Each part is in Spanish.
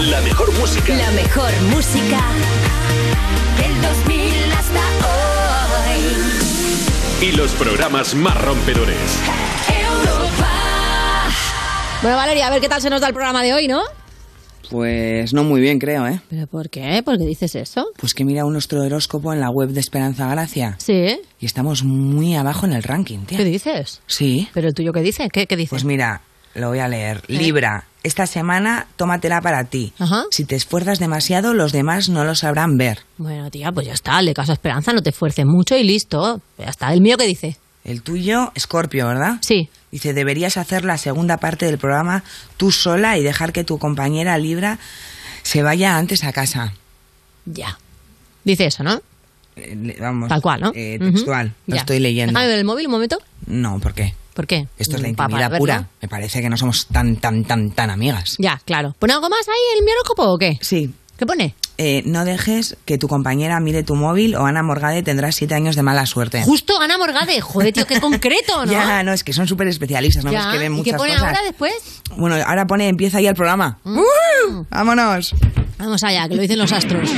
La mejor música. La mejor música del 2000 hasta hoy. Y los programas más rompedores. Europa. Bueno, Valeria, a ver qué tal se nos da el programa de hoy, ¿no? Pues no muy bien, creo, ¿eh? ¿Pero por qué? ¿Por qué dices eso? Pues que mira nuestro horóscopo en la web de Esperanza Gracia. Sí. Y estamos muy abajo en el ranking, tía. ¿Qué dices? Sí. ¿Pero el tuyo qué dice? ¿Qué, qué dice? Pues mira, lo voy a leer. Libra, esta semana tómatela para ti. Ajá. Si te esfuerzas demasiado, los demás no lo sabrán ver. Bueno, tía, pues ya está, le caso a Esperanza, no te esfuerces mucho y listo. Ya está. ¿El mío qué dice? El tuyo, Escorpio, ¿verdad? Sí. Dice, deberías hacer la segunda parte del programa tú sola y dejar que tu compañera Libra se vaya antes a casa. Ya. Dice eso, ¿no? Eh, vamos. Tal cual, ¿no? eh, textual. Lo Ya. estoy leyendo. Déjame ver el móvil un momento. No, ¿por qué? ¿Por qué? Esto es la Mm, intimidad pura. Me parece que no somos tan, tan, tan, tan amigas. Ya, claro. ¿Pone algo más ahí en mi horóscopo o qué? Sí. ¿Qué pone? Eh, no dejes que tu compañera mire tu móvil o Ana Morgade tendrá siete años de mala suerte. Justo Ana Morgade. Joder, tío, qué concreto, ¿no? Ya, no, es que son súper especialistas, ¿no? Ya. Es que ven ¿Y muchas qué pone cosas. ahora después? Bueno, ahora pone, empieza ya el programa. ¡Uh! ¡Vámonos! Vamos allá, que lo dicen los astros.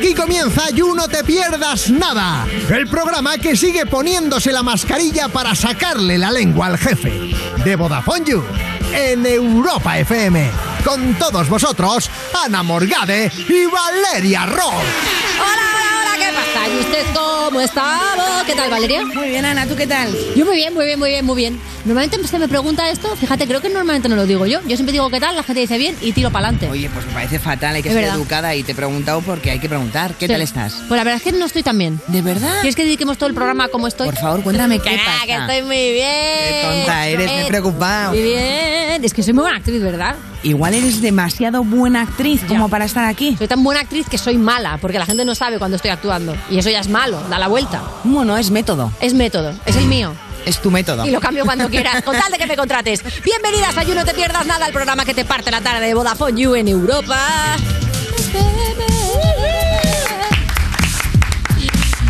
Aquí comienza You No Te Pierdas Nada, el programa que sigue poniéndose la mascarilla para sacarle la lengua al jefe. De Vodafone You, en Europa FM. Con todos vosotros, Ana Morgade y Valeria Ross. Hola, ¿qué pasa? ¿Y usted cómo estamos? ¿Qué tal, Valeria? Muy bien, Ana, ¿tú qué tal? Yo muy bien, muy bien, muy bien, muy bien. Normalmente se me pregunta esto, fíjate, creo que normalmente no lo digo yo. Yo siempre digo qué tal, la gente dice bien y tiro para adelante. Oye, pues me parece fatal, hay que Es ser verdad. educada y te he preguntado porque hay que preguntar. ¿Qué Sí. tal estás? Pues la verdad es que no estoy tan bien. ¿De verdad? ¿Quieres que dediquemos todo el programa como estoy? Por favor, cuéntame qué nada, pasa. que estoy muy bien. Qué tonta eres, me he preocupado. Muy bien. Es que soy muy buena actriz, ¿verdad? Igual eres demasiado buena actriz como para estar aquí. Soy tan buena actriz que soy mala, porque la gente no sabe cuando estoy actuando. Y eso ya es malo, da la vuelta. Bueno, es método. Es método, es el mío. Es tu método. Y lo cambio cuando quieras, con tal de que me contrates. Bienvenidas a You No Te Pierdas Nada, el programa que te parte la tarde de Vodafone You en Europa.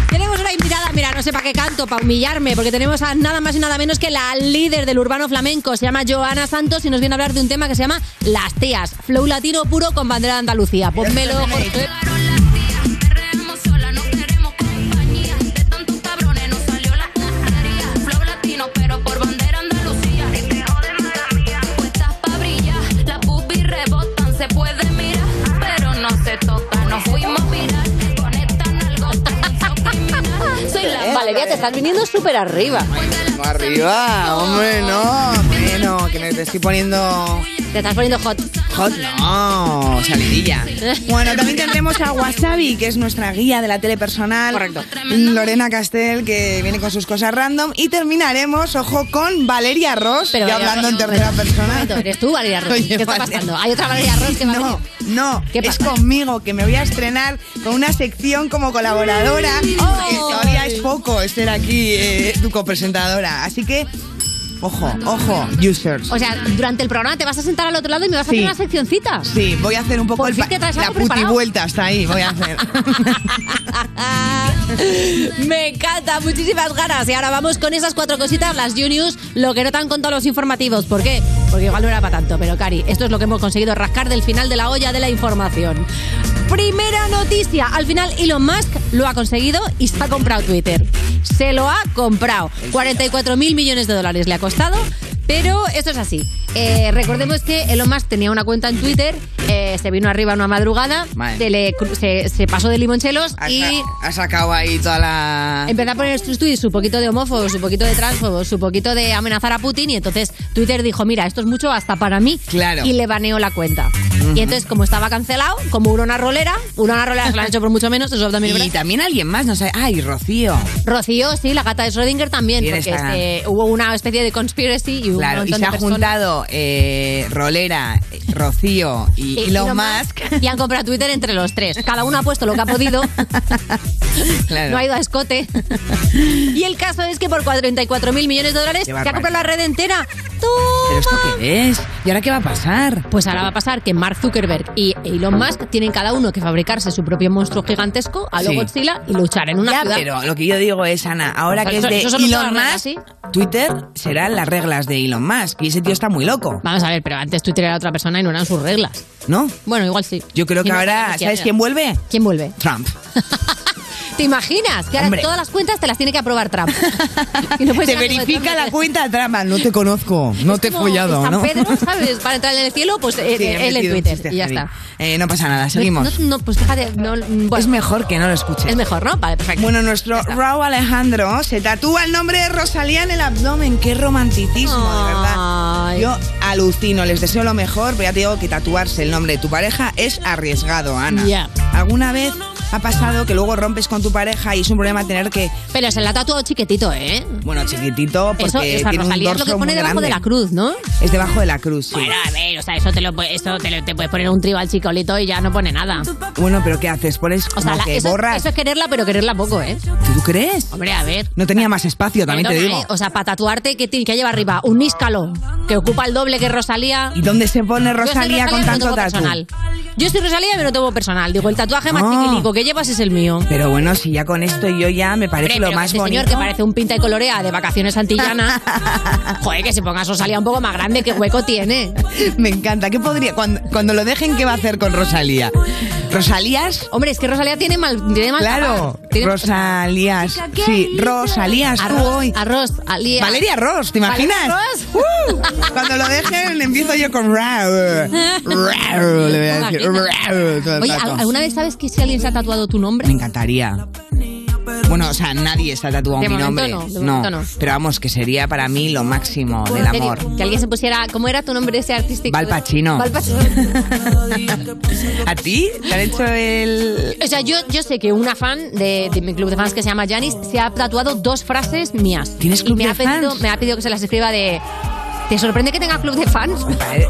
Tenemos una invitada, mira, no sé para qué canto, para humillarme, porque tenemos a nada más y nada menos que la líder del urbano flamenco, se llama Joana Santos y nos viene a hablar de un tema que se llama Las Tías, flow latino puro con bandera de Andalucía. Pónmelo, Jorge. Valeria, te estás viniendo súper arriba. Arriba, hombre, no. Bueno, que me estoy poniendo Te estás poniendo hot. hot, no, salidilla. Bueno, también tendremos a Wasabi, que es nuestra guía de la tele personal. Correcto. Lorena Castel, que viene con sus cosas random. Y terminaremos, ojo, con Valeria Ross, Pero Valeria hablando en tercera persona. momento, ¿Eres tú, Valeria Ross? Oye, ¿Qué está pasando? ¿Hay otra Valeria Ross que va a No, venir? no, ¿Qué es pasa? conmigo, que me voy a estrenar con una sección como colaboradora. Oh. Todavía es poco ser aquí eh, tu copresentadora. Así que, ojo, ojo, users. O sea, durante el programa te vas a sentar al otro lado y me vas a hacer una seccioncita. Sí, voy a hacer un poco Por el fin pa- te traes la algo preparado. putivuelta hasta ahí, voy a hacer. Me encanta, muchísimas ganas. Y ahora vamos con esas cuatro cositas, las Juniors, lo que no te han contado los informativos. ¿Por qué? Porque igual no era para tanto, pero Cari, esto es lo que hemos conseguido rascar del final de la olla de la información. Primera noticia, al final Elon Musk lo ha conseguido y se ha comprado Twitter. Se lo ha comprado. 44 mil millones de dólares le ha costado. Pero esto es así. Eh, recordemos que Elon Musk tenía una cuenta en Twitter, eh, se vino arriba una madrugada, se, le cru- se- se pasó de limonchelos Ha, y sa- ha sacado ahí toda la... empezó a poner sus tweets su poquito de homófobos, su poquito de transfobos, su poquito de amenazar a Putin y entonces Twitter dijo, mira, esto es mucho hasta para mí Claro. y le baneó la cuenta. Y entonces como estaba cancelado, como una rolera, una rolera se lo han hecho por mucho menos, eso también es Y verdad. también alguien más, no sé. Ay, Rocío. Rocío, sí, la gata de Schrödinger también, este, hubo una especie de conspiracy y hubo Claro, un y se ha de personas. juntado eh, Rolera, Rocío y Y Elon Musk. Y han comprado Twitter entre los tres. Cada uno ha puesto lo que ha podido. Claro. No ha ido a escote. Y el caso es que por 44 mil millones de dólares se ha comprado la red entera. ¿Pero esto qué es? ¿Y ahora qué va a pasar? Pues ahora va a pasar que Mark Zuckerberg y Elon Musk tienen cada uno que fabricarse su propio monstruo gigantesco a lo Sí. Godzilla y luchar en una Ya, ciudad. pero lo que yo digo es, Ana, ahora que es Eso- de eso son Elon reglas, Musk, ¿sí? Twitter serán las reglas de Elon Musk. Y ese tío está muy loco, Vamos a ver, pero antes Twitter era otra persona y no eran sus reglas. ¿no? Bueno, igual sí. Yo creo que Y no ahora, ¿sabes quién vuelve? ¿Quién vuelve? Trump. ¿Te imaginas? Que ahora Hombre. todas las cuentas te las tiene que aprobar Trump. Y no puedes Te de verifica Trump. la cuenta, Trump. No te conozco, no te he Como follado, San ¿no? Pedro, ¿sabes? Para entrar en el cielo, pues eh, Sí, he él en metido un Twitter. chiste Y ya está. Eh, no pasa nada, seguimos. No, no, pues no, bueno, es mejor que no lo escuches. es mejor, ¿no? Vale, perfecto. Bueno, nuestro Raúl Alejandro se tatúa el nombre de Rosalía en el abdomen. ¡Qué romanticismo, de verdad! Ay. Yo alucino, les deseo lo mejor, pero ya te digo que tatuarse el nombre de tu pareja es arriesgado, Ana. Ya. ¿Alguna vez ha pasado que luego rompes con tu pareja y es un problema tener que, Pero se la ha tatuado chiquitito, ¿eh? bueno, chiquitito, porque Eso, esa tiene un Rosalía es lo que pone debajo grande. de la cruz, ¿no? Es debajo de la cruz, sí. Bueno, a ver, o sea, eso te lo eso te, lo- te puedes poner un tribal chicolito y ya no pone nada. Bueno, pero ¿qué haces? Pones O sea, la- que eso, borras. eso es quererla, pero quererla poco, ¿eh? ¿Tú crees? Hombre, a ver. No tenía más espacio, también te digo. ¿eh? O sea, para tatuarte, ¿qué, tiene- qué lleva arriba? Un níscalo, que ocupa el doble que Rosalía. ¿Y dónde se pone Rosalía con no tanto tatu? personal. Yo soy Rosalía, pero no tengo personal. Digo, el tatuaje más Ah. chiquilico que llevas es el mío. Pero bueno, si ya con esto yo ya me parece Hombre, lo pero más este bonito. señor que parece un pinta y colorea de vacaciones antillana. Joder, que se ponga Rosalía un poco más grande, qué hueco tiene. Me encanta. ¿Qué podría cuando, cuando lo dejen qué va a hacer con Rosalía? Rosalías. Hombre, es que Rosalía tiene mal, tiene mal Claro. Tiene- Rosalías. Sí, Rosalías tú Arroz, hoy. arroz, alía. Valeria Ross, ¿te imaginas? Valeria Uh, cuando lo dejen empiezo yo con Rau. Rau, le voy a decir. Rau, Oye. ¿alguna vez sabes que si alguien se ha tatuado tu nombre? Me encantaría. Bueno, o sea, nadie está tatuado De mi nombre. no, de momento no. Pero vamos, que sería para mí lo máximo del amor. Que alguien se pusiera. ¿Cómo era tu nombre ese artístico? Val Pacino. Val Pacino. ¿A ti? ¿Te han hecho el...? O sea, yo, yo sé que una fan de, de mi club de fans que se llama Janis se ha tatuado dos frases mías. ¿Tienes club y me de ha pedido, fans? Me ha pedido que se las escriba de. ¿Te sorprende que tenga club de fans?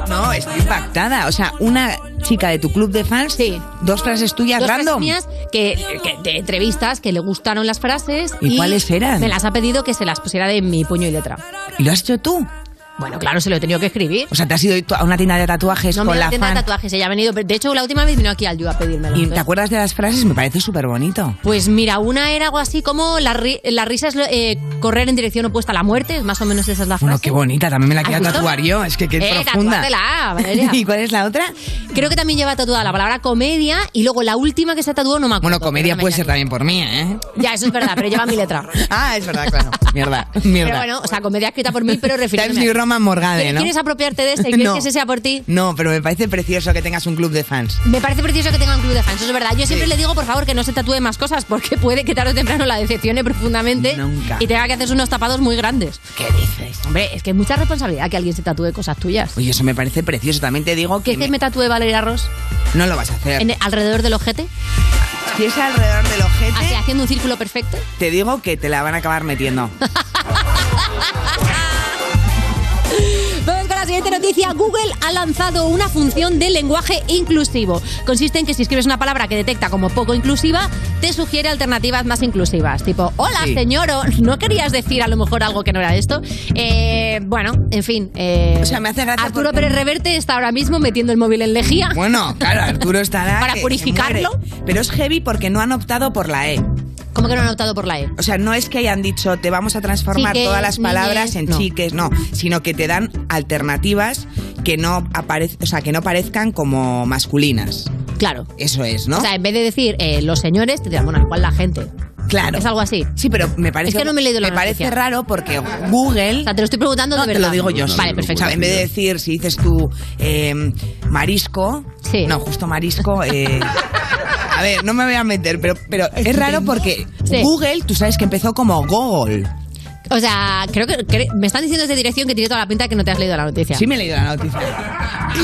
No, estoy impactada. O sea, una chica de tu club de fans, Sí. dos frases tuyas Dos frases random. mías que, que- de entrevistas que le gustaron las frases. ¿Y cuáles eran? Me las ha pedido que se las pusiera de mi puño y letra. ¿Y lo has hecho tú? Bueno, claro, se lo he tenido que escribir. O sea, te has ido a una tienda de tatuajes No con da la tienda de fan. tatuajes, ella ha venido. De hecho, la última vez vino aquí al Yu a pedírmelo. ¿Y te acuerdas de las frases? Me parece súper bonito. Pues mira, una era algo así como la, ri- la risa es eh, correr en dirección opuesta a la muerte, más o menos esa es la frase. Bueno, qué bonita. También me la ¿Has quiero tatuar yo. Es que qué Eh, profunda. Valeria. ¿Y cuál es la otra? Creo que también lleva tatuada la palabra comedia y luego la última que se tatuó no me acuerdo. Bueno, comedia puede ser también por mí, ¿eh? Ya, eso es verdad, pero lleva mi letra. Ah, es verdad, claro. Mierda, mierda. Pero bueno, o sea, comedia escrita por mí, pero refiriéndome. Roman Morgade, ¿Quieres- ¿no? ¿Quieres apropiarte de ese? ¿Quieres No. que ese sea por ti? No, pero me parece precioso que tengas un club de fans. Me parece precioso que tenga un club de fans, eso es verdad. Yo siempre le digo, por favor, que no se tatúe más cosas, porque puede que tarde o temprano la decepcione profundamente Nunca. y tenga que hacerse unos tapados muy grandes. ¿Qué dices? Hombre, es que es mucha responsabilidad que alguien se tatúe cosas tuyas. Oye, eso me parece precioso. También te digo que ¿Quieres que me- me tatúe Valeria Ross no lo vas a hacer. en- alrededor del ojete? Si es alrededor del ojete, Así, haciendo un círculo perfecto. te digo que te la van a acabar metiendo. Siguiente noticia. Google ha lanzado una función de lenguaje inclusivo. Consiste en que si escribes una palabra que detecta como poco inclusiva, te sugiere alternativas más inclusivas. Tipo, hola, Sí. señoro, ¿no querías decir a lo mejor algo que no era esto? Eh, bueno, en fin. eh, O sea, me hace gracia Arturo porque- Pérez Reverte está ahora mismo metiendo el móvil en lejía. Bueno, claro, Arturo estará. Para purificarlo. Pero es heavy porque no han optado por la E. ¿Cómo que no han optado por la E? O sea, no es que hayan dicho te vamos a transformar Chiques, todas las palabras niñes, en no. chiques, no, sino que te dan alternativas que no aparez- o sea, que no parezcan como masculinas. Claro. Eso es, ¿no? O sea, en vez de decir eh, los señores, te dirán, bueno, igual la gente. claro. Es algo así. Sí, pero me parece Es que no me he leído la me parece raro porque Google O sea, te lo estoy preguntando no, de te verdad. lo digo yo. Vale, perfecto. O sea, en vez de decir, si dices tú eh, marisco, Sí. no, justo marisco, eh, a ver, no me voy a meter, pero, pero es raro porque. Google, tú sabes que empezó como Google. O sea, creo que, cre- me están diciendo desde dirección que tiene toda la pinta de que no te has leído la noticia. Sí me he leído la noticia.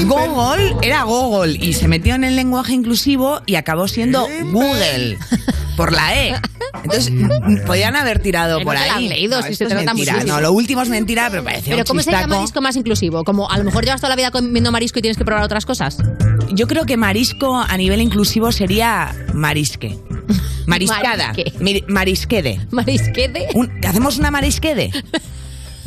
Google era Google y se metió en el lenguaje inclusivo y acabó siendo Google por la E. Entonces, podían haber tirado no por ahí. has leído, si esto se nota mentira. No, lo último es mentira, pero parece Pero un ¿cómo se llama chistaco. marisco más inclusivo? Como a lo mejor llevas toda la vida comiendo marisco y tienes que probar otras cosas. Yo creo que marisco a nivel inclusivo sería marisque. Mariscada. Marisque. Marisquede. Marisquede. Un- ¿Hacemos una marisquede?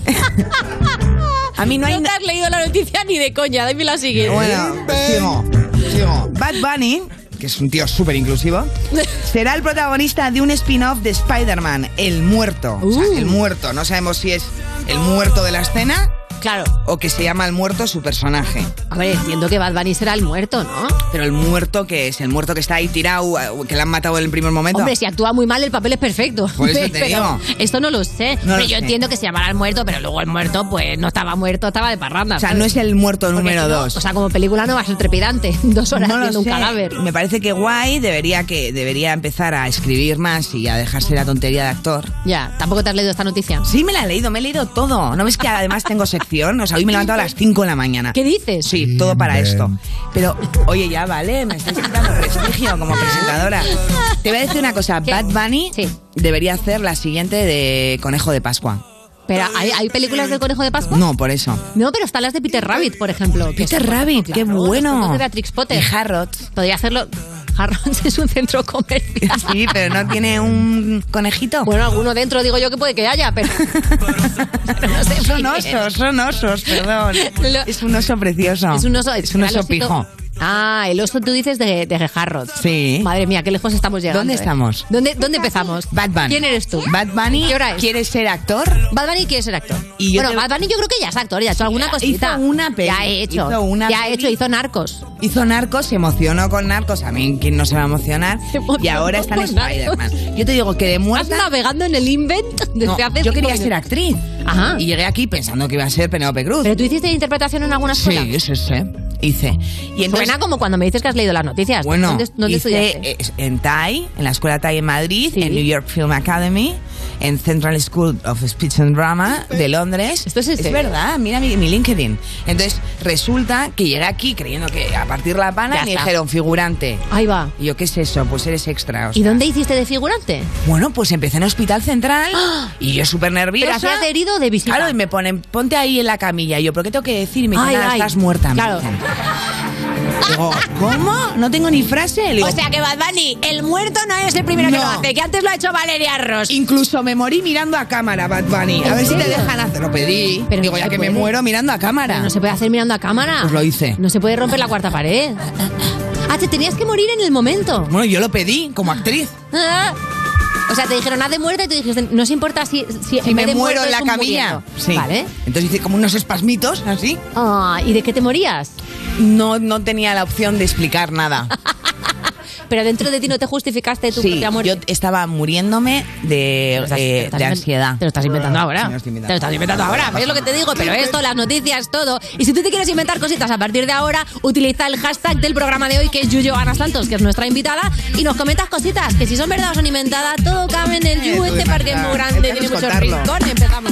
A mí no hay... te has leído la noticia ni de coña, dame la siguiente. Bueno, sigo, sigo. Bad Bunny, que es un tío súper inclusivo, será el protagonista de un spin-off de Spider-Man, El Muerto. O sea, Uh. El Muerto. No sabemos si es el muerto de la escena Claro. o que se llama El Muerto su personaje. A ver, entiendo que Bad Bunny será el muerto, ¿no? Pero el muerto que es, el muerto que está ahí tirado, eh, que le han matado en el primer momento. Hombre, si actúa muy mal, el papel es perfecto. Por eso te digo. Esto no lo sé. No pero lo yo sé. entiendo que se llamará el muerto, pero luego el muerto, pues no estaba muerto, estaba de parranda. o sea, ¿sabes? no es el muerto número no, dos. O sea, como película no va a ser trepidante. Dos horas no viendo un cadáver. Me parece que guay debería que debería empezar a escribir más y a dejarse la tontería de actor. Ya, tampoco te has leído esta noticia. Sí, me la he leído, me he leído todo. ¿No ves que además tengo sección? O sea, hoy me he levantado a las 5 de la mañana. ¿Qué dices? Sí, todo para esto. Pero, oye, ya vale, me estás quitando prestigio como presentadora. Te voy a decir una cosa, ¿Qué? Bad Bunny Sí. debería hacer la siguiente de Conejo de Pascua. Pero ¿hay, hay películas del conejo de Pascua? No, por eso. No, pero están las de Peter Rabbit, por ejemplo. que Peter Rabbit, qué claro, bueno. las de Beatrix Potter. Y Harrods. Podría hacerlo. Harrods es un centro comercial. Sí, pero no tiene un conejito. Bueno, alguno dentro digo yo que puede que haya, pero. pero no sé son osos, son osos, perdón. Lo- Es un oso precioso. Es un oso, Es un oso osito- pijo. Ah, el oso tú dices de, de. Sí. Madre mía, qué lejos estamos llegando. ¿Dónde eh. estamos? ¿Dónde, ¿Dónde empezamos? Bad Bunny. ¿Quién eres tú? Bad Bunny ¿Qué hora es? quiere ser actor. Bad Bunny quiere ser actor. Y yo bueno, te- Bad Bunny yo creo que ya es actor, ya ha hecho alguna cosita. Hizo una peli, Ya ha hecho. hizo una ya peli. hecho, hizo Narcos. Hizo Narcos, se emocionó con Narcos. A mí, ¿quién no se va a emocionar? Y ahora está en. Spider-Man. Yo te digo que de Estás muerta... navegando en el invent desde No, hace yo quería ser actriz. Ajá. Y llegué aquí pensando que iba a ser Penélope Cruz. Pero tú hiciste interpretación en alguna escuela. sí, eso sí. Hice. Y entonces, Suena como cuando me dices que has leído las noticias. Bueno, ¿Dónde, dónde hice eh, en TAI, en la Escuela TAI en Madrid, Sí. en New York Film Academy, en Central School of Speech and Drama de Londres. ¿Esto es serio? verdad, mira mi, mi LinkedIn. Entonces, resulta que llegué aquí creyendo que a partir la pana Ya me está. dijeron figurante. Ahí va. Y yo, ¿qué es eso? Pues eres extra. o ¿Y dónde hiciste de figurante? Bueno, pues empecé en Hospital Central y yo súper nerviosa. ¿Pero hacías de herido de visita? Claro, y me ponen, ponte ahí en la camilla. Y yo, ¿pero qué tengo que decir? Y me dicen, Ay, "Nada, ay. estás muerta. Claro. ¿Cómo? No tengo ni frase. Digo, O sea que Bad Bunny, el muerto no es el primero que lo hace, que antes lo ha hecho Valeria Ross. Incluso me morí mirando a cámara, Bad Bunny. A ¿En ver si te dejan hacer. Lo pedí. Pero Digo, no ya que me muero mirando a cámara. Pero no se puede hacer mirando a cámara. Pues lo hice. No se puede romper la cuarta pared. Ah, te tenías que morir en el momento. Bueno, yo lo pedí como actriz. Ah. O sea, te dijeron, haz de muerte y tú dijiste, no se importa si, si, Si me de muero en la camilla. Sí. Vale. Entonces hice como unos espasmitos, así. Ah, ¿Y de qué te morías? No, no tenía la opción de explicar nada. Pero dentro de ti no te justificaste tu Sí, propia muerte. yo estaba muriéndome de, estás- eh, te lo estás de ansiedad. Te lo estás inventando ahora. Sí, inventando. Te lo estás inventando ahora. ¿Ves lo que te digo? Pero esto, las noticias, todo. Y si tú te quieres inventar cositas a partir de ahora, utiliza el hashtag del programa de hoy, que es Yuyo Ana Santos, que es nuestra invitada, y nos comentas cositas, que si son verdad o son inventadas, todo cabe en el tú este de parque es muy grande, el tiene es muchos rincones. Empezamos.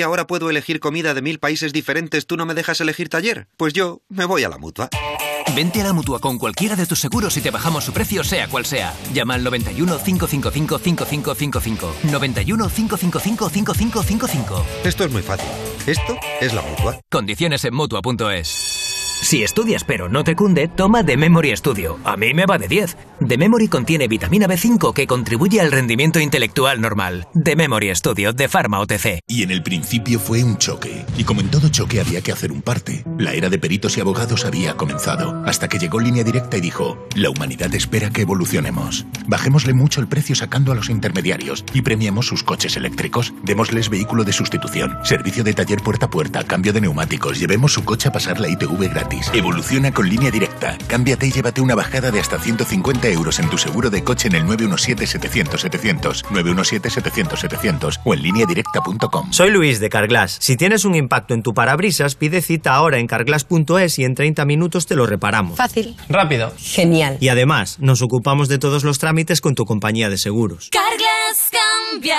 Que ahora puedo elegir comida de mil países diferentes, ¿tú no me dejas elegir taller? Pues yo me voy a la mutua. Vente a la mutua con cualquiera de tus seguros y te bajamos su precio, sea cual sea. Llama al 91 555 5555. 91 555 5555. Esto es muy fácil. Esto es la mutua. Condiciones en mutua.es. Si estudias pero no te cunde, toma The Memory Studio. A mí me va de 10. The Memory contiene vitamina B5 que contribuye al rendimiento intelectual normal. The Memory Studio de Pharma OTC. Y en el principio fue un choque. Y como en todo choque había que hacer un parte. La era de peritos y abogados había comenzado. Hasta que llegó Línea Directa y dijo, la humanidad espera que evolucionemos. Bajémosle mucho el precio sacando a los intermediarios y premiemos sus coches eléctricos. Démosles vehículo de sustitución, servicio de taller puerta a puerta, cambio de neumáticos, llevemos su coche a pasar la ITV gratis. Evoluciona con Línea Directa. Cámbiate y llévate una bajada de hasta 150 euros en tu seguro de coche en el 917-700-700, 917-700-700 o en lineadirecta.com. Soy Luis de Carglass. Si tienes un impacto en tu parabrisas, pide cita ahora en carglass.es y en 30 minutos te lo reparamos. Fácil. Rápido. Genial. Y además, nos ocupamos de todos los trámites con tu compañía de seguros. Carglass cambia,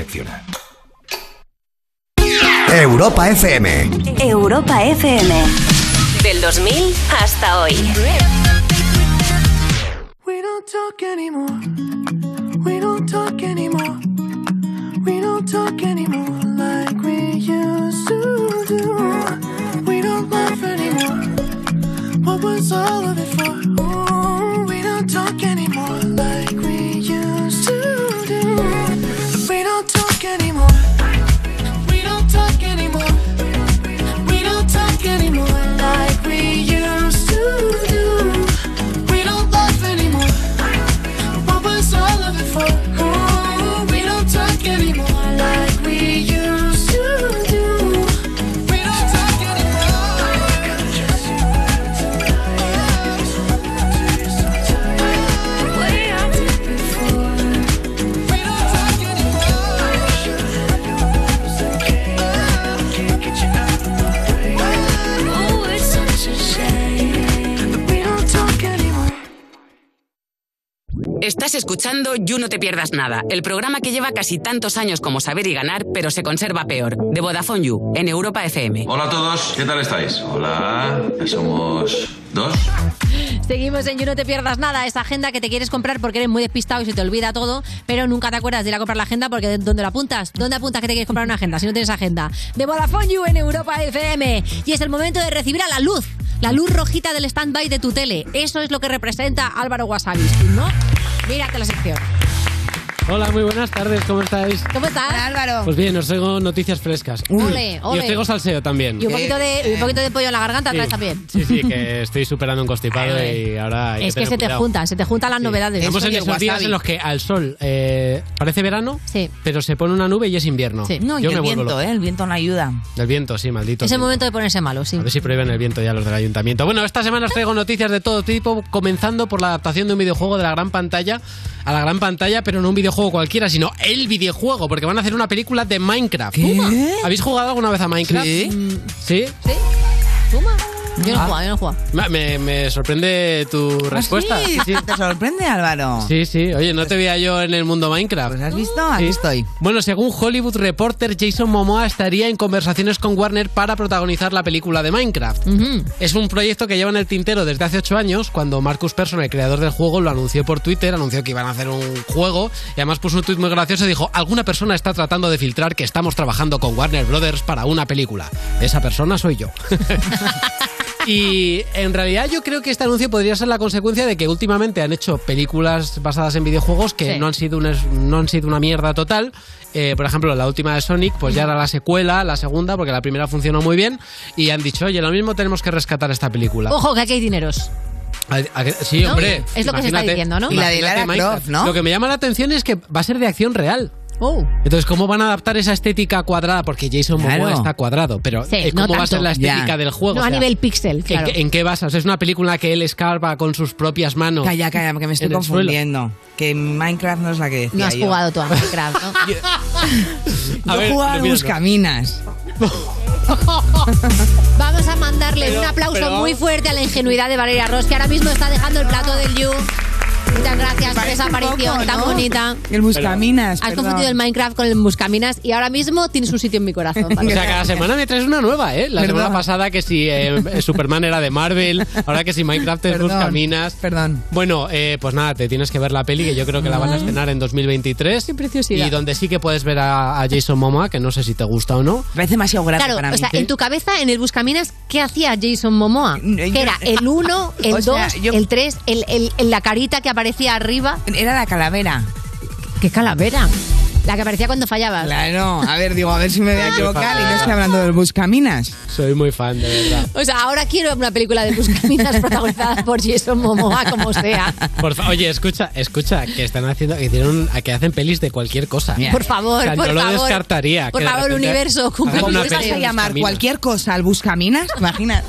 Reacciona. Europa FM. Europa FM. Del 2000 hasta hoy. We don't talk anymore. We don't talk anymore. We don't talk anymore like we used to do. We don't laugh anymore. What was all of it for? Ooh, we don't talk anymore like we anymore. Estás escuchando You No Te Pierdas Nada, el programa que lleva casi tantos años como Saber y Ganar, pero se conserva peor, de Vodafone You, en Europa FM. Hola a todos, ¿qué tal estáis? Hola, ya somos dos. Seguimos en You No Te Pierdas Nada, esa agenda que te quieres comprar porque eres muy despistado y se te olvida todo, pero nunca te acuerdas de ir a comprar la agenda porque ¿dónde la apuntas? ¿Dónde apuntas que te quieres comprar una agenda si no tienes agenda? De Vodafone You en Europa FM. Y es el momento de recibir a la luz, la luz rojita del stand-by de tu tele. Eso es lo que representa Álvaro Wasabi, ¿no? Mírate la sección. Hola, muy buenas tardes, ¿cómo estáis? ¿Cómo estás? Álvaro. Pues bien, os traigo noticias frescas. Ole, Y ole. os traigo salseo también. Y un poquito de, un poquito de pollo en la garganta Sí. atrás también. Sí, sí, que estoy superando un constipado y ahora hay Es que tener se te cuidado. juntan, se te juntan las novedades. Estamos en esos días en los que al sol eh, parece verano, pero se pone una nube y es invierno. No, y Yo el me vuelvo viento, loco. ¿eh? El viento no ayuda. El viento, sí, maldito. Es el viento. momento de ponerse malo, sí. A ver si prohíben el viento ya los del ayuntamiento. Bueno, esta semana os traigo noticias de todo tipo, comenzando por la adaptación de un videojuego de la gran pantalla a la gran pantalla, pero no un videojuego cualquiera, sino el videojuego, porque van a hacer una película de Minecraft. ¿Habéis jugado alguna vez a Minecraft? Sí. ¿Sí? ¿Sí? ¿Toma? Yo no Ah. jugado, yo no. Ma- Me, me sorprende tu respuesta. ¿Ah, sí? ¿Te sorprende, Álvaro? Sí, sí. Oye, no te veía yo en el mundo Minecraft. ¿Has visto? Aquí estoy. Bueno, según Hollywood Reporter, Jason Momoa estaría en conversaciones con Warner para protagonizar la película de Minecraft. Es un proyecto que lleva en el tintero desde hace ocho años, cuando Marcus Persson, el creador del juego, lo anunció por Twitter, anunció que iban a hacer un juego y además puso un tweet muy gracioso y dijo, alguna persona está tratando de filtrar que estamos trabajando con Warner Brothers para una película. Esa persona soy yo. Y en realidad yo creo que este anuncio podría ser la consecuencia de que últimamente han hecho películas basadas en videojuegos que Sí. no, han sido una, no han sido una mierda total. Eh, por ejemplo, la última de Sonic, pues ya era la secuela, la segunda, porque la primera funcionó muy bien. Y han dicho, oye, lo mismo tenemos que rescatar esta película. Ojo, que aquí hay dineros. A- a- Sí, ¿No? hombre. Es lo que se está diciendo, ¿no? Y la de Lara. Croft, ¿no? Lo que me llama la atención es que va a ser de acción real. Oh. Entonces, ¿cómo van a adaptar esa estética cuadrada? Porque Jason Claro. Momoa está cuadrado, pero Sí, eh, no ¿cómo va a ser la estética Ya. del juego? No O a nivel pixel, ¿en, qué- basas? ¿Es una película que él escarba con sus propias manos? Calla, calla, que me estoy confundiendo. Que Minecraft no es la que decía No has yo. jugado tú a Minecraft, ¿no? Yo A ver. Buscaminas. Vamos a mandarle Pero- un aplauso pero- muy fuerte a la ingenuidad de Valeria Ross, que ahora mismo está dejando el plato del You. Muchas gracias por esa un aparición poco, tan bonita. El Buscaminas. Has perdón. confundido el Minecraft con el Buscaminas y ahora mismo tiene su sitio en mi corazón. O sea, cada semana me traes una nueva, ¿eh? La Perdón. semana pasada que si eh, Superman era de Marvel, ahora que si Minecraft es Perdón, Buscaminas. Perdón. Bueno, eh, pues nada, te tienes que ver la peli, que yo creo que la van a estrenar en 2023. Qué preciosidad. Y donde sí que puedes ver a, a Jason Momoa, que no sé si te gusta o no. Parece demasiado grande Claro, para mí. o sea, en tu cabeza, en el Buscaminas, ¿qué hacía Jason Momoa? ¿Qué era? ¿El 1, el O 2, sea, yo- el 3, el, el- el- la carita que aparecía arriba? Era la calavera. ¿Qué calavera? La que aparecía cuando fallabas. Claro, a ver, digo, a ver si me voy a equivocar y no estoy hablando del Buscaminas. Soy muy fan, de verdad. O sea, ahora quiero una película de Buscaminas protagonizada por Jason Momoa, como sea. Por fa- Oye, escucha, escucha, que están haciendo, que, hicieron, que hacen pelis de cualquier cosa. Por favor, O sea, por no lo favor. descartaría. Por que de favor, repente universo, cumple hagan una peli ¿Vas a de llamar Buscaminas. cualquier cosa al Buscaminas? Imagina.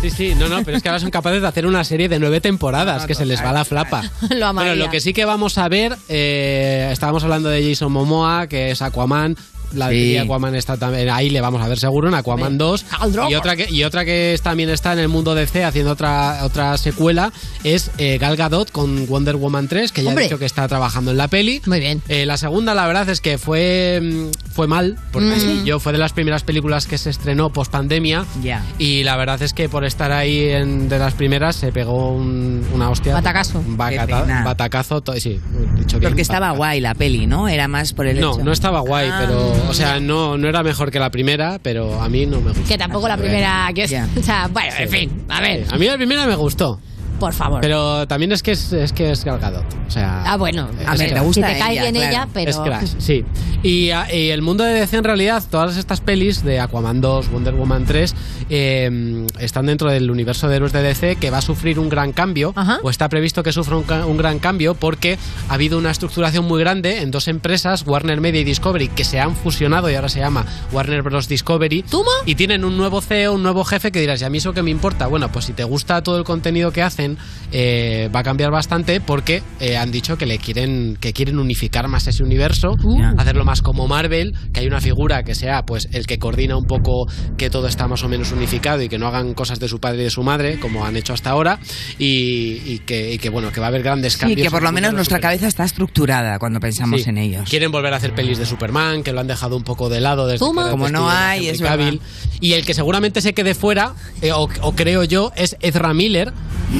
Sí, sí, no, no, pero es que ahora son capaces de hacer una serie de nueve temporadas, que se les va la flapa. Lo amaría. Bueno, lo que sí que vamos a ver, eh, estábamos hablando de Jason Momoa, que es Aquaman. La Sí. de Aquaman está también ahí, le vamos a ver seguro en Aquaman 2. Y otra que, y otra que es- también está en el mundo DC haciendo otra, otra secuela es eh, Gal Gadot con Wonder Woman 3, que ya Hombre. ha dicho que está trabajando en la peli. Muy bien. Eh, la segunda, la verdad, es que fue, mm, fue mal, porque Mm. yo fue de las primeras películas que se estrenó post pandemia. Ya. Y la verdad es que por estar ahí en- de las primeras se pegó un- una hostia. Batacazo. Un bacata- batacazo. sí, dicho bien, Porque estaba batacazo. guay la peli, ¿no? Era más por el No, hecho. no estaba guay, Ah. pero. O sea, no, no era mejor que la primera, pero a mí no me gustó. Que tampoco la primera. Que es, o sea, bueno, en fin, a ver, A mí la primera me gustó. Por favor. Pero también es que es, es que es Gal Gadot. O sea, ah, bueno, a ver, Crash. si te cae bien ella, ella, pero. Es Crash, sí. Y, y el mundo de DC en realidad, todas estas pelis de Aquaman 2, Wonder Woman 3, eh, están dentro del universo de héroes de DC que va a sufrir un gran cambio, o está previsto que sufra un, un gran cambio porque ha habido una estructuración muy grande en dos empresas, Warner Media y Discovery, que se han fusionado y ahora se llama Warner Bros. Discovery. Y tienen un nuevo CEO, un nuevo jefe que dirás, ¿y a mí eso qué me importa? Bueno, pues si te gusta todo el contenido que hacen, eh, va a cambiar bastante porque eh, han dicho que le quieren que quieren unificar más ese universo, hacerlo más como Marvel, que hay una figura que sea pues el que coordina un poco que todo está más o menos unificado y que no hagan cosas de su padre y de su madre como han hecho hasta ahora y, y que, y que, bueno que va a haber grandes Sí, cambios. que por lo menos nuestra cabeza está estructurada cuando pensamos Sí. en ellos. Quieren volver a hacer pelis de Superman, que lo han dejado un poco de lado desde que Como no hay, es. Y el que seguramente se quede fuera, eh, o, o creo yo, es Ezra Miller,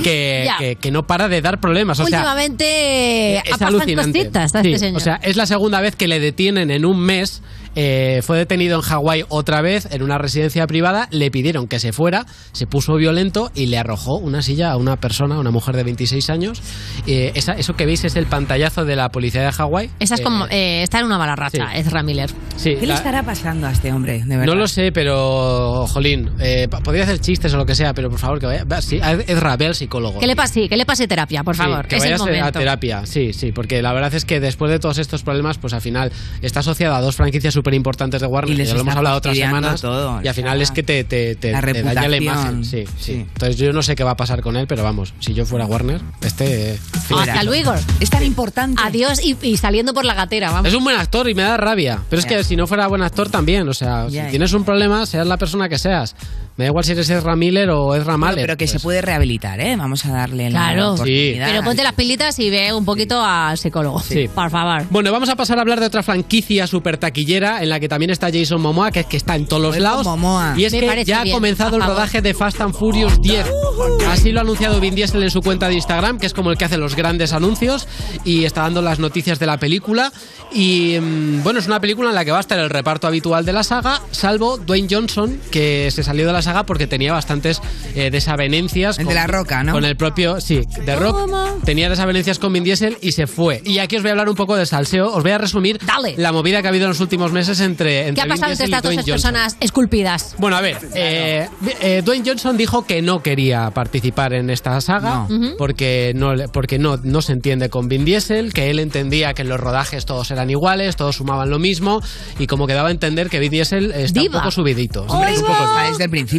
que, Ya. que, que no para de dar problemas. O sea, Últimamente es ha pasado alucinante. cositas a Sí, este señor. O sea, es la segunda vez que le detienen en un mes. Eh, fue detenido en Hawái otra vez en una residencia privada. Le pidieron que se fuera, se puso violento y le arrojó una silla a una persona, una mujer de 26 años. Eh, esa- eso que veis es el pantallazo de la policía de Hawái. Esa es Eh, como. eh, está en una mala racha, sí. Ezra Miller. sí, ¿Qué le la- estará pasando a este hombre, de verdad? no lo sé, pero jolín, eh, podría hacer chistes o lo que sea, pero por favor que vaya. va, Sí, Ezra, ve al psicólogo. Que le pase, que le pase terapia, por Sí, favor. que es el a terapia, sí, sí, porque la verdad es que después de todos estos problemas, pues al final está asociado a dos franquicias súper importantes de Warner, Y les ya lo hemos hablado otras semanas, todo, y al final es que te, te, te- La te daña la reputación, imagen. Sí, sí, Entonces yo no sé qué va a pasar con él, pero vamos, si yo fuera Warner, este... eh, Hasta luego. Es tan importante. Adiós y, y saliendo por la gatera, vamos. Es un buen actor y me da rabia. Pero es Ya. que si no fuera buen actor también. O sea, Ya, si ya. tienes un problema, seas la persona que seas. Me da igual si eres Ezra Miller o Ezra Bueno, Mahler. pero que se pues. puede rehabilitar, ¿eh? Vamos a darle la Claro. oportunidad. Pero ponte las pilitas y ve un poquito al psicólogo. Sí. Por favor. Bueno, vamos a pasar a hablar de otra franquicia súper taquillera en la que también está Jason Momoa, que es que está en todos los lados. Momoa. Y es Me que ya ha bien, comenzado a el rodaje de Fast and Furious 10. Así lo ha anunciado Vin Diesel en su cuenta de Instagram, que es como el que hace los grandes anuncios y está dando las noticias de la película. Y mm, bueno, es una película en la que va a estar el reparto habitual de la saga, salvo Dwayne Johnson, que se salió de la saga porque tenía bastantes eh, desavenencias. El de La Roca, ¿no? Con el propio, sí, de Rock. Tenía desavenencias con Vin Diesel y se fue. Y aquí os voy a hablar un poco de salseo. Os voy a resumir la movida que ha habido en los últimos meses meses entre, ¿Qué entre ha pasado entre estas dos personas esculpidas? Bueno, a ver, eh, eh, Dwayne Johnson dijo que no quería participar en esta saga No. Porque, no, le- porque no, no se entiende con Vin Diesel, que él entendía que en los rodajes todos eran iguales, todos sumaban lo mismo y como que daba a entender que Vin Diesel está Diva. un poco subidito. Hombre, un es poco- está desde el principio.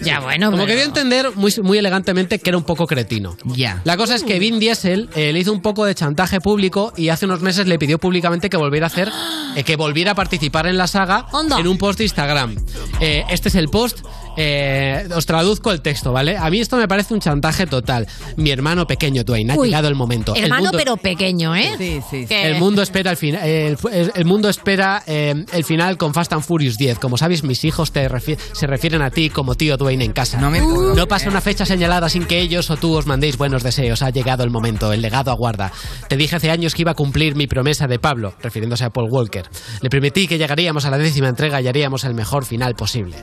Ya, bueno. como pero- que dio a entender muy, muy elegantemente que era un poco cretino. Ya. La cosa es que Vin Diesel eh, le hizo un poco de chantaje público y hace unos meses le pidió públicamente que volviera a hacer, eh, que volviera a participar en la saga en un post de Instagram. Eh, este es el post. Eh, os traduzco el texto, ¿vale? A mí esto me parece un chantaje total. Mi hermano pequeño, Dwayne, ha Uy, llegado el momento. El Hermano, mundo- pero pequeño, ¿eh? Sí, sí. Que- el mundo espera el final. El, el- el mundo espera eh, el final con Fast and Furious 10. Como sabes, mis hijos te refi- se refieren a ti como tío Dwayne en casa. No me puedo No pasa una fecha señalada sin que ellos o tú os mandéis buenos deseos. Ha llegado el momento. El legado aguarda. Te dije hace años que iba a cumplir mi promesa de Pablo, refiriéndose a Paul Walker. Le prometí que llegaríamos a la décima entrega y haríamos el mejor final posible.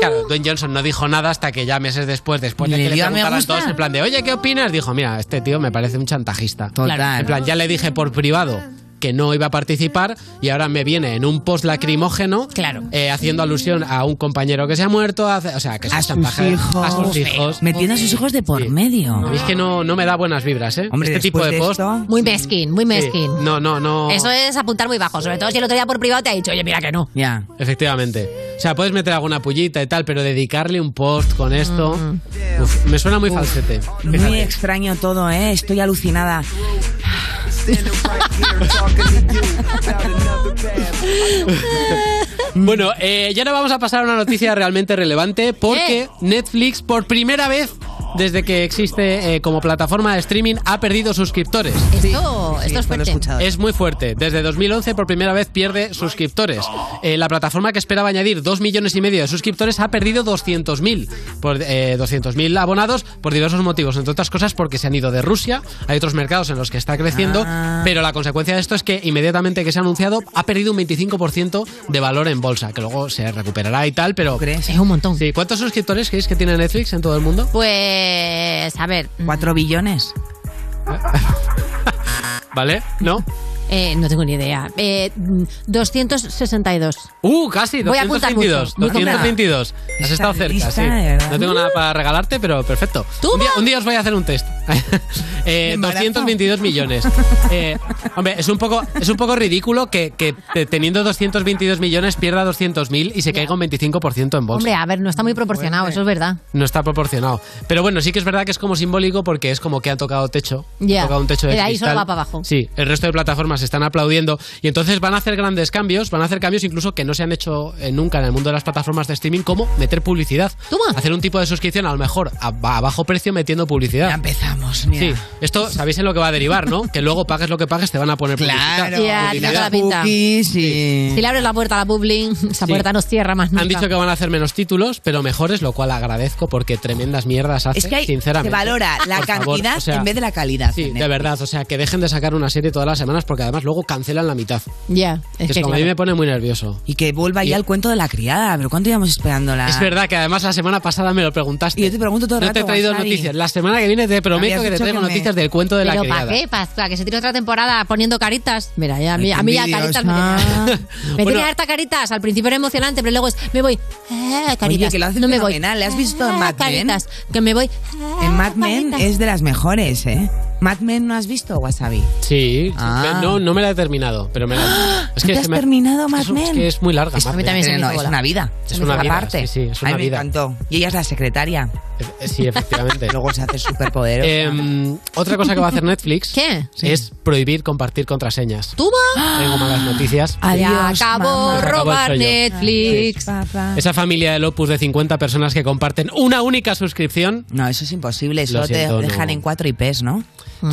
Claro, Dwayne Johnson no dijo nada hasta que ya meses después, después de ¿Le que le me preguntaran todos en plan de, oye, ¿qué opinas? Dijo, mira, este tío me parece un chantajista. Total. En plan, ya le dije por privado que no iba a participar y ahora me viene en un post lacrimógeno Claro. eh, haciendo alusión a un compañero que se ha muerto, hace- o sea, que es A sus hijos. a sus hijos. Metiendo a sus hijos de por medio. A mí es que no, no me da buenas vibras, ¿eh? Hombre, este tipo de de post. esto- Muy mezquín, muy Sí. mezquín. No, no, no. Eso es apuntar muy bajo, sobre todo si el otro día por privado te ha dicho, oye, mira que no. Ya. Efectivamente. O sea, puedes meter alguna pullita y tal, pero dedicarle un post con esto. uf, me suena muy falsete. Muy extraño todo, ¿eh? Estoy alucinada. Bueno, eh, y ahora vamos a pasar a una noticia realmente relevante porque Netflix por primera vez desde que existe eh, como plataforma de streaming ha perdido suscriptores. Esto, esto es fuerte. Es muy fuerte. Desde 2011 por primera vez pierde suscriptores. Eh, la plataforma que esperaba añadir 2 millones y medio de suscriptores ha perdido 200.000 por eh, 200.000 abonados por diversos motivos, entre otras cosas porque se han ido de Rusia, hay otros mercados en los que está creciendo, Ah. pero la consecuencia de esto es que inmediatamente que se ha anunciado ha perdido un 25% de valor en bolsa, que luego se recuperará y tal, pero Es un montón. Sí, ¿cuántos suscriptores creéis que tiene Netflix en todo el mundo? Pues, a ver, ¿Cuatro billones? ¿Vale? ¿No? Eh, no tengo ni idea. Eh, mm, 262. Uh, casi, Voy a apuntar 222. mucho, muy 222. Has Está estado cerca, lista, sí. No tengo nada para regalarte, pero perfecto. Un día, un día os voy a hacer un test. Eh, embarazo? 222 millones. Eh, hombre, es un poco, es un poco ridículo que, que te- teniendo 222 millones pierda 200.000 y se caiga un 25% en bolsa. Hombre, a ver, no está muy proporcionado, eso es verdad. No está proporcionado. Pero bueno, sí que es verdad que es como simbólico porque es como que han tocado techo. Ya. Han tocado un techo de De ahí solo cristal. va para abajo. Sí, el resto de plataformas están aplaudiendo y entonces van a hacer grandes cambios, van a hacer cambios incluso que no se han hecho eh, nunca en el mundo de las plataformas de streaming, como meter publicidad. Hacer un tipo de suscripción a lo mejor a, a bajo precio metiendo publicidad. Ya empezamos, mira. Sí, esto sabéis en lo que va a derivar, ¿no? Que luego pagues lo que pagues te van a poner publicidad. Ya, tiene Publicidad. la pinta. Cookies y... Si le abres la puerta a la Publin, esa Sí. puerta no cierra más nunca. Han dicho que van a hacer menos títulos, pero mejores, lo cual agradezco porque tremendas mierdas hace, Es que hay, se sinceramente. valora la Por favor, cantidad o sea, en vez de la calidad. Sí, de verdad, o sea, que dejen de sacar una serie todas las semanas porque además luego cancelan la mitad. Ya, es Es, que como a mí claro. me pone muy nervioso. Y que vuelva Y- ya el cuento de la criada. Pero ¿cuánto llevamos esperándola? Es verdad que además la semana pasada me lo preguntaste. Y yo te pregunto todo el No te he rato, traído Wasabi. noticias. La semana que viene te prometo Habías que te traigo que me- noticias del cuento de la ¿Pero para criada. qué? ¿Para, para que se tire otra temporada poniendo caritas? Mira, ya, a mí, Ay, a mí ya caritas me tenía, me Bueno. tenía harta caritas. Al principio era emocionante, pero luego es, me voy, eh, caritas. Oye, que lo hace no me voy. ¿Le has visto en Eh, Mad Men? Caritas, que me voy. En Mad Men es de las mejores, ¿eh? Mad Men no has visto, Wasabi. Sí, Ah. no, no me la he terminado, pero me la Es ¿No te se has me- terminado Mad Men? es que es muy larga. Es que a mí también se me Pero no, hizo es bola. una vida. Es una vida, aparte. sí, sí, es una Ay, vida. me encantó. Y ella es la secretaria. Eh, Sí, efectivamente. Luego se hace súper poderosa. Em, otra cosa que va a hacer Netflix ¿Qué? es prohibir compartir contraseñas. ¿Toma? Tengo malas noticias. Ya acabó mamá. robar. Netflix. Esa familia del Opus de 50 personas que comparten una única suscripción. No, eso es imposible. Solo siento, te dejan no. en cuatro IPs, ¿no?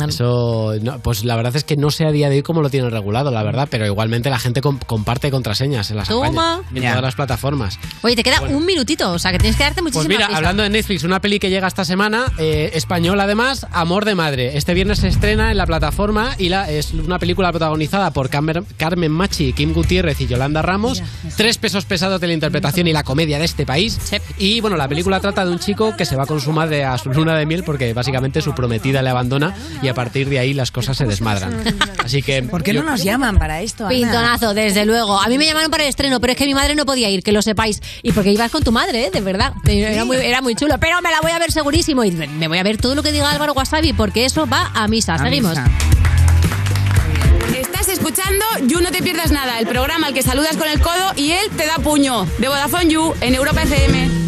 Eso, no, pues la verdad es que no sé a día de hoy cómo lo tienen regulado, la verdad, pero igualmente la gente com- comparte contraseñas en las Toma. en todas las plataformas. Oye, te queda un minutito, o sea que tienes que darte Pues muchísima mira, prisa. hablando de Netflix, una peli que llega esta semana, eh, española además, Amor de Madre. Este viernes se estrena en la plataforma y la, es una película protagonizada por Camer- Carmen Machi, Kim Gutiérrez y Yolanda Ramos. Tres pesos pesados de la interpretación y la comedia de este país. Y bueno, la película trata de un chico que se va con su madre a su luna de miel porque básicamente su prometida le abandona y a partir de ahí las cosas se desmadran. Así que... ¿Por qué no nos llaman para esto? Ana? Pintonazo, desde luego. A mí me llamaron para el estreno, pero es que mi madre no podía ir, que lo sepáis. Y porque ibas con tu madre, ¿eh? de verdad. Era muy, era muy chulo. Pero me la voy a ver segurísimo. Y me voy a ver todo lo que diga Álvaro Wasabi, porque eso va a misa. A Seguimos. misa. Estás escuchando You No Te Pierdas Nada, el programa al que saludas con el codo y él te da puño. De Vodafone You en Europa FM.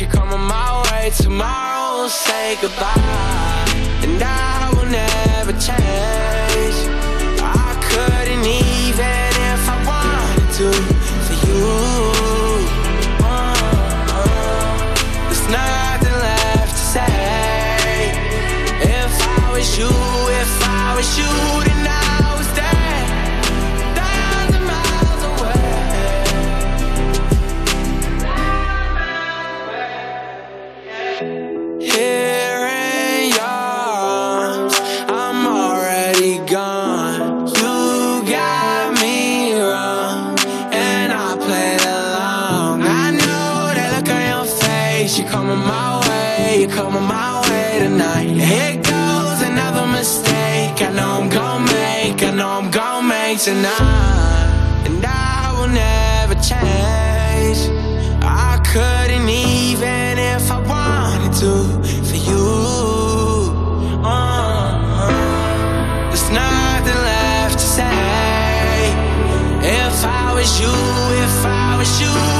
You're coming my way. Tomorrow say goodbye. And I will never change. If I was you,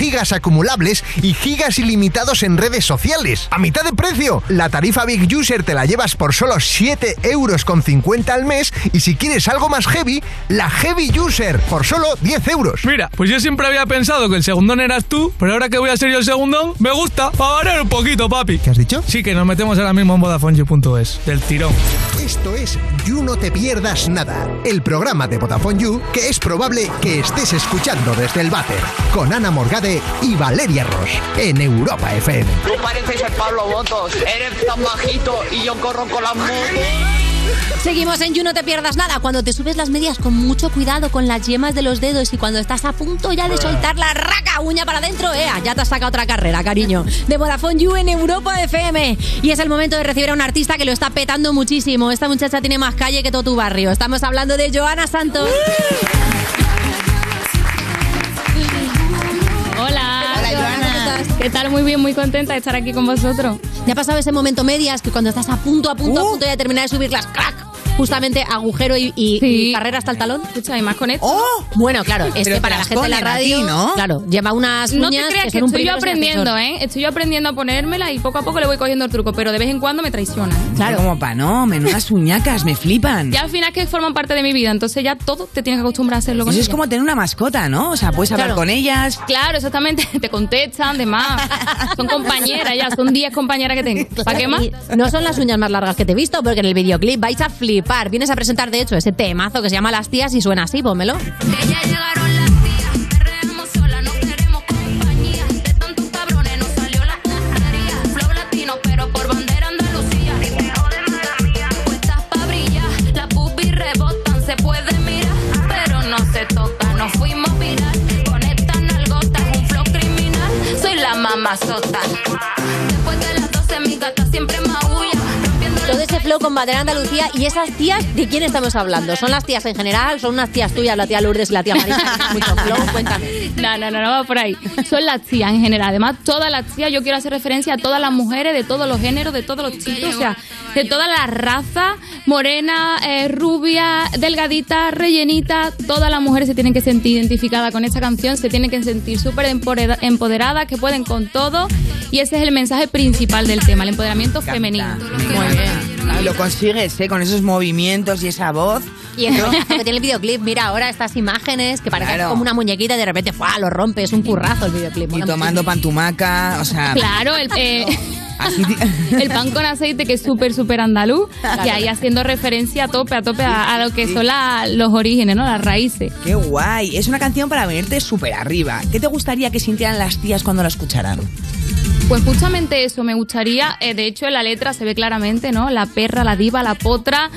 gigas acumulables y gigas ilimitados en redes sociales. ¡A mitad de precio! La tarifa Big User te la llevas por solo 7 euros con 50 al mes y si quieres algo más heavy, la Heavy User por solo 10 euros. Mira, pues yo siempre había pensado que el segundón eras tú, pero ahora que voy a ser yo el segundón, me gusta, para variar un poquito, papi. ¿Qué has dicho? Sí, que nos metemos ahora mismo en VodafoneYou.es, del tirón. Esto es You No Te Pierdas Nada, el programa de Vodafone You que es probable que estés escuchando desde el váter, con Ana Morgade y Valeria Ross, en Europa FM. Tú pareces el Pablo Botos, eres tan bajito y yo corro con las motos. Seguimos en You No Te Pierdas Nada. Cuando te subes las medias con mucho cuidado con las yemas de los dedos y cuando estás a punto ya de soltar la raca uña para adentro, ¡ea! Ya te has sacado otra carrera, cariño. De Vodafone You en Europa FM. Y es el momento de recibir a un artista que lo está petando muchísimo. Esta muchacha tiene más calle que todo tu barrio. Estamos hablando de Joana Santos. Joana. ¿Qué tal? Muy bien, muy contenta de estar aquí con vosotros. ¿Te ha pasado ese momento medias que cuando estás a punto, a punto, a punto de terminar de subirlas, ¡crack! Justamente agujero y, y- y carrera hasta el talón. Escucha, y más con esto. ¡Oh! Bueno, claro, es Pero que te para la gente de la radio, ti, ¿no? claro, lleva unas No te uñas creas que estoy yo aprendiendo. ¿eh? Estoy yo aprendiendo a ponérmela y poco a poco le voy cogiendo el truco, pero de vez en cuando me traiciona. ¿eh? Claro. Como pa' no, menudas uñacas, me flipan. Ya al final que forman parte de mi vida, entonces ya todo te tienes que acostumbrar a hacerlo con Eso es como tener una mascota, ¿no? O sea, puedes hablar Claro. con ellas. Claro, exactamente. Te contestan, demás. Son compañeras ya, son 10 compañeras que tengo. ¿Para qué más? Y no son las uñas más largas que te he visto, porque en el videoclip vais a Vienes a presentar, de hecho, ese temazo que se llama Las Tías y suena así, pónmelo. Ya llegaron las tías, perreamos sola, no queremos compañía. De tantos cabrones nos salió la tontería. Flow latino, pero por bandera Andalucía. Puestas pa' brillar, las boobies rebotan, se puede mirar, pero no se toca. Nos fuimos viral con estas nalgotas, un flow criminal. Soy la mamazota. Después de las 12 mi gata siempre maulla. Todo ese flow con bandera Andalucía y esas tías, ¿de quién estamos hablando? ¿Son las tías en general? ¿Son unas tías tuyas, la tía Lourdes y la tía Marisa? mucho flow? Cuéntame. No, no, no, no va por ahí. Son las tías en general. Además, todas las tías, yo quiero hacer referencia a todas las mujeres de todos los géneros, de todos los chicos, o sea, de todas las razas, morena, eh, rubia, delgadita, rellenita, todas las mujeres se tienen que sentir identificadas con esta canción, se tienen que sentir súper empodera- empoderadas, que pueden con todo, y ese es el mensaje principal del tema, el empoderamiento femenino. Muy bien. Y lo consigues, ¿eh? Con esos movimientos y esa voz. Y el que tiene el videoclip, mira ahora estas imágenes que parecen Claro. como una muñequita y de repente ¡fua! lo rompe, es un currazo el videoclip. Y tomando pantumaca, o sea... Claro, el, eh, el pan con aceite que es súper, súper andaluz y ahí haciendo referencia a tope, a tope a, a lo que son la- los orígenes, ¿no? Las raíces. ¡Qué guay! Es una canción para venirte súper arriba. ¿Qué te gustaría que sintieran las tías cuando la escucharan? Pues justamente eso, me gustaría, eh, de hecho en la letra se ve claramente, ¿no? La perra, la diva, la potra,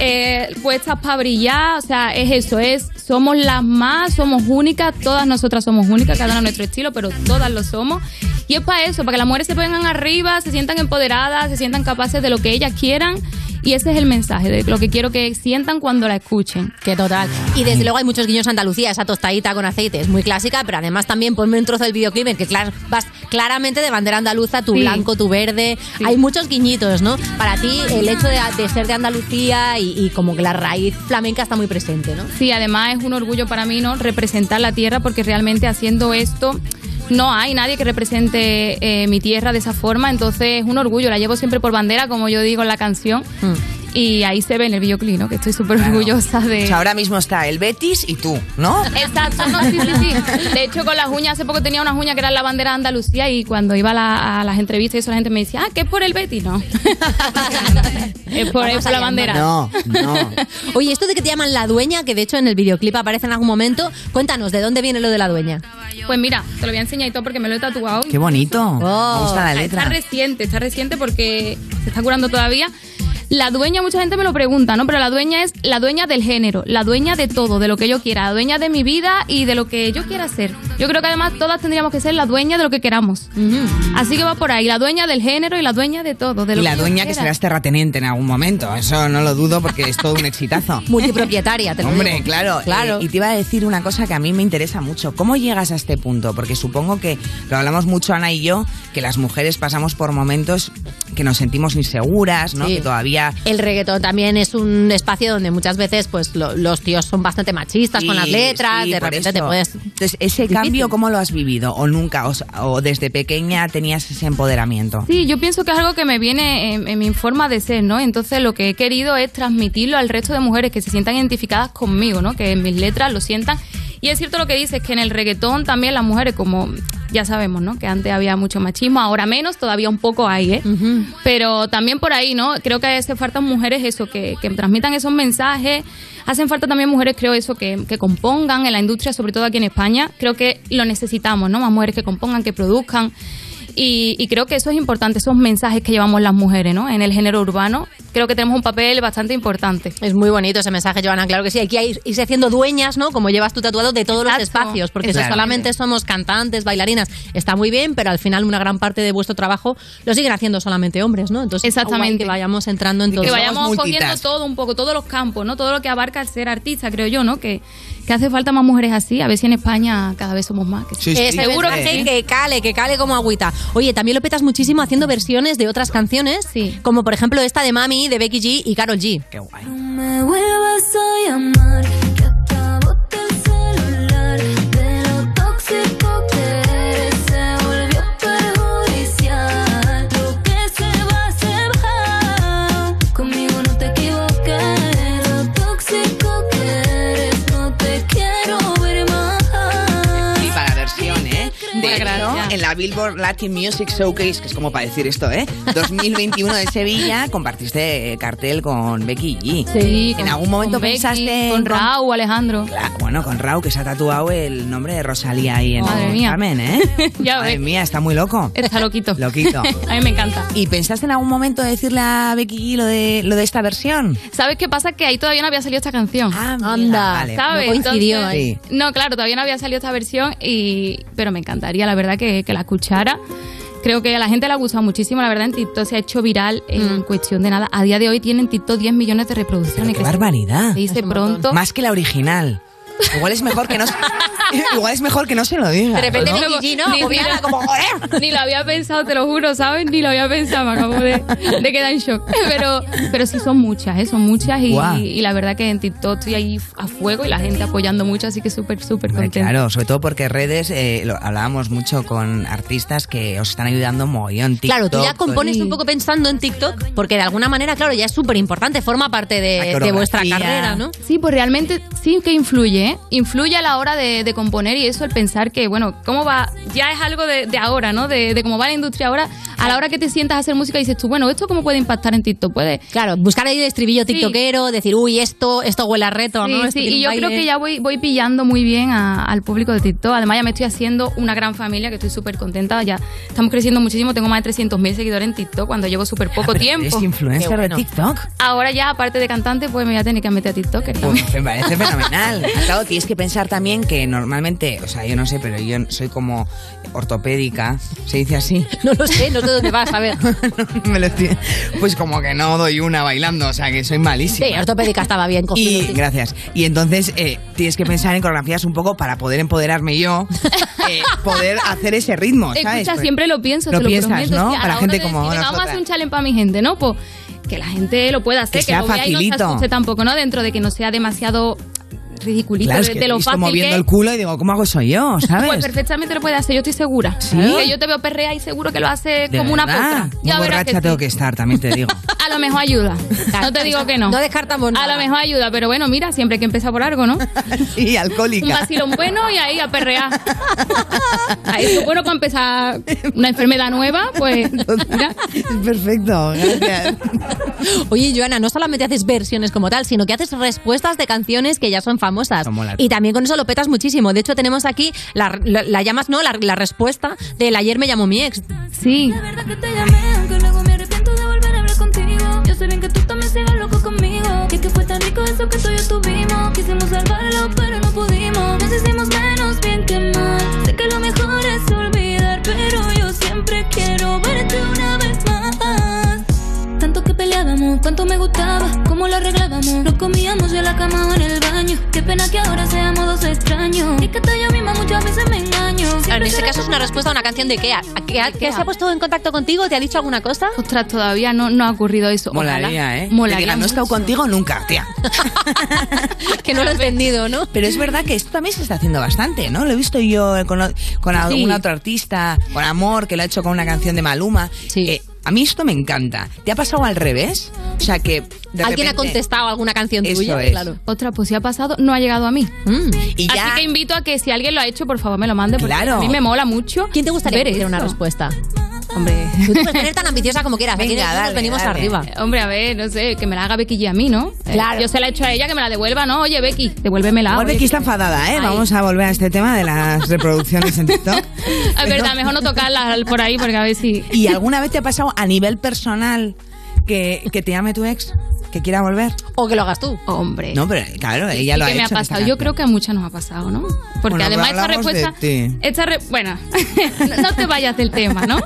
eh, puestas para brillar, o sea, es eso, es, somos las más, somos únicas, todas nosotras somos únicas, cada una a nuestro estilo, pero todas lo somos. Y es para eso, para que las mujeres se pongan arriba, se sientan empoderadas, se sientan capaces de lo que ellas quieran. Y ese es el mensaje, de lo que quiero que sientan cuando la escuchen. Que total. Y desde luego hay muchos guiños a Andalucía, esa tostadita con aceite es muy clásica, pero además también ponme un trozo del videoclip en que clar- vas claramente de bandera andaluza, tu Sí. blanco, tu verde. Hay muchos guiñitos, ¿no? Para ti el hecho de, de ser de Andalucía y, y como que la raíz flamenca está muy presente, ¿no? Sí, además es un orgullo para mí, ¿no? Representar la tierra porque realmente haciendo esto no hay nadie que represente eh, mi tierra de esa forma, entonces es un orgullo, la llevo siempre por bandera, como yo digo en la canción. Y ahí se ve en el videoclip, ¿no? Que estoy súper orgullosa de... O sea, ahora mismo está el Betis y tú, ¿no? Exacto, no, sí, sí, sí. De hecho, con las uñas, hace poco tenía unas uñas que eran la bandera de Andalucía y cuando iba a, la- a las entrevistas y eso, la gente me decía, ah, ¿qué es por el Betty? No. es por, es por la bandera. No, no. Oye, esto de que te llaman la dueña, que de hecho en el videoclip aparece en algún momento, cuéntanos, ¿de dónde viene lo de la dueña? Pues mira, te lo voy a enseñar y todo porque me lo he tatuado. Qué bonito. Me gusta la letra. Está reciente, está reciente porque se está curando todavía. La dueña, mucha gente me lo pregunta, ¿no? Pero la dueña es la dueña del género, la dueña de todo, de lo que yo quiera, la dueña de mi vida y de lo que yo quiera hacer. Yo creo que además todas tendríamos que ser la dueña de lo que queramos. Así que va por ahí, la dueña del género y la dueña de todo. De lo Y la que dueña que serás terrateniente en algún momento. Eso no lo dudo porque es todo un exitazo. Multipropietaria, te lo Hombre, digo. claro. Claro. eh, y te iba a decir una cosa que a mí me interesa mucho. ¿Cómo llegas a este punto? Porque supongo que lo hablamos mucho Ana y yo, que las mujeres pasamos por momentos que nos sentimos inseguras, ¿no? Sí. Que todavía El reggaetón también es un espacio donde muchas veces pues lo- los tíos son bastante machistas con las letras, sí, de repente te puedes... Entonces, ese cambio, ¿cómo lo has vivido? ¿O nunca? O, o desde pequeña tenías ese empoderamiento? Sí, yo pienso que es algo que me viene en, en mi forma de ser, ¿no? Entonces lo que he querido es transmitirlo al resto de mujeres que se sientan identificadas conmigo, ¿no? Que en mis letras lo sientan. Y es cierto lo que dices, que en el reggaetón también las mujeres, como ya sabemos, ¿no? Que antes había mucho machismo, ahora menos, todavía un poco hay, ¿eh? Pero también por ahí, ¿no? Creo que hace falta mujeres eso, que, que transmitan esos mensajes. Hacen falta también mujeres, creo, eso, que, que compongan en la industria, sobre todo aquí en España. Creo que lo necesitamos, ¿no? Más mujeres que compongan, que produzcan. Y, y creo que eso es importante, esos mensajes que llevamos las mujeres, ¿no? En el género urbano. Creo que tenemos un papel bastante importante. Es muy bonito ese mensaje, Joana, claro que sí. Hay que ir- irse haciendo dueñas, ¿no? Como llevas tú tatuado de todos los espacios, porque si solamente somos cantantes, bailarinas, está muy bien, pero al final una gran parte de vuestro trabajo lo siguen haciendo solamente hombres, ¿no? Entonces, Exactamente. que vayamos entrando en todo. que vayamos cogiendo todo un poco, todos los campos, ¿no? Todo lo que abarca el ser artista, creo yo, ¿no? Que, que hace falta más mujeres así. A ver si en España cada vez somos más. Que Eh, seguro que sí, que cale, que cale como agüita. Oye, también lo petas muchísimo haciendo versiones de otras canciones, como por ejemplo esta de Mami, de Becky G y Carol G. Qué guay. No me vuelvas a llamar, en la Billboard Latin Music Showcase, que es como para decir esto, ¿eh? 2021 de Sevilla, compartiste eh, cartel con Becky G. Sí, En con- algún momento con Becky, pensaste... con Raúl, Alejandro. Bueno, con Raúl, que se ha tatuado el nombre de Rosalía ahí en Madre el mía. examen, ¿eh? Ya Madre ves. mía, está muy loco. Está loquito. Loquito. a mí me encanta. ¿Y pensaste en algún momento decirle a Becky G lo de, lo de esta versión? ¿Sabes qué pasa? Que ahí todavía no había salido esta canción. Anda, vale. ¿sabes? no coincidió Entonces-. No, claro, todavía no había salido esta versión, y pero me encantaría, la verdad, que, que la escuchara. Creo que a la gente le ha gustado muchísimo, la verdad, en TikTok se ha hecho viral en cuestión de nada. A día de hoy tiene en TikTok 10 millones de reproducciones. ¡Qué que barbaridad! Se dice pronto. Más que la original. Igual es mejor que no, igual es mejor que no se lo diga. De repente No, Becky G, ¿no? ni- lo- como, joder. Ni lo había pensado, te lo juro, ¿sabes? Ni lo había pensado, me acabo de, de quedar en shock. Pero, pero sí son muchas, ¿eh? Son muchas y, la verdad que en TikTok estoy ahí a fuego y la gente apoyando mucho, así que súper, súper contenta. Claro, sobre todo porque redes, eh, lo, hablábamos mucho con artistas que os están ayudando mogollón. Claro, tú ya TikTok, compones un poco pensando en TikTok, porque de alguna manera, claro, ya es súper importante, forma parte de, de vuestra carrera, ¿no? Sí, pues realmente sí que influye, Influye a la hora de, de componer y eso, el pensar que, bueno, cómo va, ya es algo de, de ahora, ¿no? De, de cómo va la industria ahora, a la hora que te sientas a hacer música dices tú, bueno, ¿esto cómo puede impactar en TikTok? Puede... Claro, buscar ahí el estribillo tiktokero, decir, uy, esto, esto huele a reto, Sí, ¿no? Esto sí, y yo baile. creo que ya voy, voy pillando muy bien a- al público de TikTok. Además, ya me estoy haciendo una gran familia, que estoy súper contenta. Ya estamos creciendo muchísimo. Tengo más de 300.000 seguidores en TikTok cuando llevo súper poco tiempo. eres influencer de TikTok. Ahora ya, aparte de cantante, pues me voy a tener que meter a TikToker también. Pues me parece fenomenal. Claro, tienes que pensar también que normalmente, o sea, yo no sé, pero yo soy como ortopédica, se dice así. No lo sé, no dónde vas, a ver. Me lo estoy- Pues como que no doy una bailando, o sea, que soy malísima. Sí, ortopédica estaba bien cogido. Y sí. gracias. Y entonces eh, tienes que pensar en coreografías un poco para poder empoderarme yo, eh, poder hacer ese ritmo, ¿sabes? Escucha, Pues- siempre lo pienso, Lo te lo piensas, prometo. ¿no? A Para la gente hora de como decir, venga, vamos a nosotras. hacer un challenge para mi gente, ¿no? Pues que la gente lo pueda hacer, Que que, sea lo vea y no se facilito. asuste tampoco, ¿no? Dentro de que no sea demasiado ridiculito Claro, es de, que de lo fácil moviendo que el es. culo y digo, ¿cómo hago eso yo? ¿Sabes? Pues perfectamente lo puede hacer, yo estoy segura. ¿Sí? Que yo te veo perrea y seguro que lo hace De como una verdad. potra. Muy Ya borracha que sí. tengo que estar, también te digo. A lo mejor ayuda. No te digo que no. No descartamos A nada. lo mejor ayuda, pero bueno, mira, siempre hay que empezar por algo, ¿no? Sí, Un alcohólica. vacilón bueno y ahí a perrear. Ahí es bueno para empezar una enfermedad nueva, pues mira. Perfecto, gracias. Oye, Joana, no solamente haces versiones como tal, sino que haces respuestas de canciones que ya son famosas. Y también con eso lo petas muchísimo. De hecho, tenemos aquí, la, la- la llamas, ¿no? La, la respuesta del ayer me llamó mi ex. Sí. La verdad que te llamé, aunque luego me arrepiento de volver a hablar contigo. Yo sé bien que tú también sigas loco conmigo. Y que fue tan rico eso que tú y yo tuvimos. Quisimos salvarlo, pero no pudimos. Nos hicimos menos bien que mal. Sé que lo mejor es olvidar, pero yo siempre quiero verte una vez peleábamos, cuánto me gustaba, cómo lo arreglábamos. Nos comíamos en la cama o en el baño. Qué pena que ahora seamos dos extraños. Y que hasta yo misma muchas veces me engaño. Claro, en este caso es una respuesta a una canción de Kea. ¿Que, que se ha puesto en contacto contigo? ¿Te ha dicho alguna cosa? Ostras, todavía no, no ha ocurrido eso. Molaría, Ojalá. ¿eh? Molaría Que diga, no he estado contigo nunca, tía. que no lo he entendido, ¿no? Pero es verdad que esto también se está haciendo bastante, ¿no? Lo he visto yo con, algún otro artista, con Amor, que lo ha hecho con una canción de Maluma. Eh, a mí esto me encanta. ¿Te ha pasado al revés? O sea, que de ¿Alguien ha contestado alguna canción Eso tuya? es. Claro. Ostras, pues si ha pasado, no ha llegado a mí. Y Así ya- que invito a que si alguien lo ha hecho, por favor me lo mande. Porque Claro. a mí me mola mucho. ¿Quién te gustaría ver que una respuesta? Hombre. Tú puedes poner tan ambiciosa como quieras. Venga, nos dale, venimos dale. arriba. Eh, Hombre, a ver, no sé, que me la haga Becky G a mí, ¿no? Eh, Claro. yo se la he hecho a ella, que me la devuelva, ¿no? Oye, Becky, devuélvemela. Igual. Becky está enfadada, ¿eh? Ay. Vamos a volver a este tema de las reproducciones en TikTok. Es verdad, mejor no tocarla por ahí porque a ver si... ¿Y alguna vez te ha pasado a nivel personal que, que te llame tu ex? que quiera volver. O que lo hagas tú. Hombre. No, pero claro, ella Sí lo ha que me hecho. ha pasado. Yo creo que a muchas nos ha pasado, ¿no? Porque Bueno, además esta respuesta. Esta re- bueno, no- te vayas del tema, ¿no?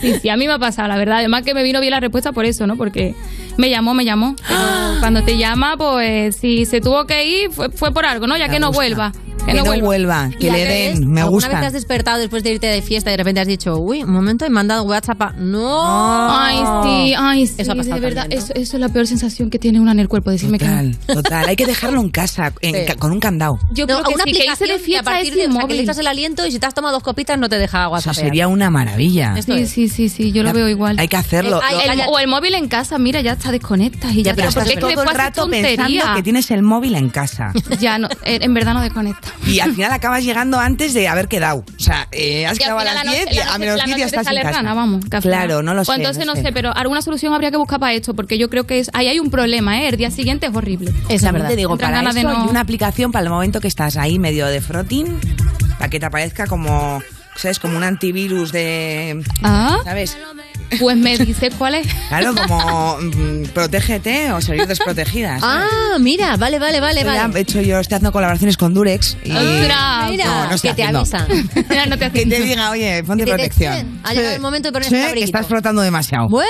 Sí, sí, a mí me ha pasado, la verdad. Además que me vino bien la respuesta por eso, ¿no? Porque me llamó, me llamó. Pero cuando te llama, pues si se tuvo que ir, fue, fue por algo, ¿no? Ya Me que no gusta. vuelva. Que, Que no, vuelva. vuelva, que ¿Y al le den, me ¿Alguna gusta. vez te has despertado después de irte de fiesta y de repente has dicho, uy, un momento, y me han dado WhatsApp? a- ¡No! Ay, sí, ay, sí, Eso ha pasado de verdad. también, ¿no? eso, eso es la peor sensación que tiene una en el cuerpo, decirme que no. Total, total. Hay que dejarlo en casa, en Sí. ca- con un candado. Yo No, creo que una sí, que de que a fiesta partir es de o sea, que inmóvil. le echas el aliento y si te has tomado dos copitas no te deja Eso WhatsApp. sería una maravilla. Esto Sí, es. sí, sí, sí, yo lo veo igual. Hay que hacerlo. El- el- o el móvil en casa, mira, ya está desconectas y ya, ya, pero está. estás todo el rato pensando que tienes el móvil en casa. Ya, no, en en verdad no desconecta. Y al final acabas llegando antes de haber quedado. O sea, eh, has quedado a las la noche- 10 y a menos la 10 ya estás en casa. rana, vamos. Claro, no lo Pues sé. entonces no sé, pero alguna solución habría que buscar para esto, porque yo creo que es, ahí hay un problema, ¿eh? El día siguiente es horrible. Es la verdad. te digo, Entran para ganas de eso no- hay una aplicación para el momento que estás ahí medio de frotting, para que te aparezca como, ¿sabes? Como un antivirus de... Ah, ¿Sabes? Pues me dices cuál es. Claro, como mm, protégete o salir desprotegidas. Ah, mira, vale, vale, vale, ya vale. he hecho yo, estoy haciendo colaboraciones con Durex y... Ostras. Mira, No, no estoy que te haciendo. avisa. Mira, no te Que te diga, oye, ponte Que te protección. Ha llegado el momento de ponerse Sí, el que abriguito. estás frotando demasiado. Bueno,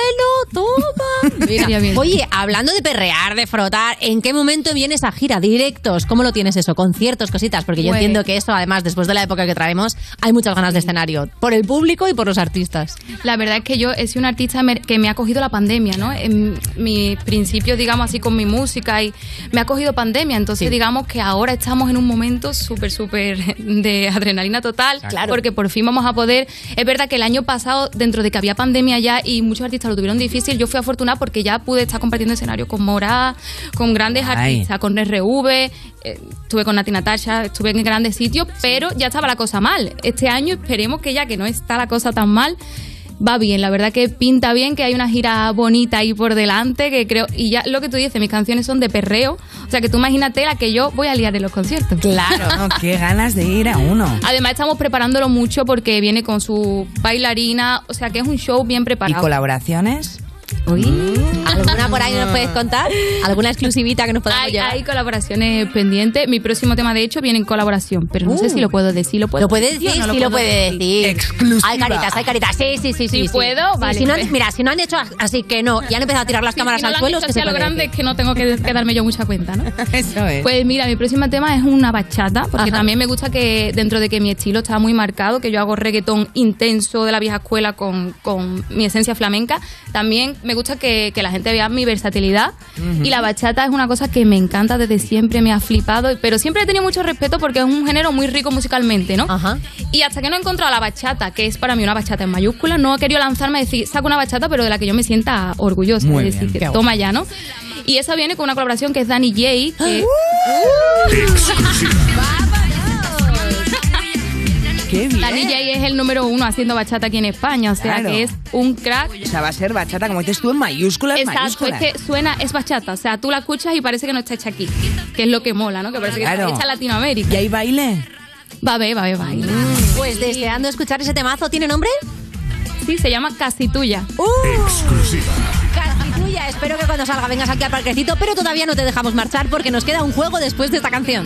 toma. Mira. Bien. Oye, hablando de perrear, de frotar, ¿en qué momento viene esa gira? ¿Directos? ¿Cómo lo tienes eso? ¿Conciertos, cositas? Porque yo Pues- entiendo que eso, además, después de la época que traemos, hay muchas ganas de escenario. Por el público y por los artistas. La verdad es que yo he sido una artista que me ha cogido la pandemia, ¿no? En mi principio, digamos así, con mi música y me ha cogido pandemia. Entonces, digamos que ahora estamos en un momento súper, súper de adrenalina total. Claro. Porque por fin vamos a poder. Es verdad que el año pasado, dentro de que había pandemia ya y muchos artistas lo tuvieron difícil, yo fui afortunada porque ya pude estar compartiendo escenario con Mora, con grandes artistas, con RV, eh, estuve con Nati Natasha, estuve en grandes sitios, pero ya estaba la cosa mal. Este año esperemos que ya que no está la cosa tan mal, va bien. La verdad que pinta bien, que hay una gira bonita ahí por delante, que creo, y ya lo que tú dices, mis canciones son de perreo, o sea que tú imagínate la que yo voy a liar en los conciertos. Claro, no, qué ganas de ir a uno. Además estamos preparándolo mucho porque viene con su bailarina, o sea que es un show bien ¿Y preparado. colaboraciones? Uy, ¿alguna por ahí nos puedes contar? ¿Alguna exclusivita que nos podamos Hay, llevar? hay colaboraciones pendientes. Mi próximo tema, de hecho, viene en colaboración, pero no sé Uh. si lo puedo decir. ¿Lo, puedo Lo puede decir no sí lo puedo puede decir. Exclusiva. Hay caritas, hay caritas. Sí, sí, sí. Sí sí, puedo, Sí, vale, si no han- mira, si no han hecho así que no y han empezado a tirar las Sí, cámaras si no al lo suelo, es que se lo puede grande decir. es que no tengo que, que darme yo mucha cuenta, ¿no? Eso es. Pues mira, mi próximo tema es una bachata, porque Ajá. también me gusta que dentro de que mi estilo está muy marcado, que yo hago reggaetón intenso de la vieja escuela con, con mi esencia flamenca, también me gusta que, que la gente vea mi versatilidad. Y la bachata es una cosa que me encanta desde siempre, me ha flipado, pero siempre he tenido mucho respeto porque es un género muy rico musicalmente, ¿no? Ajá. Y hasta que no he encontrado la bachata, que es para mí una bachata en mayúscula, no he querido lanzarme a decir, saco una bachata, pero de la que yo me sienta orgullosa. Muy es decir, bien. que Qué toma ya, ¿no? Y esa viene con una colaboración que es Danny J, que... Qué bien. Danny J es el número uno haciendo bachata aquí en España, o sea Claro. que es un crack. O sea, va a ser bachata, como dices tú, en mayúsculas, Exacto, mayúsculas. es que suena, es bachata, o sea, tú la escuchas y parece que no está hecha aquí, que es lo que mola, ¿no? Que parece que Claro. está hecha en Latinoamérica. ¿Y hay baile? Va a ver, va a ver, va a ver. Pues deseando escuchar ese temazo, ¿tiene nombre? Sí, se llama Casi Tuya. Exclusiva. Casi tuya. Espero que cuando salga vengas aquí al parquecito, pero todavía no te dejamos marchar porque nos queda un juego después de esta canción.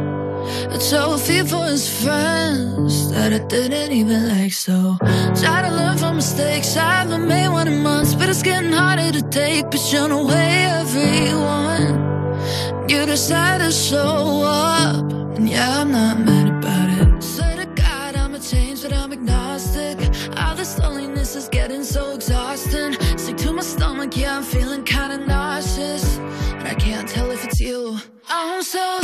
A fear for his friends that I didn't even like. So try to learn from mistakes. I haven't made one in months, but it's getting harder to take. But you know, way everyone, you decide to show up, and yeah, I'm not mad about it. Swear to God, I'ma change, but I'm agnostic. All this loneliness is getting so exhausting. Sick to my stomach, yeah, I'm feeling kinda nauseous, and I can't tell if it's you. I'm so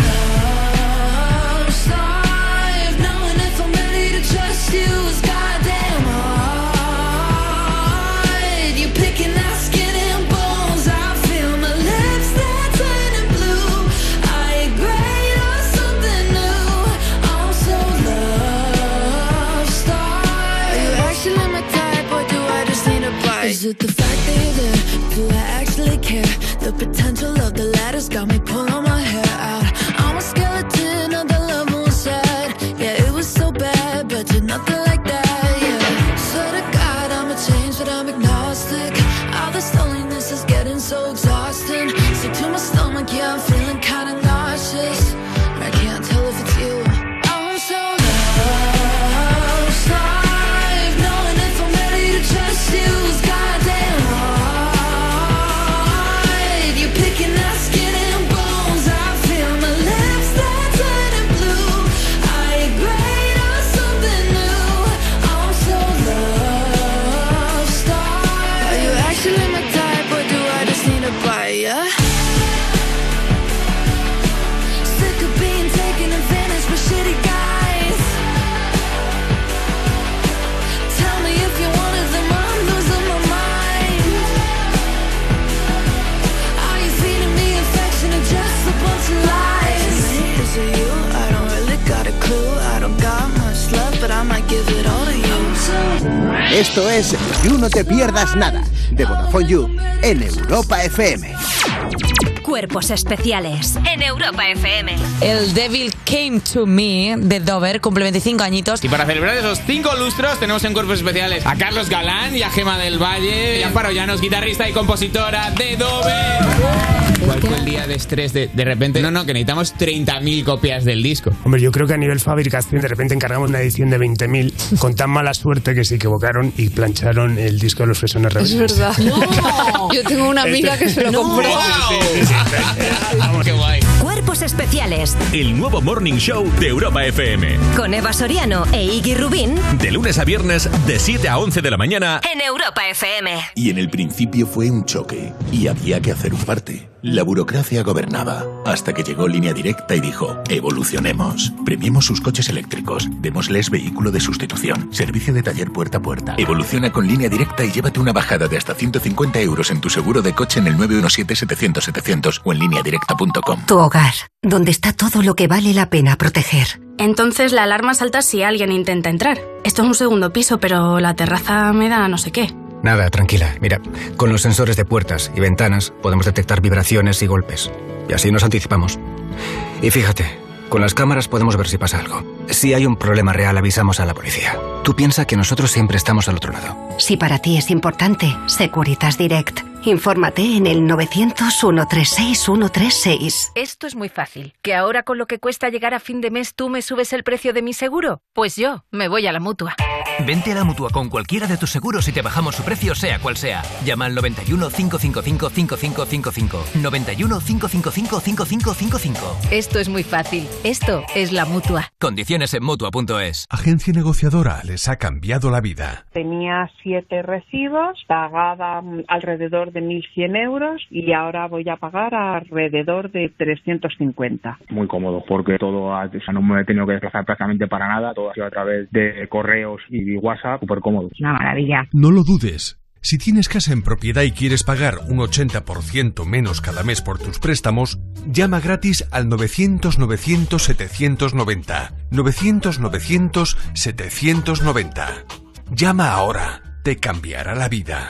Esto es You No Te Pierdas Nada, de Vodafone You, en Europa FM. Cuerpos especiales en Europa FM. El Devil Came to Me de Dover cumple 25 añitos. Y para celebrar esos cinco lustros tenemos en cuerpos especiales a Carlos Galán y a Gema del Valle y a Amparo Llanos, guitarrista y compositora de Dover. ¿Cuál fue el día de estrés de, de repente? No, no, que necesitamos 30.000 copias del disco. Hombre, yo creo que a nivel fabricación de repente encargamos una edición de 20.000 con tan mala suerte que se equivocaron y plancharon el disco de los Fresones Rebeldes. Es verdad. Yo tengo una amiga que se lo compró. Qué guay. Cuerpos especiales El nuevo Morning Show de Europa FM. con Eva Soriano e Iggy Rubín De lunes a viernes, de 7 a 11 de la mañana. en Europa FM. Y en el principio fue un choque y había que hacer un parte. La burocracia gobernaba hasta que llegó Línea Directa y dijo, evolucionemos. Premiemos sus coches eléctricos, démosles vehículo de sustitución, servicio de taller puerta a puerta. Evoluciona con Línea Directa y llévate una bajada de hasta 150 euros en tu seguro de coche en el 917-700-700 o en lineadirecta.com. Tu hogar, donde está todo lo que vale la pena proteger. Entonces la alarma salta si alguien intenta entrar. Esto es un segundo piso, pero la terraza me da no sé qué. Nada, tranquila. Mira, con los sensores de puertas y ventanas podemos detectar vibraciones y golpes. Y así nos anticipamos. Y fíjate, con las cámaras podemos ver si pasa algo. Si hay un problema real, avisamos a la policía. Tú piensa que nosotros siempre estamos al otro lado. Si para ti es importante, Securitas Direct. Infórmate en el 900-136-136. Esto es muy fácil. ¿Que ahora con lo que cuesta llegar a fin de mes tú me subes el precio de mi seguro? Pues yo me voy a la mutua. Vente a la mutua con cualquiera de tus seguros y te bajamos su precio, sea cual sea. Llama al 91 555 5555. 91 555 5555. Esto es muy fácil. Esto es la mutua. Condiciones en mutua.es. Agencia negociadora les ha cambiado la vida. Tenía siete recibos, pagaba alrededor de 1.100 euros y ahora voy a pagar alrededor de 350. Muy cómodo porque todo, ha- o sea, no me he tenido que desplazar prácticamente para nada, todo ha sido a través de correos y WhatsApp, súper cómodo. Una maravilla. No lo dudes. Si tienes casa en propiedad y quieres pagar un 80% menos cada mes por tus préstamos, llama gratis al 900-900-790. 900-900-790. Llama ahora. Te cambiará la vida.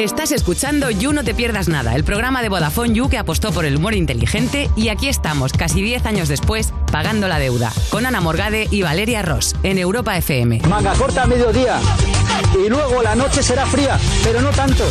Estás escuchando You No Te Pierdas Nada, el programa de Vodafone You que apostó por el humor inteligente y aquí estamos, casi 10 años después, pagando la deuda, con Ana Morgade y Valeria Ross, en Europa FM. Manga corta a mediodía y luego la noche será fría, pero no tanto.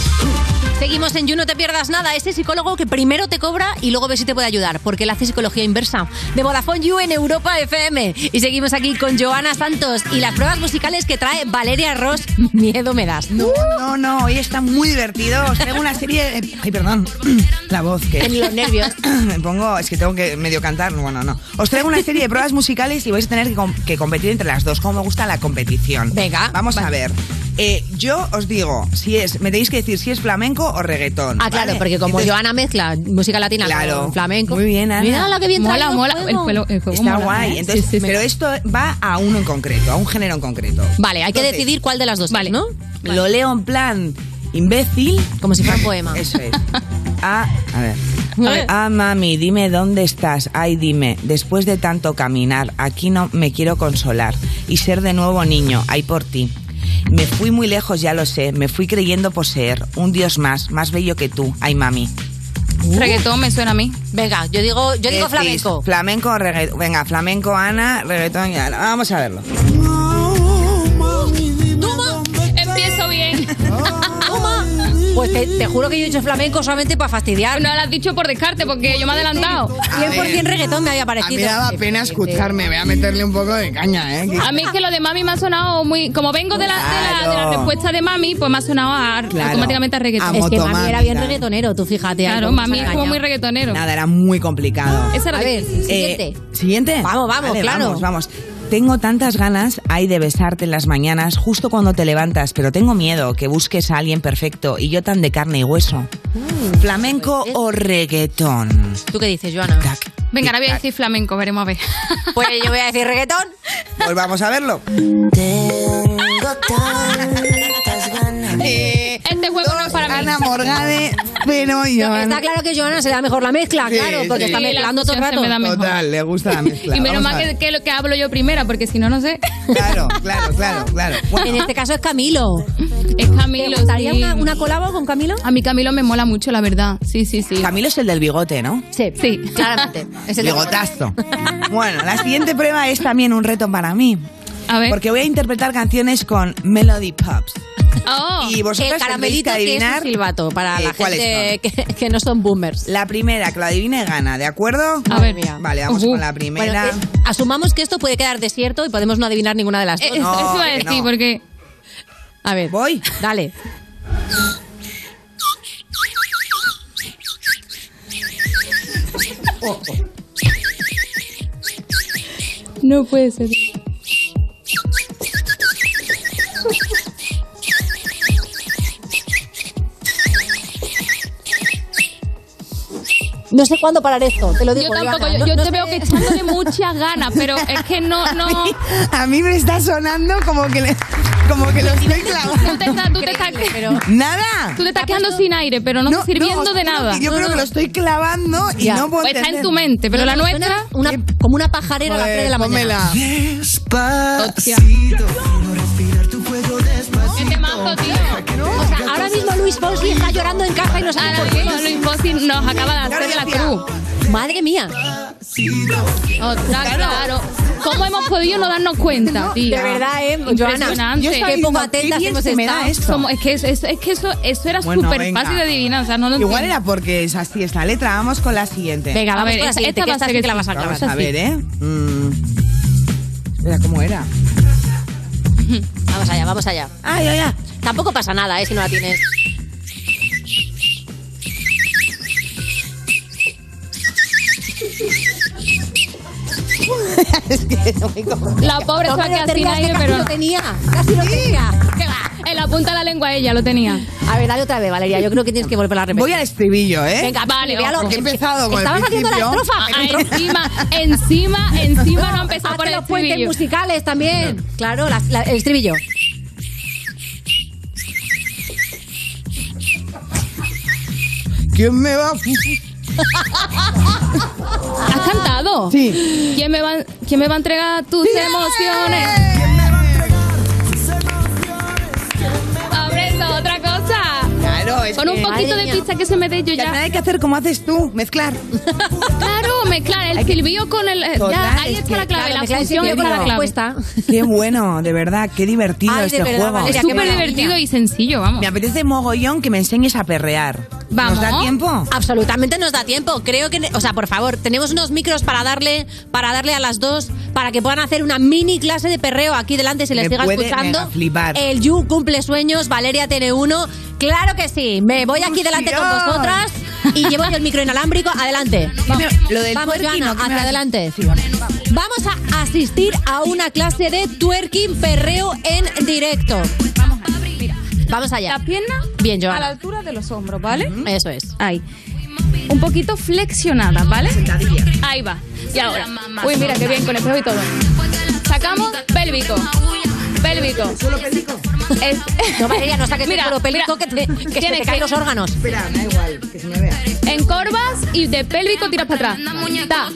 Seguimos en You, no te pierdas nada. Ese psicólogo que primero te cobra y luego ve si te puede ayudar, porque él hace psicología inversa. De Vodafone You en Europa FM. Y seguimos aquí con Joana Santos y las pruebas musicales que trae Valeria Ross. Miedo me das. No, no, no. Hoy está muy divertido. Os traigo una serie. de- Ay, perdón. La voz que. En los nervios. Me pongo. Es que tengo que medio cantar. Bueno, no. Os traigo una serie de pruebas musicales y vais a tener que, com- que competir entre las dos. Como me gusta la competición. Venga. Vamos a ver. Eh, yo os digo, si es, me tenéis que decir si es flamenco o reggaetón. Ah, claro, ¿vale? porque como Entonces- Joana mezcla música latina Claro. con flamenco. Muy bien, Ana. Mira la que bien Mola, mola. El juego- el juego Está mola, guay. ¿eh? Entonces, Sí, sí, sí. pero esto va a uno en concreto, a un género en concreto. Vale, hay que Entonces, decidir cuál de las dos, Vale. ¿no? Lo leo en plan imbécil. Como si fuera un poema. Eso es. Ah, a ver. Ah, mami, dime dónde estás. Ay, dime, después de tanto caminar, aquí no me quiero consolar y ser de nuevo niño. Ay, por ti. Me fui muy lejos, ya lo sé. Me fui creyendo poseer un dios más, más bello que tú. Ay, mami. Reggaetón me suena a mí. Venga, yo digo, yo digo flamenco. Flamenco o reggaetón. Venga, flamenco, Ana, reggaetón y Ana. Vamos a verlo. Pues te, te juro que yo he dicho flamenco solamente para fastidiar. No lo has dicho por descarte porque yo me he adelantado. 100% reggaetón me había A mí parecido. me daba pena escucharme. Voy a meterle un poco de caña, ¿eh? A mí es que lo de mami me ha sonado muy. Como vengo de la, de la, de la respuesta de mami, pues me ha sonado a- Claro. automáticamente a reggaetón. A Es que mami era bien claro. reggaetonero, tú fíjate. Claro, mami es como muy reggaetonero. Nada, era muy complicado. Esa era A ver, siguiente. Eh, ¿Siguiente? Vamos, vamos, Vale, claro. Vamos, vamos. Tengo tantas ganas, hay de besarte en las mañanas, justo cuando te levantas, pero tengo miedo que busques a alguien perfecto y yo tan de carne y hueso. ¿Flamenco o reggaetón? ¿Tú qué dices, Joana? Venga, ahora voy a decir flamenco, veremos a ver. Pues yo voy a decir reggaetón. Pues vamos a verlo. Eh, Este juego no es para mí. Ana Morgade, pero. Está claro que Joana se da mejor la mezcla, Sí, claro, porque sí. está mezclando todo el rato. me da mejor. Total, le gusta la mezcla. Y menos mal que, que, lo- que hablo yo primera, porque si no, no sé. Claro, claro, claro, claro. Bueno, En este caso es Camilo. Es ¿Te Camilo. gustaría sí. una, una colabo con Camilo? A mí Camilo me mola mucho, la verdad. Sí, sí, sí. Camilo es el del bigote, ¿no? Sí, Sí. claramente. Es el Bigotazo. Bueno, la siguiente prueba es también un reto para mí. A ver. Porque voy a interpretar canciones con Melody Pops. Oh, Y vosotros El caramelito que que es adivinar silbato para eh, la ¿cuáles gente que, que no son boomers. La primera que lo adivine gana, ¿de acuerdo? A ver. mía. Vale, vamos con la Bueno, primera. eh, asumamos que esto puede quedar desierto y podemos no adivinar ninguna de las Eh, dos. eso, No, eso iba a que decir, no. porque. A ver, Voy. dale. No puede ser. No sé cuándo parar esto, te lo digo. Yo tampoco, Joana. yo, No- yo no te sé- veo que echándole muchas ganas, pero es que no, no. A mí me está sonando como que, le- como que lo estoy clavando. Tú te estás, tú te estás, pero- ¡Nada! tú te estás quedando sin aire, pero no, No, sirviendo no, de nada. Yo creo que lo estoy clavando y Ya. no puedo Pues está en tu mente, pero No, la nuestra. una, como una pajarera a las Joder, 3 de la mañana. pónmela. Hostia. Qué temazo, tío. Luis Fonsi está llorando en casa y no sabe Ahora por qué. Luis Fonsi nos acaba de hacer de la cruz. Madre mía. Ostras, claro. ¿Cómo hemos podido no darnos cuenta, tío? De verdad, ¿eh? Joana, Impresionante. yo Qué poco atentas hemos se me da estado. esto. Somos- es que, es, es- es que eso, eso era Bueno, súper fácil de adivinar. O sea, no lo Igual entiendo. era porque es así esta letra. Vamos con la siguiente. Venga, A vamos ver, con la esta- siguiente, esta que va a esta ser sí que que la vas a clavar. Vamos a ver, ¿eh? Mm. ¿cómo era? Vamos allá, vamos allá. Ah, ya, ya. Tampoco pasa nada, ¿eh? Si no la tienes. es que no me cojo. La pobre No que aire, casi pero lo tenía. Casi lo tenía. ¿Qué va? en la punta de la lengua ella lo tenía. A ver, dale otra vez, Valeria. Yo creo que tienes que volver a repetir. Voy al estribillo, ¿eh? Venga, Vale, véalo. ojo. Porque he empezado con el Estabas haciendo la estrofa. Ah, pero encima, encima, encima no ha empezado por Hazte el los puentes musicales también. Claro, la- la- el estribillo. ¿Quién me va a... ¿Has cantado? Sí. ¿Quién me va, quién me va a entregar tus emociones? Hombre, eso es otra cosa. Claro, poquito de pizza que se me dé yo ya. hay que hacer como haces tú, mezclar. Claro, mezclar el silbillo con el. Total, ya, ahí es está la clave, claro, la función silbillo está la con la clave. Puesta. Qué bueno, de verdad, qué divertido Ay, este verdad, juego. Valeria, Es súper divertido y sencillo, vamos. Me apetece mogollón que me enseñes a perrear. Vamos. ¿Nos da tiempo? Absolutamente nos da tiempo. Creo que, o sea, por favor, tenemos unos micros para darle, para darle a las dos, para que puedan hacer una mini clase de perreo aquí delante si les siga escuchando. flipar. El You cumple sueños, Valeria tiene uno. Claro que sí. Me voy aquí delante con vosotras y llevo yo el micro inalámbrico. Adelante. Vamos, lo del Vamos, twerking, Joana, ¿o qué me hacia vas- adelante. Vamos a asistir a una clase de twerking perreo en directo. Vamos allá. La pierna Bien, Joana. a la altura de los hombros, ¿vale? Eso es. Ahí. Un poquito flexionada, ¿vale? Ahí va. Y ahora. Uy, mira qué bien, con espejo y todo. Sacamos pélvico. Pélvico. ¿Solo pélvico? No, Valeria, no saques el mira, puro pélvico mira, que te, que se tienes te caen los órganos. Espera, da igual, que se me vea. Encorvas y de pélvico tiras para atrás. Ta.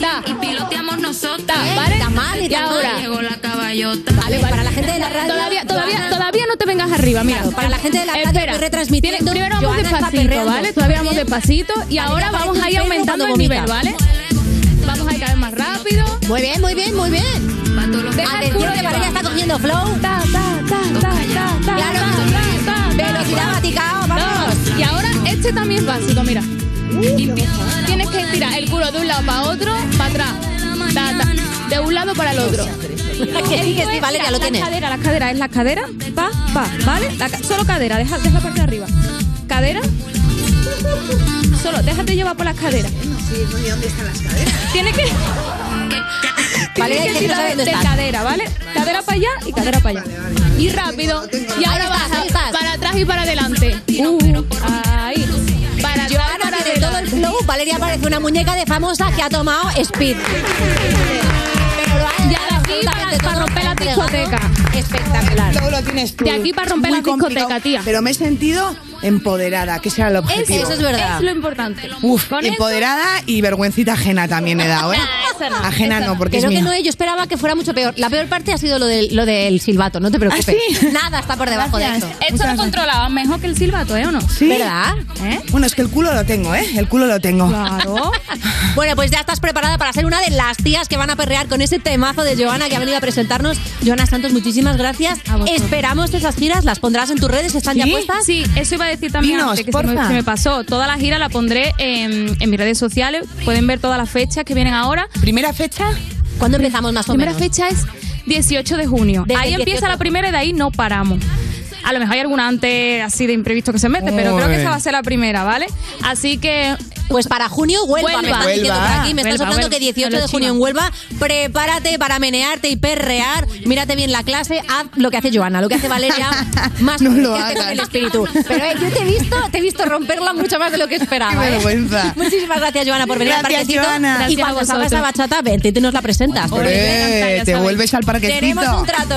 Ta. Y piloteamos nosotros. ¿vale? Está mal, y ahora. mal. Llegó la caballota. Vale, para la gente de la radio. Todavía, todavía, Joana- todavía no te vengas arriba, mira. Claro, para la gente de la radio Espera. estoy retransmitiendo, Tiene- Primero vamos despacito. ¿vale? Todavía vamos despacito y ahora vamos a ir aumentando el nivel. ¿vale? Vamos a ir cada vez más rápido. Muy bien, muy bien, muy bien. Deja el culo Atención que. Valeria está cogiendo flow. Ta, ta, ta, Claro. Velocidad vaticao, vamos. Y ahora este también es básico, mira. Tienes que estirar el culo de un lado para otro, para atrás. De un lado para el otro. Que sí, que sí, Valeria, lo la tienes. cadera, la cadera es la cadera, pa, pa, ¿vale? La solo cadera, deja, deja la parte de arriba. Cadera. Solo, déjate llevar por las caderas. ¿Dónde están las caderas? Tiene que. Valeria, que que no sabe tirar dónde de cadera, ¿vale? Cadera para allá y cadera para allá. Y rápido. Y ahora estás. para atrás y para adelante. Uh, ahí. Para atrás, Joana para tiene todo el flow. Valeria parece una muñeca de famosa que ha tomado speed. Pero lo ha Ya de aquí para, todo romper la discoteca. Espectacular. Luego lo tienes tú. De aquí para romper Muy la discoteca, tía. Pero me he sentido empoderada, que sea el objetivo. Eso es verdad. Es lo importante. Uf, Con empoderada y vergüencita ajena también he dado, ¿eh? No, ajena no, porque Creo es que mía. no, yo esperaba que fuera mucho peor. La peor parte ha sido lo del, lo del silbato, no te preocupes. ¿Ah, sí? Nada está por debajo de eso. Esto lo controlaba mejor que el silbato, ¿eh o no? ¿Sí? ¿Verdad? ¿Eh? Bueno, es que el culo lo tengo, ¿eh? El culo lo tengo. Claro. Bueno, pues ya estás preparada para ser una de las tías que van a perrear con ese temazo de Joana que ha venido a presentarnos. Joana Santos, muchísimas gracias. A. Esperamos esas giras, las pondrás en tus redes, ¿están ya puestas? Sí, eso iba a decir también Dinos, antes, que se me, porfa. se me pasó. Toda la gira la pondré en, en mis redes sociales. Pueden ver todas las fechas que vienen ahora. ¿Primera fecha? ¿Cuándo empezamos más o primera menos? fecha es 18 de junio. Desde Ahí empieza 18. la primera y de ahí no paramos. A lo mejor hay alguna antes así de imprevisto que se mete, pero creo que esa va a ser la primera, ¿vale? Así que Pues para junio Huelva, Huelva. me están diciendo por aquí, me están Huelva, soplando Huelva. que 18 Me lo de junio en. Huelva. Prepárate para menearte y perrear. Mírate bien la clase, haz lo que hace Joana, lo que hace Valeria, más No lo convencerte con el espíritu. Pero eh, yo te he visto, te he visto romperla mucho más de lo que esperaba. Qué ¿eh? vergüenza. Muchísimas gracias, Joana, por venir al Gracias, parquecito. Joana. Y a cuando salga vosotros. esa bachata, vente y te nos la presentas. Te vuelves al parquecito. Tenemos un trato.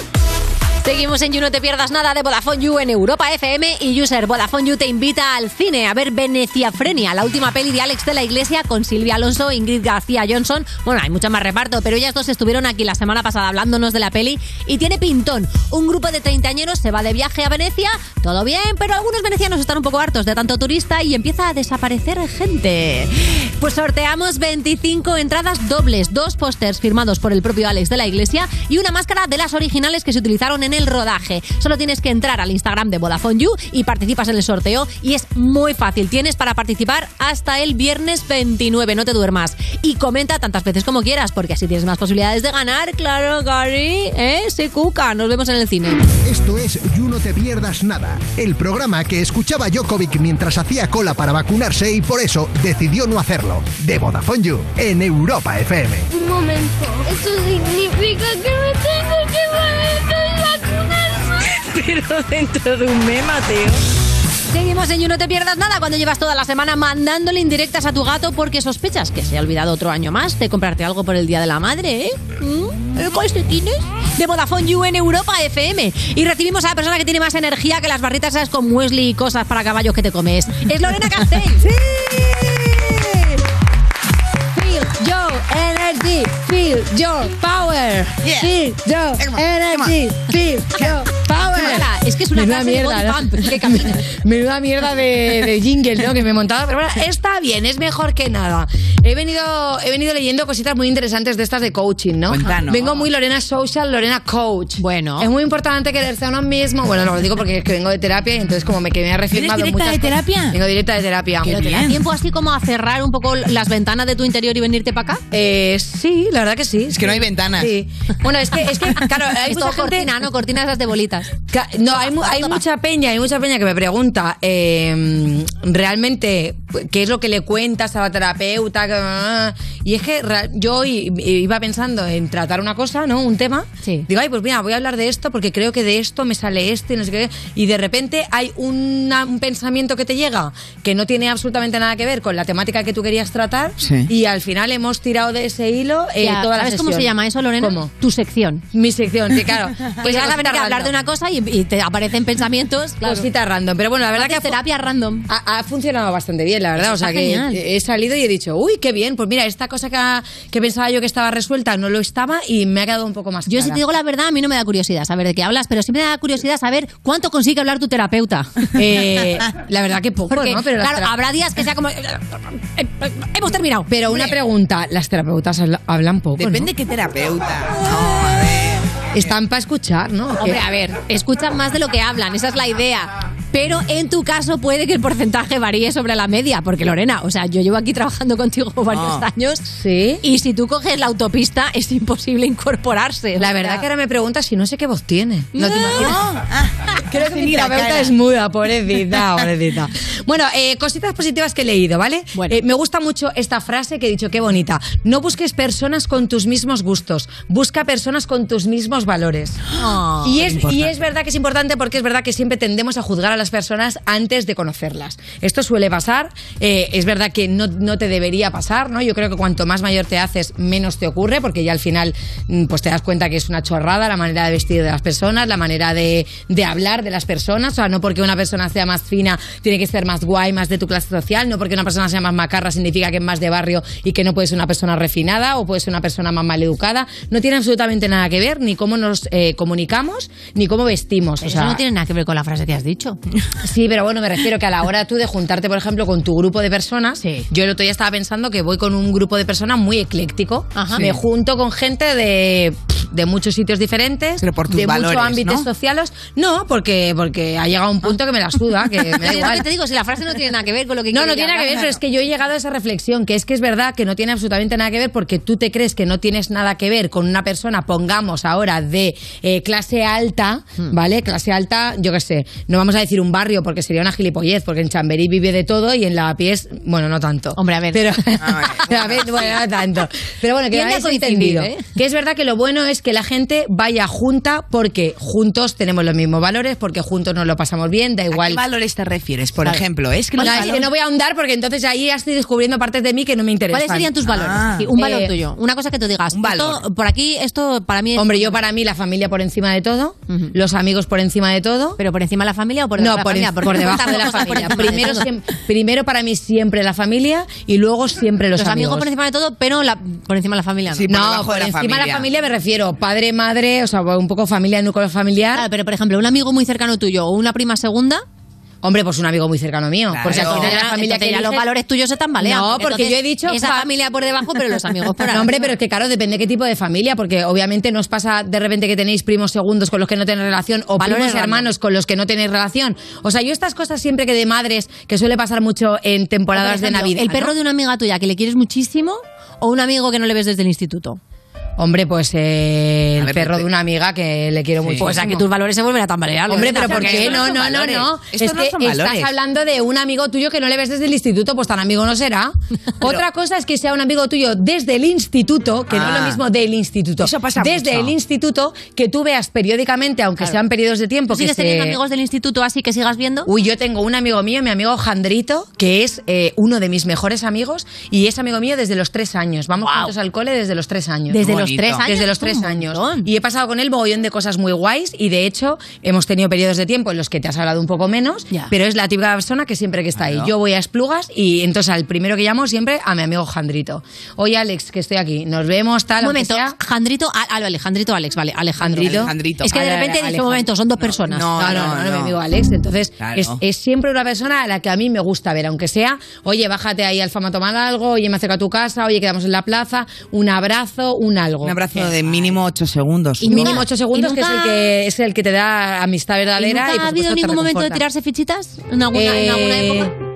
Seguimos en You No Te Pierdas Nada de Vodafone You en Europa FM y User Vodafone You te invita al cine a ver Venecia Frenia, la última peli de Alex de la Iglesia con Silvia Alonso e Ingrid García Johnson. Bueno, hay mucho más reparto, pero ellas dos estuvieron aquí la semana pasada hablándonos de la peli y tiene pintón. Un grupo de treintañeros se va de viaje a Venecia, todo bien, pero algunos venecianos están un poco hartos de tanto turista y empieza a desaparecer gente. Pues sorteamos 25 entradas dobles, dos pósters firmados por el propio Alex de la Iglesia y una máscara de las originales que se utilizaron en el rodaje. Solo tienes que entrar al Instagram de Vodafone You y participas en el sorteo y es muy fácil. Tienes para participar hasta el viernes 29, no te duermas. Y comenta tantas veces como quieras porque así tienes más posibilidades de ganar. Claro, Gary, ¿eh? Se cuca. Nos vemos en el cine. Esto es You No Te Pierdas Nada, el programa que escuchaba Jokovic mientras hacía cola para vacunarse y por eso decidió no hacerlo. De Vodafone You, en Europa FM. Un momento. Eso significa que me tengo que. Pero dentro de un mes, Mateo. Seguimos en You No Te Pierdas Nada cuando llevas toda la semana mandándole indirectas a tu gato porque sospechas que se ha olvidado otro año más de comprarte algo por el Día de la Madre, ¿eh? ¿Mm? ¿Eh, calcetines? De Vodafone You en Europa FM. Y recibimos a la persona que tiene más energía que las barritas esas con muesli y cosas para caballos que te comes. Es Lorena Castell. ¡Sí! Feel your energy, feel your power. Feel your energy, feel your Es que es una Menuda mierda, ¿no? que camina. Menuda mierda de, de jingle, ¿no? Que me he montado. Pero bueno, está bien, es mejor que nada. He venido, he venido leyendo cositas muy interesantes de estas de coaching, ¿no? Cuéntanos. Vengo muy Lorena Social, Lorena Coach. Bueno. Es muy importante quererse a uno mismo. Bueno, no lo digo porque es que vengo de terapia y entonces como me, que me ha reafirmado ¿Vienes directa muchas de cosas. terapia? Vengo directa de terapia. ¿Pero te da tiempo así como a cerrar un poco las ventanas de tu interior y venirte para acá? Eh, sí, la verdad que sí. Es que no hay ventanas. Sí. Bueno, es que, es que claro, hay mucha gente... cortina, ¿no? Cortinas esas de bolitas. No, hay, mu- hay mucha peña, hay mucha peña que me pregunta eh, realmente qué es lo que le cuentas a la terapeuta. que- Y es que yo i- iba pensando en tratar una cosa, ¿no? Un tema. Digo, ay, pues mira, voy a hablar de esto porque creo que de esto me sale esto y no sé qué. Y de repente hay una- un pensamiento que te llega que no tiene absolutamente nada que ver con la temática que tú querías tratar. Sí. Y al final hemos tirado de ese hilo eh, Ya, toda la ¿Sabes cómo se llama eso, Lorena? ¿Cómo? Tu sección. Mi sección, sí, claro. Pues vas a venir a hablar de una cosa y, y te aparecen pensamientos. Claro. Cositas random. Pero bueno, la verdad Haces que terapia random. ha, ha funcionado bastante bien, la verdad. Eso o sea que genial. he salido y he dicho, uy, qué bien. Pues mira, esta cosa que, ha- que pensaba yo que estaba resuelta no lo estaba y me ha quedado un poco más Yo si te digo la verdad, a mí no me da curiosidad saber de qué hablas, pero sí me da curiosidad saber cuánto consigue hablar tu terapeuta. Eh, la verdad que poco, Porque, ¿no? Pero claro, habrá días que sea como... Hemos terminado. Pero una pregunta, las terapeutas habla- hablan poco, Depende ¿no? qué terapeuta. Están para escuchar, ¿no? Hombre, a ver, escuchan más de lo que hablan, esa es la idea. Pero en tu caso puede que el porcentaje varíe sobre la media, porque Lorena, o sea, yo llevo aquí trabajando contigo varios Ah. años. Sí. Y si tú coges la autopista, es imposible incorporarse. La verdad que ahora me preguntas si no sé qué voz tiene. No, te imaginas. Creo que mi terapeuta es muda, pobrecita, pobrecita. Bueno, eh, cositas positivas que he leído, ¿vale? Eh, me gusta mucho esta frase que he dicho, qué bonita. No busques personas con tus mismos gustos, busca personas con tus mismos valores. Ah, y, es, y es verdad que es importante porque es verdad que siempre tendemos a juzgar a las personas antes de conocerlas. Esto suele pasar, eh, es verdad que no, no te debería pasar, ¿no? Yo creo que cuanto más mayor te haces, menos te ocurre, porque ya al final mm, pues te das cuenta que es una chorrada la manera de vestir de las personas, la manera de, de hablar de las personas, o sea, no porque una persona sea más fina tiene que ser más guay, más de tu clase social, no porque una persona sea más macarra significa que es más de barrio y que no puede ser una persona refinada o puede ser una persona más maleducada, no tiene absolutamente nada que ver ni cómo nos eh, comunicamos ni cómo vestimos. Pero o sea, eso no tiene nada que ver con la frase que has dicho. Sí, pero bueno, me refiero que a la hora tú de juntarte, por ejemplo, con tu grupo de personas, yo el otro día estaba pensando que voy con un grupo de personas muy ecléctico. Ajá. Me Sí. junto con gente de, de muchos sitios diferentes, Pero por tus de valores, muchos ámbitos ¿no? sociales. No, porque, porque ha llegado un punto que me la suda, que me da Es lo igual. que te digo, si la frase no tiene nada que ver con lo que No, no tiene nada que ver, pero es que yo he llegado a esa reflexión, que es que es verdad que no tiene absolutamente nada que ver porque tú te crees que no tienes nada que ver con una persona, pongamos ahora, de eh, clase alta, Hmm. ¿vale? Clase alta, yo qué sé, no vamos a decir un barrio porque sería una gilipollez, porque en Chamberí vive de todo y en Lavapiés, bueno, no tanto. Hombre, a ver. Pero, a ver, bueno, no tanto. Pero bueno, que a habéis entendido. ¿eh? Que es verdad que lo bueno es que la gente vaya junta porque juntos tenemos los mismos valores, porque juntos nos lo pasamos bien, da ¿A igual. qué valores te refieres? Por ejemplo, es que es que no voy a ahondar porque entonces ahí ya estoy descubriendo partes de mí que no me interesan. ¿Cuáles serían tus valores? Ah. Sí, un valor Eh, tuyo. Una cosa que tú digas. un valor. esto, por aquí, esto para mí es... Hombre, yo para mí la familia por encima de todo, los amigos por encima de todo. ¿Pero por encima de la familia o por no, debajo de la por, familia? Porque por debajo de la familia. encima de Primero, todo. siem- primero para mí siempre la familia y luego siempre los, Los amigos por encima de todo, pero la- por encima de la familia. Sí, por no, debajo por de la encima de la familia. familia me refiero padre, madre, o sea, un poco familia, núcleo familiar. Claro, pero por ejemplo, un amigo muy cercano tuyo o una prima segunda, Hombre, pues un amigo muy cercano mío. Claro. Porque al final la familia que los valores tuyos se tambalean. No, porque Entonces, yo he dicho Esa fa- familia por debajo, pero los amigos por No, arriba. hombre, pero es que claro, depende qué tipo de familia, porque obviamente no os pasa de repente que tenéis primos segundos con los que no tenéis relación o Valores primos hermanos con los que no tenéis relación. O sea, yo estas cosas siempre que de madres, que suele pasar mucho en temporadas de Navidad. El perro ¿no? de una amiga tuya que le quieres muchísimo o un amigo que no le ves desde el instituto. Hombre, pues eh, el ver, perro de una amiga que le quiero mucho. Pues a que tus valores se vuelven a tambalear. Hombre, pero ¿por porque qué? No, no, no, no. Esto es no que son estás hablando de un amigo tuyo que no le ves desde el instituto, pues tan amigo no será. Otra cosa es que sea un amigo tuyo desde el instituto, que no es Ah. lo mismo del instituto. Eso pasa Desde mucho. el instituto, que tú veas periódicamente, aunque sean periodos de tiempo. ¿Tú que sigues se- teniendo amigos del instituto así que sigas viendo? Uy, yo tengo un amigo mío, mi amigo Jandrito, que es eh, uno de mis mejores amigos y es amigo mío desde los tres años. Vamos Guau. juntos al cole desde los tres años. Desde los bonito. tres años. Desde los es tres años. Y he pasado con él mogollón de cosas muy guays y de hecho hemos tenido periodos de tiempo en los que te has hablado un poco menos, Ya. pero es la típica persona que siempre que está ahí. Yo voy a Esplugas y entonces al primero que llamo siempre a mi amigo Jandrito. Oye Alex, que estoy aquí, nos vemos, tal. Un aunque momento, sea. Jandrito, ah, ah, Alejandrito Alex, vale, Alejandrito. Alejandrito. Es que de Ale- repente en este Alejandro. momento son dos personas. No, No, no, no, no, mi amigo Alex. Entonces, Claro. es, es siempre una persona a la que a mí me gusta ver, aunque sea, oye, bájate ahí al fama a tomar algo, oye, me acerco a tu casa, oye, quedamos en la plaza, un abrazo, un algo. Un abrazo de mínimo 8 segundos. Y mínimo ocho segundos, y que es el que es el que te da amistad ¿Y verdadera. nunca y, por ha habido ningún momento de tirarse fichitas? ¿En alguna, en alguna Eh, época?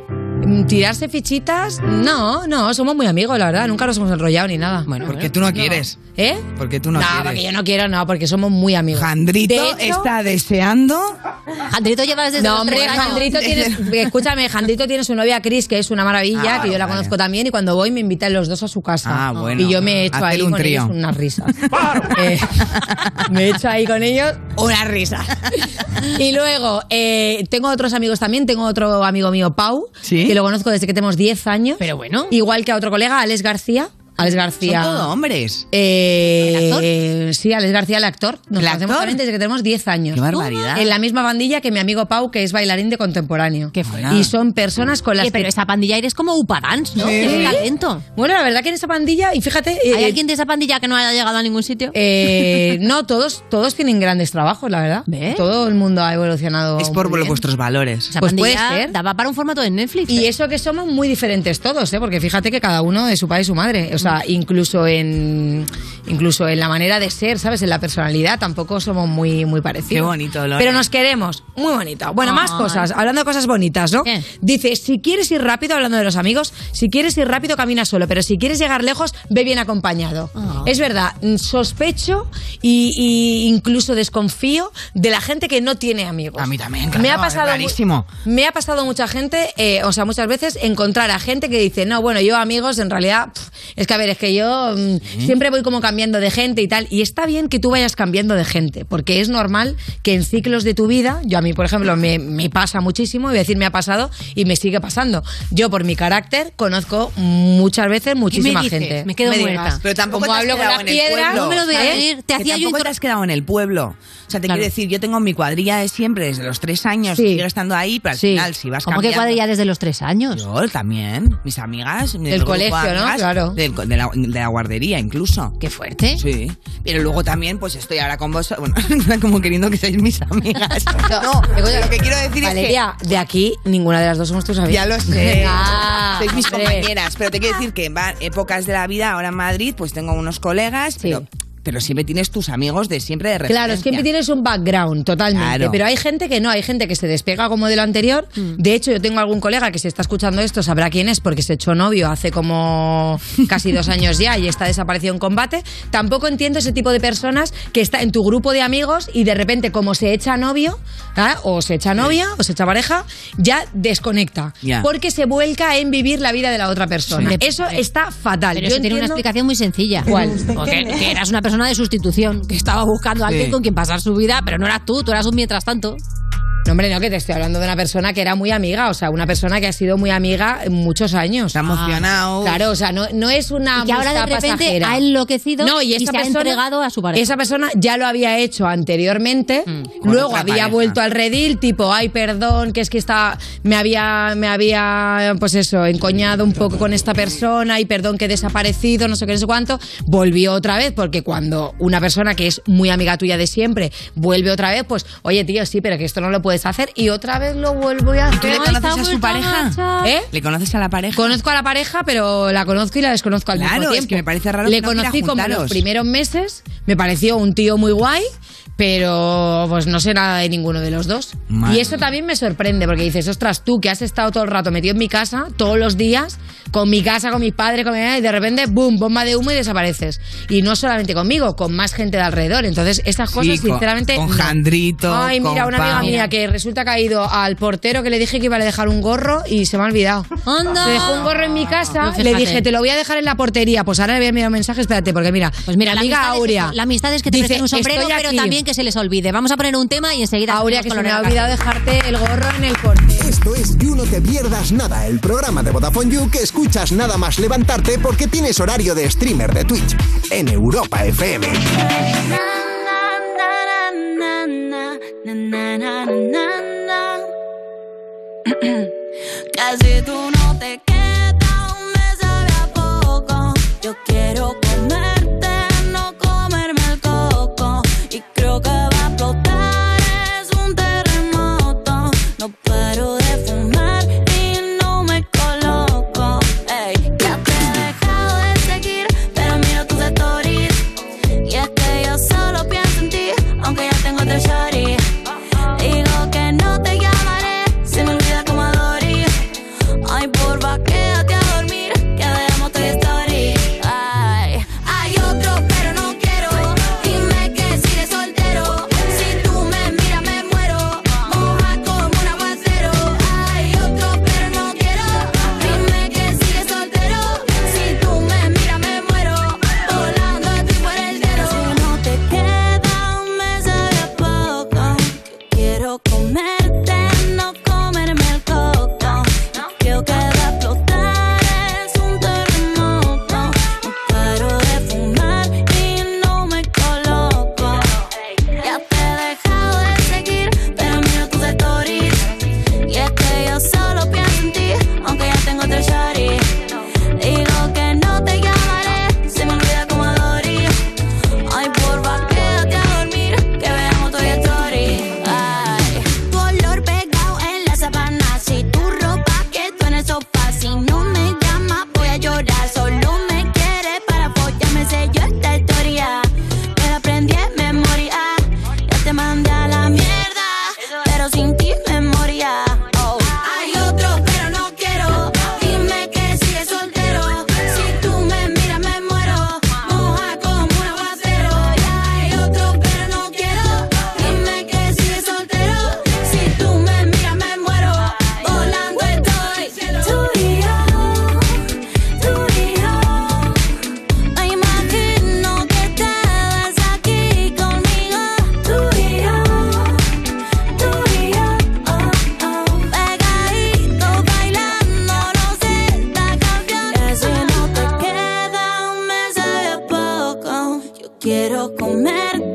¿Tirarse fichitas? No, no, somos muy amigos, la verdad. Nunca nos hemos enrollado ni nada. Bueno, Porque tú no quieres. ¿Eh? Porque tú no, No, quieres. porque yo no quiero, no, porque somos muy amigos. Jandrito De hecho- está deseando. Jandrito lleva desde No, los hombre, tres años. Jandrito tiene, escúchame, Jandrito tiene su novia Cris, que es una maravilla, Ah, que yo la vale. conozco también, y cuando voy me invitan los dos a su casa. Ah, bueno. Y yo me he hecho Hacer ahí un con trío. ellos unas risas. Eh, me he hecho ahí con ellos una risa. Y luego, eh, tengo otros amigos también, tengo otro amigo mío, Pau, ¿Sí? Que lo conozco desde que tenemos 10 años. Pero bueno. Igual que a otro colega, Alex García. Alex García. Son todo hombres. Eh, Sí, Alex García, el actor. Nos ¿El conocemos actor? también desde que tenemos 10 años. Qué barbaridad. En la misma bandilla que mi amigo Pau, que es bailarín de contemporáneo. Qué fuera. Y son personas con las pero que... esa pandilla eres como Upadance, ¿no? Sí. Tienes talento. Bueno, la verdad que en esa pandilla, y fíjate... ¿Hay eh, alguien de esa pandilla que no haya llegado a ningún sitio? eh, no, todos, todos tienen grandes trabajos, la verdad. Todo el mundo ha evolucionado. Es por muy bien. vuestros valores. Esa Pues puede pandilla ser. Daba para un formato de Netflix. Y ¿eh? eso que somos muy diferentes todos, ¿eh? porque fíjate que cada uno de su padre y su madre. O sea, incluso en incluso en la manera de ser, ¿sabes? En la personalidad tampoco somos muy, muy parecidos. Qué bonito, Lore. Pero nos queremos. Muy bonito. Bueno, más cosas. Hablando de cosas bonitas, ¿no? Dice, si quieres ir rápido, hablando de los amigos, si quieres ir rápido, camina solo. Pero si quieres llegar lejos, ve bien acompañado. Ah. Es verdad, sospecho y, y incluso desconfío de la gente que no tiene amigos. A mí también, Me ha es pasado rarísimo. me ha pasado mucha gente, eh, o sea, muchas veces encontrar a gente que dice, no, bueno, yo amigos, en realidad, pf, es que a ver, es que yo mm, siempre voy como cambiando de gente y tal, y está bien que tú vayas cambiando de gente, porque es normal que en ciclos de tu vida, yo a mí, por ejemplo, me, me pasa muchísimo, y voy a decir, me ha pasado y me sigue pasando. Yo, por mi carácter, conozco muchas veces muchísima dices? gente. Me quedo digas. muerta. Pero tampoco Como te has hablo con las piedras, no me lo voy a ¿sabes? decir. Te Que hacía yo te has quedado en el pueblo. O sea, te Claro. quiero decir, yo tengo mi cuadrilla de siempre, desde los tres años, Sí. sigue estando ahí, pero al Sí. final, si vas ¿Cómo que cambiando... cuadrilla desde los tres años? Yo también, mis amigas. Del grupo de colegio, ¿no? amigas, Claro. del de, la, de la guardería, incluso. Qué fuerte. Sí. Pero luego también, pues estoy ahora con vos, bueno, como queriendo que seáis mis amigas. No, lo que quiero decir Valeria, de aquí ninguna de las dos somos tus es que... amigas. Ya lo sé. Ah, Sois mis hombre. compañeras. Pero te quiero decir que en épocas de la vida, ahora en Madrid, pues tengo unos colegas, pero, pero siempre tienes tus amigos de siempre de referencia. Claro, siempre tienes un background, totalmente. Claro. Pero hay gente que no, hay gente que se despega como de lo anterior. De hecho, yo tengo algún colega que si está escuchando esto sabrá quién es porque se echó novio hace como casi dos años ya y está desaparecido en combate. Tampoco entiendo ese tipo de personas que está en tu grupo de amigos y de repente como se echa novio, ¿ah? o se echa novia, o se echa pareja, ya desconecta. Ya. Porque se vuelca en vivir la vida de la otra persona. Sí. Eso está fatal. Pero Yo eso tiene una entiendo- explicación muy sencilla. ¿Cuál? Porque que eras una persona de sustitución, que estaba buscando a alguien Sí. con quien pasar su vida, pero no eras tú, tú eras un mientras tanto. No, hombre, no, que te estoy hablando de una persona que era muy amiga, o sea, una persona que ha sido muy amiga en muchos años. Está emocionado. Claro, o sea, no, no es una Y que ahora de amistad repente pasajera. ha enloquecido no, y, y esa se ha persona, entregado a su pareja. Esa persona ya lo había hecho anteriormente, con luego había pareja. vuelto al redil, tipo, ay, perdón, que es que está, me había, me había, pues eso, encoñado un poco con esta persona y perdón que he desaparecido, no sé qué, no sé cuánto, volvió otra vez, porque cuando una persona que es muy amiga tuya de siempre vuelve otra vez, pues, oye, tío, sí, pero que esto no lo puedes hacer y otra vez lo vuelvo a hacer. ¿Tú le conoces a su pareja? ¿Eh? ¿Le conoces a la pareja? Conozco a la pareja, pero la conozco y la desconozco al Claro, mismo es tiempo. que me parece raro Le que no conocí como los primeros meses, me pareció un tío muy guay, pero pues no sé nada de ninguno de los dos. Madre Y eso también me sorprende, porque dices, ostras, tú que has estado todo el rato metido en mi casa, todos los días, con mi casa, con mis padres, con mi y de repente, boom, bomba de humo y desapareces. Y no solamente conmigo, con más gente de alrededor. Entonces, estas Sí, cosas, con- sinceramente. con no. Jandrito, Ay, mira, con una amiga mía que resulta que ha ido al portero que le dije que iba a dejar un gorro y se me ha olvidado. ¡Anda! Me dejó un gorro en mi casa, le dije, te lo voy a dejar en la portería. Pues ahora le voy a enviar un mensaje, espérate, porque mira, Pues mira, mi la amiga Aurea. es, la amistad es que te dice, un sombrero, "Estoy pero aquí". también que se les olvide. Vamos a poner un tema y enseguida. Aurea, que se me ha olvidado dejarte el gorro en el portero. Esto es You No Te Pierdas Nada, el programa de Vodafone You que escuchas nada más levantarte porque tienes horario de streamer de Twitch en Europa FM. Casi tú no te quedas, me sabe a poco. Yo quiero quiero comerte.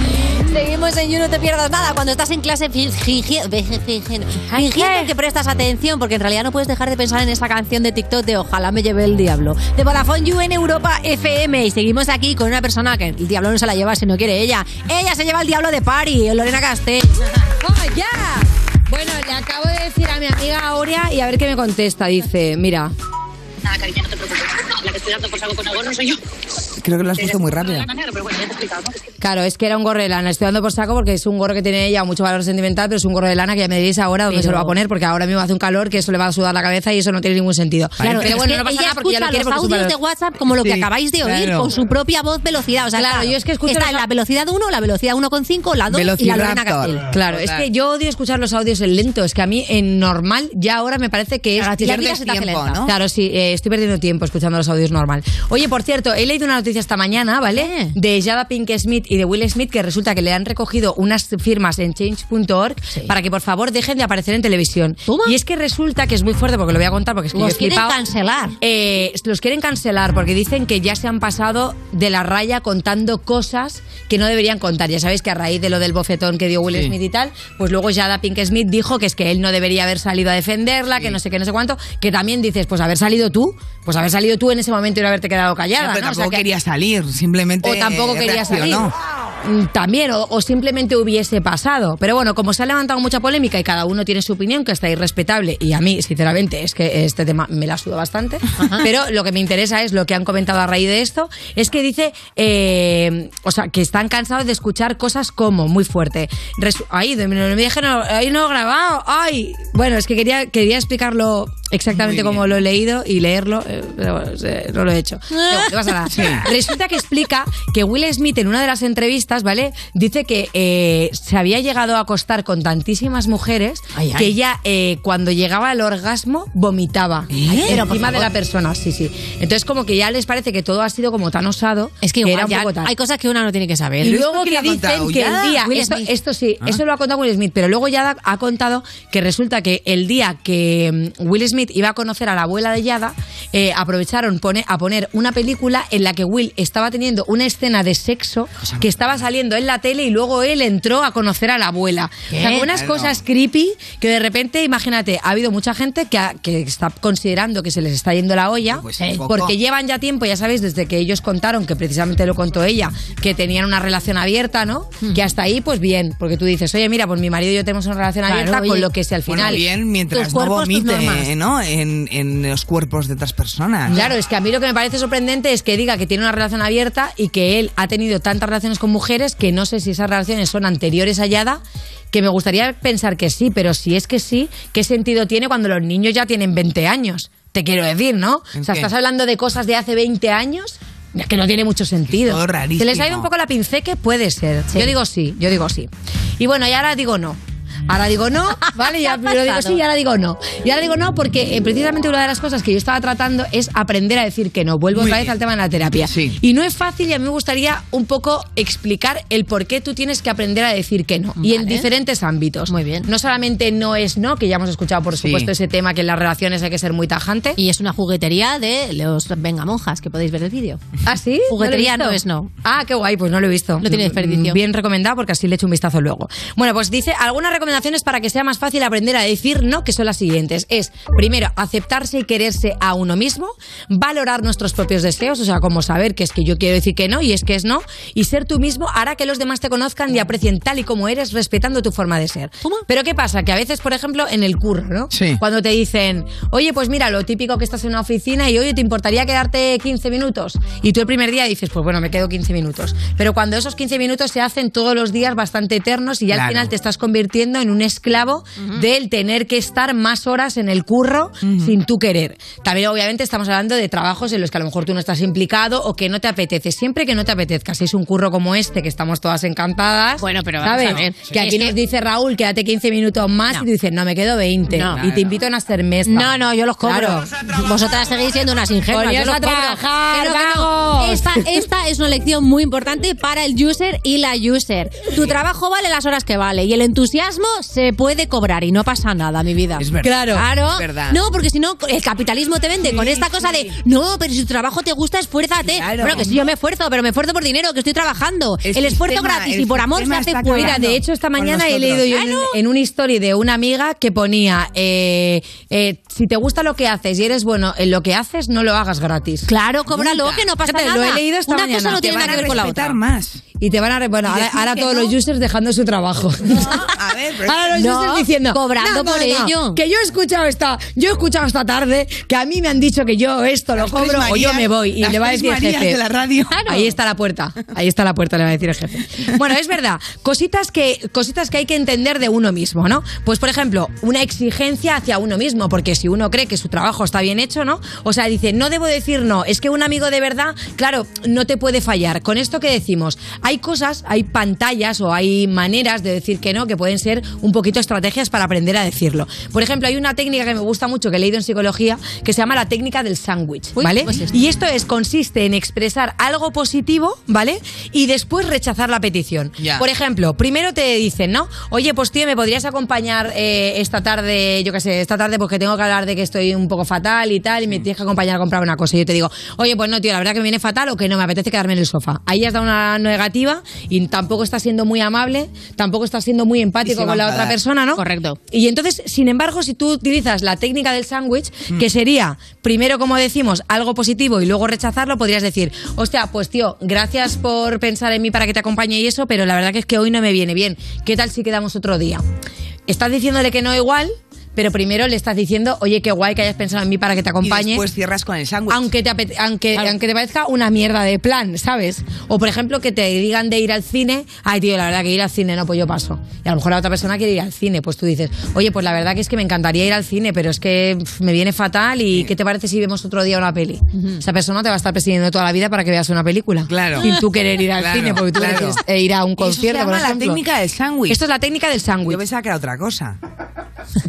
Seguimos en You, no te pierdas nada. Cuando estás en clase fingiendo que prestas atención, porque en realidad no puedes dejar de pensar en esa canción de TikTok de Ojalá me lleve el diablo. De Vodafone You en Europa FM. Y seguimos aquí con una persona que el diablo no se la lleva si no quiere ella. Ella se lleva el diablo de Pari, Lorena Castell. ¡Oh, ya! Bueno, le acabo de decir a mi amiga Aurea y a ver qué me contesta. Dice, mira. Nada, cariño, no te preocupes. Estoy dando por saco con algo no soy yo. Creo que lo has puesto muy rápido. Pero bueno, ya te he explicado, ¿no? Claro, es que era un gorro de lana. Estoy dando por saco porque es un gorro que tiene ella mucho valor sentimental, pero es un gorro de lana que ya me diréis ahora dónde Pero- se lo va a poner, porque ahora mismo hace un calor que eso le va a sudar la cabeza y eso no tiene ningún sentido. Claro, pero bueno, que no pasa ella nada porque ya lo escucha quiere los audios de. WhatsApp como lo que Sí, acabáis de oír, claro. con su propia voz velocidad. O sea, Claro, yo es que escucho está los en la velocidad 1, la velocidad 1,5, la 2 y la Lorena Castell. Claro, es que yo odio escuchar los audios en lento. Es que a mí en normal ya ahora me parece que es la vida se te hace tiempo, lenta. ¿no? Claro, sí, eh, estoy perdiendo tiempo escuchando los audios normal. Oye, por cierto, he leído una noticia esta mañana, ¿vale? De Jada Pink Smith y de Will Smith que resulta que le han recogido unas firmas en change.org para que por favor dejen de aparecer en televisión. Y es que resulta que es muy fuerte porque lo voy a contar porque es que Los yo he quieren flipado. cancelar. Eh, los quieren cancelar porque dicen que ya se han pasado de la raya contando cosas que no deberían contar. Ya sabéis que a raíz de lo del bofetón que dio Will Sí. Smith y tal, pues luego Jada Pink Smith dijo que es que él no debería haber salido a defenderla, que no sé qué, no sé cuánto, que también dices, pues haber salido tú, pues haber salido tú en ese momento y no haberte quedado callada. pero ¿no? O sea tampoco que- quería salir, simplemente. o tampoco quería salir. Mm, También, o, o simplemente hubiese pasado. Pero bueno, como se ha levantado mucha polémica y cada uno tiene su opinión, que está irrespetable, y a mí, sinceramente, es que este tema me la suda bastante. Pero lo que me interesa es lo que han comentado a raíz de esto, es que dice, eh, o sea, que están cansados de escuchar cosas como, muy fuerte. Resu- Ay, de- no no he grabado, ay. Bueno, es que quería, quería explicarlo exactamente como lo he leído y leerlo, eh, pero bueno, eh, no lo he hecho. No pasa nada. Sí. Resulta que explica que Will Smith en una de las entrevistas, ¿vale? Dice que eh, se había llegado a acostar con tantísimas mujeres Ay, ay. que ella eh, cuando llegaba al orgasmo vomitaba. Pero, encima de la persona, sí, sí. Entonces como que ya les parece que todo ha sido como tan osado Es que era igual un ya poco tal. hay cosas que una no tiene que saber. Y ¿Pero luego que dicen que el día, esto, esto sí, Ah. eso lo ha contado Will Smith, pero luego ya ha contado que resulta que el día que mm, Will Smith iba a conocer a la abuela de Yada, eh, aprovecharon pone- a poner una película en la que Will estaba teniendo una escena de sexo que estaba saliendo en la tele y luego él entró a conocer a la abuela. O sea, ¿Qué? con unas cosas creepy que de repente, imagínate, ha habido mucha gente que, ha- que está considerando que se les está yendo la olla Pues poco. porque llevan ya tiempo, ya sabéis, desde que ellos contaron, que precisamente lo contó ella, que tenían una relación abierta, ¿no? Que hasta ahí, pues bien, porque tú dices, oye, mira, pues mi marido y yo tenemos una relación Claro, abierta, oye. con lo que sea al Bueno, final. bien, mientras tus no cuerpos, tus vomite. ¿no? En, en los cuerpos de otras personas. Claro, es que a mí lo que me parece sorprendente es que diga que tiene una relación abierta y que él ha tenido tantas relaciones con mujeres que no sé si esas relaciones son anteriores a Yada, que me gustaría pensar que sí, pero si es que sí, ¿qué sentido tiene cuando los niños ya tienen 20 años? Te quiero decir, ¿no? ¿En O sea, qué? estás hablando de cosas de hace 20 años. Es que no tiene mucho sentido. todo rarísimo. ¿Se les ha ido un poco la pinceque? Puede ser. Yo digo sí, yo digo sí. Y bueno, y ahora digo no. Ahora digo no, ¿vale? Ya ¿Qué ha primero digo sí y ahora digo no. Y ahora digo no porque eh, precisamente una de las cosas que yo estaba tratando es aprender a decir que no. Vuelvo Muy otra vez bien. al tema de la terapia. Sí. Y no es fácil y a mí me gustaría un poco explicar el por qué tú tienes que aprender a decir que no. Y en diferentes ámbitos. Muy bien. No solamente no es no, que ya hemos escuchado por Sí. supuesto ese tema que en las relaciones hay que ser muy tajante. Y es una juguetería de los vengamonjas, que podéis ver el vídeo. ¿Ah, sí? Juguetería ¿No lo es no. Ah, qué guay, pues no lo he visto. No tiene desperdicio. Mm, Bien recomendado porque así le echo un vistazo luego. Bueno, pues dice algunas recomendaciones para que sea más fácil aprender a decir no, que son las siguientes. Es, primero, aceptarse y quererse a uno mismo, valorar nuestros propios deseos, o sea, como saber que es que yo quiero decir que no y es que es no, y ser tú mismo hará que los demás te conozcan y aprecien tal y como eres, respetando tu forma de ser. Pero ¿qué pasa? Que a veces, por ejemplo, en el curro, ¿no? Sí. Cuando te dicen, oye, pues mira, lo típico que estás en una oficina y, oye, ¿te importaría quedarte 15 minutos? Y tú el primer día dices, pues bueno, me quedo 15 minutos. Pero cuando esos 15 minutos se hacen todos los días bastante eternos y ya al final te estás convirtiendo en un esclavo del tener que estar más horas en el curro sin tú querer. También, obviamente, estamos hablando de trabajos en los que a lo mejor tú no estás implicado o que no te apetece. Siempre que no te apetezca, si es un curro como este, que estamos todas encantadas. Bueno, pero vamos ¿sabes? a ver. Que aquí Es que- nos dice Raúl, quédate 15 minutos más y tú dices, no, me quedo 20. No. y te invito a una cerveza. No, no, yo los cobro. Claro. Vosotras seguís siendo unas ingenuas. Yo los a trabajar, no, no. Esta, esta es una lección muy importante para el user y la user. Tu trabajo vale las horas que vale y el entusiasmo se puede cobrar y no pasa nada, mi vida. Es verdad. Claro. Claro. Es verdad. No, porque si no, el capitalismo te vende con esta cosa de no, pero si tu trabajo te gusta, esfuérzate. Claro. Bueno, que si yo me esfuerzo, pero me esfuerzo por dinero, que estoy trabajando. El El, esfuerzo sistema- gratis el y por amor se hace fuera. Mira, de hecho, esta mañana he leído yo en, una story de una amiga que ponía: eh, eh, si te gusta lo que haces y eres bueno en lo que haces, no lo hagas gratis. Claro, cóbralo, que no pasa Fíjate, nada. Lo he leído esta Una mañana. cosa no tiene nada que a ver con la otra. respetar más. Y te van a. Bueno, ahora, todos no. los users dejando su trabajo. A ver, Ahora los No, diciendo. cobrando "No, por ello". Que yo he escuchado esta, yo he escuchado esta tarde que a mí me han dicho que yo esto lo Las cobro o yo me voy. Y le va a decir el jefe. de la radio. Ahí está la puerta. Ahí está la puerta, le va a decir el jefe. Bueno, es verdad. Cositas que, cositas que hay que entender de uno mismo, ¿no? Pues, por ejemplo, una exigencia hacia uno mismo, porque si uno cree que su trabajo está bien hecho, ¿no? O sea, dice, no debo decir no. Es que un amigo de verdad, claro, no te puede fallar. Con esto que decimos, hay cosas, hay pantallas o hay maneras de decir que no, que pueden ser un poquito estrategias para aprender a decirlo. Por ejemplo, hay una técnica que me gusta mucho, que he leído en psicología, que se llama la técnica del sándwich, ¿vale? pues esto. Y esto es, consiste en expresar algo positivo, ¿vale? Y después rechazar la petición. Por ejemplo, primero te dicen, ¿no? Oye, pues tío, ¿me podrías acompañar eh, esta tarde, yo qué sé, esta tarde porque tengo que hablar de que estoy un poco fatal y tal, y me tienes que acompañar a comprar una cosa. Y yo te digo, oye, pues no, tío, la verdad que me viene fatal o que no, me apetece quedarme en el sofá. Ahí has dado una negativa y tampoco estás siendo muy amable, tampoco estás siendo muy empático con la a otra persona, ¿no? Correcto. Y entonces, sin embargo, si tú utilizas la técnica del sándwich, Mm. que sería, primero, como decimos, algo positivo y luego rechazarlo, podrías decir, hostia, pues tío, gracias por pensar en mí para que te acompañe y eso, pero la verdad que es que hoy no me viene bien. ¿Qué tal si quedamos otro día? Estás diciéndole que no igual, pero primero le estás diciendo, oye, qué guay que hayas pensado en mí para que te Y acompañe. después cierras con el sándwich. Aunque te, aunque, aunque te parezca una mierda de plan, ¿sabes? O por ejemplo que te digan de ir al cine, ay tío, la verdad que ir al cine no, pues yo paso. Y a lo mejor la otra persona quiere ir al cine, pues tú dices, oye, pues la verdad que es que me encantaría ir al cine, pero es que me viene fatal y ¿qué te parece si vemos otro día una peli? Esa persona te va a estar persiguiendo toda la vida para que veas una película. Claro. Sin tú querer ir al Claro, cine, porque tú claro. quieres eh, ir a un Eso se concierto, llama por la técnica del sándwich. Esto es la técnica del sándwich. Yo pensaba que era otra cosa.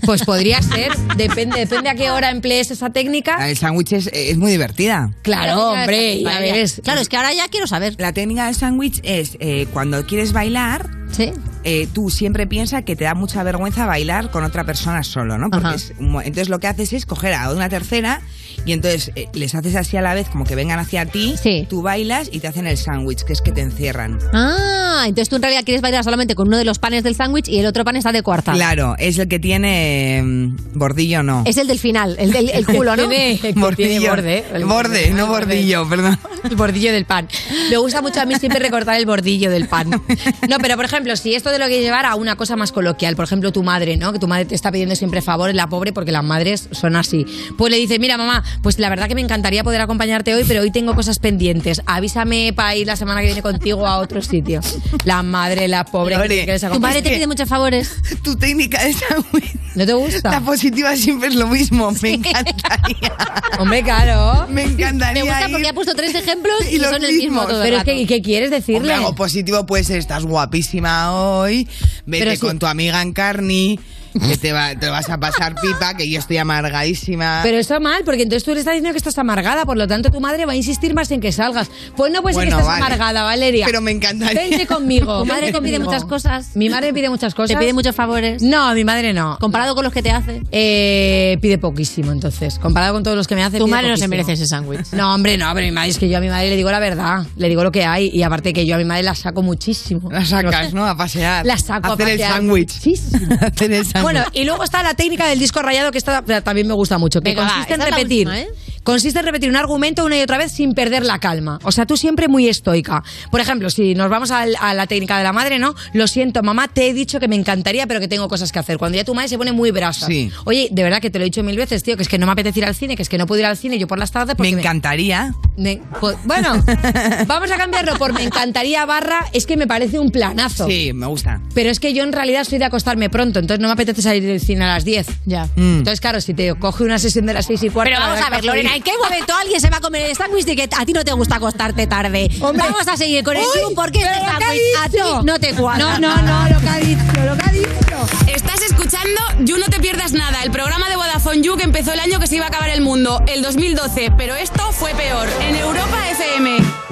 Pues podría ser, depende, depende a qué hora emplees esa técnica. El sándwich es, es muy divertida. Claro, hombre, ya Vale, ves. Claro, es que ahora ya quiero saber. La técnica del sándwich es eh, cuando quieres bailar, Sí. eh, tú siempre piensas que te da mucha vergüenza bailar con otra persona solo, ¿no? Porque es entonces lo que haces es coger a una tercera y entonces eh, les haces así a la vez como que vengan hacia ti, Sí. tú bailas y te hacen el sándwich, que es que te encierran. Ah, entonces tú en realidad quieres bailar solamente con uno de los panes del sándwich y el otro pan está de cuarta. Claro, es el que tiene mm, bordillo, no. Es el del final, el del el culo, ¿no? Tiene- que bordillo. tiene borde. El borde, no bordillo, perdón. El bordillo del pan. Me gusta mucho a mí siempre recortar el bordillo del pan. No, pero por ejemplo, si esto de lo que llevar a una cosa más coloquial, por ejemplo, tu madre, ¿no? Que tu madre te está pidiendo siempre favores, la pobre, porque las madres son así. Pues le dice, mira, mamá, pues la verdad que me encantaría poder acompañarte hoy, pero hoy tengo cosas pendientes. Avísame para ir la semana que viene contigo a otro sitio. La madre, la pobre, Lore, que Tu madre te pide muchos favores. Tu técnica de sándwich. ¿No te gusta? La positiva siempre es lo mismo. Me encantaría. Hombre, claro. Me encantaría. Me gusta porque ha puesto tres ejemplos y, y los son el mismo todo el Pero es que. ¿y qué quieres decirle? Hombre, algo positivo puede ser, estás guapísima hoy, vete Pero si- con tu amiga en carni, que te, va- te lo vas a pasar pipa, que yo estoy amargadísima. Pero eso mal, porque entonces tú le estás diciendo que estás amargada, por lo tanto tu madre va a insistir más en que salgas. Pues no puede ser que Bueno, estés vale. amargada, Valeria. Pero me encantaría. Vente conmigo. Tu madre te pide muchas cosas. Mi madre pide muchas cosas. Te pide muchos favores. No, mi madre no. Comparado con los que te hace. Eh, pide poquísimo, entonces. Comparado con todos los que me hace. Tu pide madre no se poquísimo. merece ese sándwich. No, hombre, no, pero mi madre es que yo a mi madre le digo la verdad, le digo lo que hay y aparte que yo a mi madre la saco muchísimo. La sacas, ¿no? A pasear. La saco a Hacer el pasear sándwich. muchísimo. Hacer el sándwich. Bueno, y luego está la técnica del disco rayado que esta también me gusta mucho, que Venga, va, consiste en esta es la repetir. última, ¿eh? Consiste en repetir un argumento una y otra vez sin perder la calma. O sea, tú siempre muy estoica. Por ejemplo, si nos vamos a, la técnica de la madre, ¿no? Lo siento, mamá, te he dicho que me encantaría, pero que tengo cosas que hacer. Cuando ya tu madre se pone muy brasa. Sí. Oye, de verdad que te lo he dicho mil veces, tío, que es que no me apetece ir al cine, que es que no puedo ir al cine yo por las tardes porque Me encantaría. me- pues, bueno, vamos a cambiarlo por me encantaría barra, es que me parece un planazo. Sí, me gusta. Pero es que yo en realidad soy de acostarme pronto, entonces no me apetece salir del cine a las 10. Ya. Entonces, claro, si te coge una sesión de las 6 y cuarto... Pero vamos a ver, Lorena, ¿en qué momento alguien se va a comer el sándwich de que a ti no te gusta acostarte tarde? Vamos a seguir con el Uy, porque este sándwich a ti no te cuadra. No, no, no, lo que ha dicho, lo que ha dicho. Estás escuchando You No Te Pierdas Nada, el programa de Vodafone You que empezó el año que se iba a acabar el mundo, el 2012, pero esto fue peor, en Europa FM.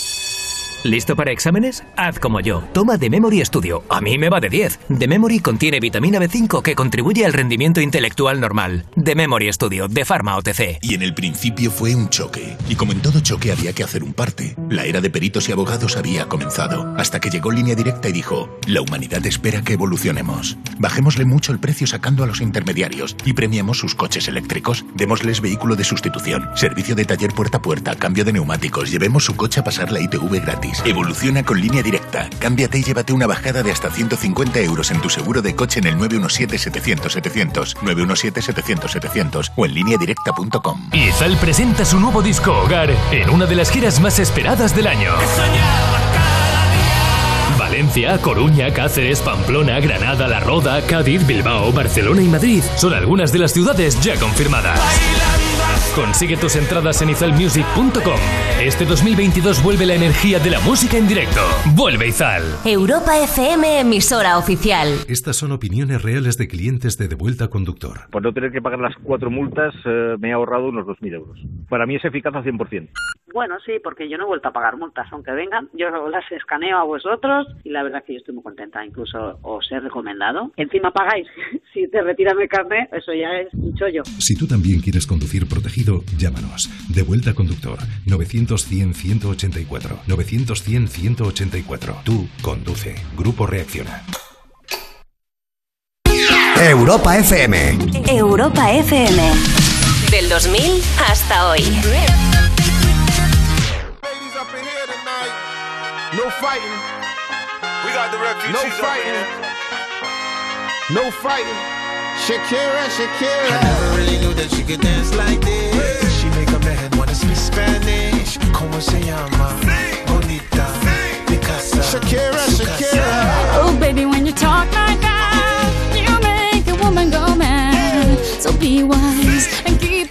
¿Listo para exámenes? Haz como yo. Toma The Memory Studio. A mí me va de 10. The Memory contiene vitamina B5 que contribuye al rendimiento intelectual normal. The Memory Studio, de Pharma OTC. Y en el principio fue un choque. Y como en todo choque había que hacer un parte. La era de peritos y abogados había comenzado. Hasta que llegó Línea Directa y dijo, la humanidad espera que evolucionemos. Bajémosle mucho el precio sacando a los intermediarios y premiemos sus coches eléctricos. Démosles vehículo de sustitución, servicio de taller puerta a puerta, cambio de neumáticos. Llevemos su coche a pasar la ITV gratis. Evoluciona con Línea Directa. Cámbiate y llévate una bajada de hasta 150 euros en tu seguro de coche en el 917-700-700, 917-700-700 o en lineadirecta.com. Izal presenta su nuevo disco Hogar en una de las giras más esperadas del año. Valencia, Coruña, Cáceres, Pamplona, Granada, La Roda, Cádiz, Bilbao, Barcelona y Madrid son algunas de las ciudades ya confirmadas. Consigue tus entradas en izalmusic.com. Este 2022 vuelve la energía de la música en directo. Vuelve Izal. Europa FM, emisora oficial. Estas son opiniones reales de clientes de Devuelta Conductor. Por no tener que pagar las cuatro multas, eh, me he ahorrado unos 2.000 euros. Para mí es eficaz al 100%. Bueno, sí, porque yo no he vuelto a pagar multas, aunque vengan, yo las escaneo a vosotros y la verdad que yo estoy muy contenta, incluso os he recomendado. Encima pagáis, si te retiran el carnet, eso ya es un chollo. Si tú también quieres conducir protegido, llámanos. De vuelta conductor 900-100-184. 900-100-184. Tú conduce. Grupo Reacciona. Europa FM. Europa FM. Del 2000 hasta hoy. No fighting. We got the refugees. No fighting. No fighting. Shakira, Shakira. I never really knew that she could dance like this. She make a man wanna speak Spanish. Como se llama? Bonita. Picasa. Shakira, Shakira. Oh, baby, when you talk like that, you make a woman go mad. So be wise and keep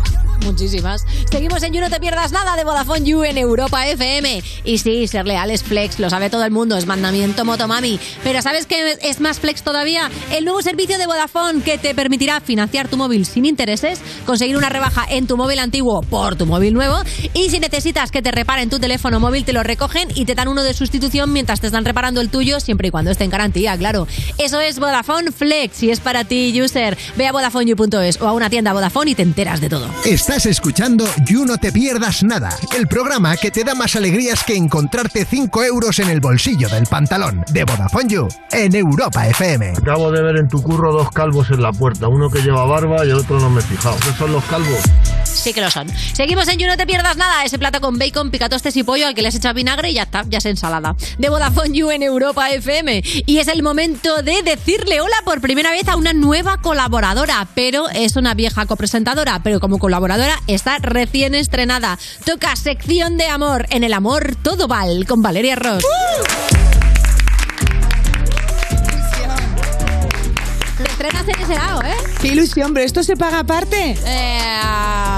Muchísimas. Seguimos en You No Te Pierdas Nada de Vodafone You en Europa FM. Y sí, ser leal es flex, lo sabe todo el mundo, es mandamiento motomami. Pero ¿sabes qué es más flex todavía? El nuevo servicio de Vodafone que te permitirá financiar tu móvil sin intereses, conseguir una rebaja en tu móvil antiguo por tu móvil nuevo y si necesitas que te reparen tu teléfono móvil, te lo recogen y te dan uno de sustitución mientras te están reparando el tuyo, siempre y cuando esté en garantía, claro. Eso es Vodafone Flex y es para ti, user. Ve a VodafoneYou.es o a una tienda Vodafone y te enteras de todo. Estás escuchando You No Te Pierdas Nada, el programa que te da más alegrías que encontrarte 5 euros en el bolsillo del pantalón de Vodafone You en Europa FM. Acabo de ver en tu curro dos calvos en la puerta, uno que lleva barba y el otro no me he fijado. ¿Qué son los calvos? Sí que lo son. Seguimos en You No Te Pierdas Nada, ese plato con bacon, picatostes y pollo al que le has echado vinagre y ya está, ya es ensalada. De Vodafone You en Europa FM. Y es el momento de decirle hola por primera vez a una nueva colaboradora, pero es una vieja copresentadora, pero como colaboradora está recién estrenada. Toca sección de amor. En el amor todo val con Valeria Ross. Te estrenas en ese lado, ¿eh? Qué ilusión, pero ¿esto se paga aparte?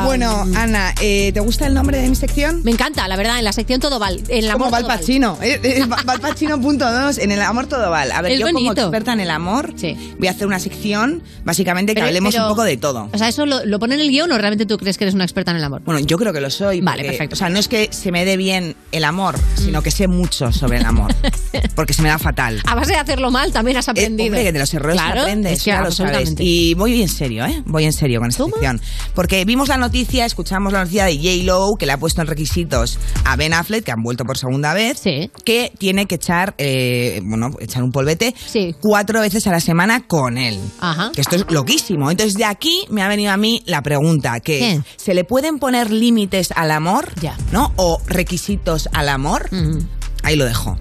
Bueno, Ana, eh, ¿te gusta el nombre de mi sección? Me encanta, la verdad, en la sección todo val. En el amor Como Val todo val. Pacino. eh, eh, Va- Val Pacino punto dos, en el amor todo val. A ver, Es yo como bonito. experta en el amor, voy a hacer una sección, básicamente, que Pero- hablemos pero- un poco de todo. O sea, ¿eso lo, lo pone en el guion o realmente tú crees que eres una experta en el amor? Bueno, yo creo que lo soy. Vale, porque, perfecto. O sea, no es que se me dé bien el amor, sino que sé mucho sobre el amor. porque se me da fatal. A base de hacerlo mal también has aprendido. Eh, hombre, que de los errores Claro, aprendes, es que ya absolutamente. Y voy en serio, ¿eh? Voy en serio con esta sección. Porque vimos la noticia, escuchamos la noticia de J-Lo, que le ha puesto en requisitos a Ben Affleck, que han vuelto por segunda vez, que tiene que echar, eh, bueno, echar un polvete cuatro veces a la semana con él. Ajá. Que esto es loquísimo. Entonces, de aquí me ha venido a mí la pregunta, que ¿se le pueden poner límites al amor? ¿No? ¿O requisitos al amor? Ahí lo dejo.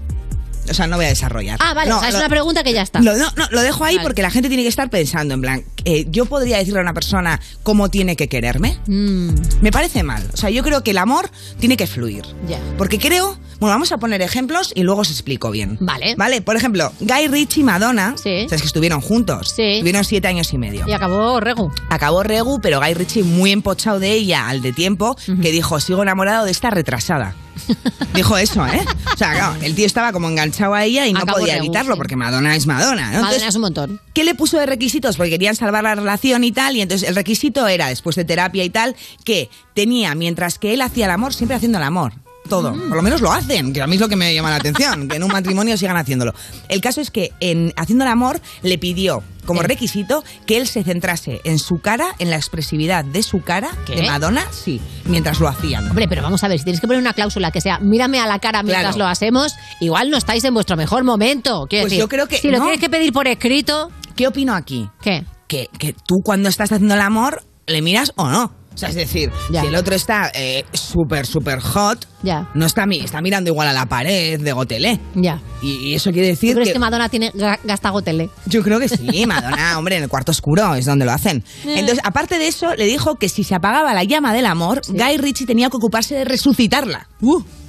O sea, no voy a desarrollar. Ah, vale, No, o sea, es lo- una pregunta que ya está. lo, no, no, lo dejo ahí Vale. porque la gente tiene que estar pensando, en plan, eh, yo podría decirle a una persona cómo tiene que quererme. Mm. Me parece mal. O sea, yo creo que el amor tiene que fluir. Ya. Porque creo, bueno, vamos a poner ejemplos y luego os explico bien. Vale. Vale, por ejemplo, Guy Ritchie y Madonna, sabes que estuvieron juntos. Sí. Tuvieron siete años y medio. Y acabó Regu. Acabó Regu, pero Guy Ritchie muy empochado de ella al de tiempo, que dijo, sigo enamorado de esta retrasada. Dijo eso, ¿eh? O sea, claro, el tío estaba como enganchado a ella y no podía evitarlo porque Madonna es Madonna. ¿no? Madonna es un montón. ¿Qué le puso de requisitos? Porque querían salvar la relación y tal, y entonces el requisito era, después de terapia y tal, que tenía, mientras que él hacía el amor, siempre haciendo el amor. Todo. Mm. Por lo menos lo hacen, que a mí es lo que me llama la atención, que en un matrimonio sigan haciéndolo. El caso es que en haciendo el amor le pidió como requisito que él se centrase en su cara, en la expresividad de su cara, ¿Qué? de Madonna, sí, mientras lo hacían. Hombre, pero vamos a ver, si tienes que poner una cláusula que sea mírame a la cara mientras Claro. lo hacemos, igual no estáis en vuestro mejor momento. Quiero Pues decir, yo creo que Si lo no. tienes que pedir por escrito. ¿Qué opino aquí? ¿Qué? Que, que tú cuando estás haciendo el amor, ¿le miras o no? O sea, es decir, si el otro está eh, súper, súper hot, Ya. no está, está mirando igual a la pared de Gotelé. Ya. Y, y eso quiere decir ¿Tú crees que... que Madonna tiene ga- gasta gotele? Yo creo que sí, Madonna, hombre, en el cuarto oscuro es donde lo hacen. Eh. Entonces, aparte de eso, le dijo que si se apagaba la llama del amor, Guy Ritchie tenía que ocuparse de resucitarla.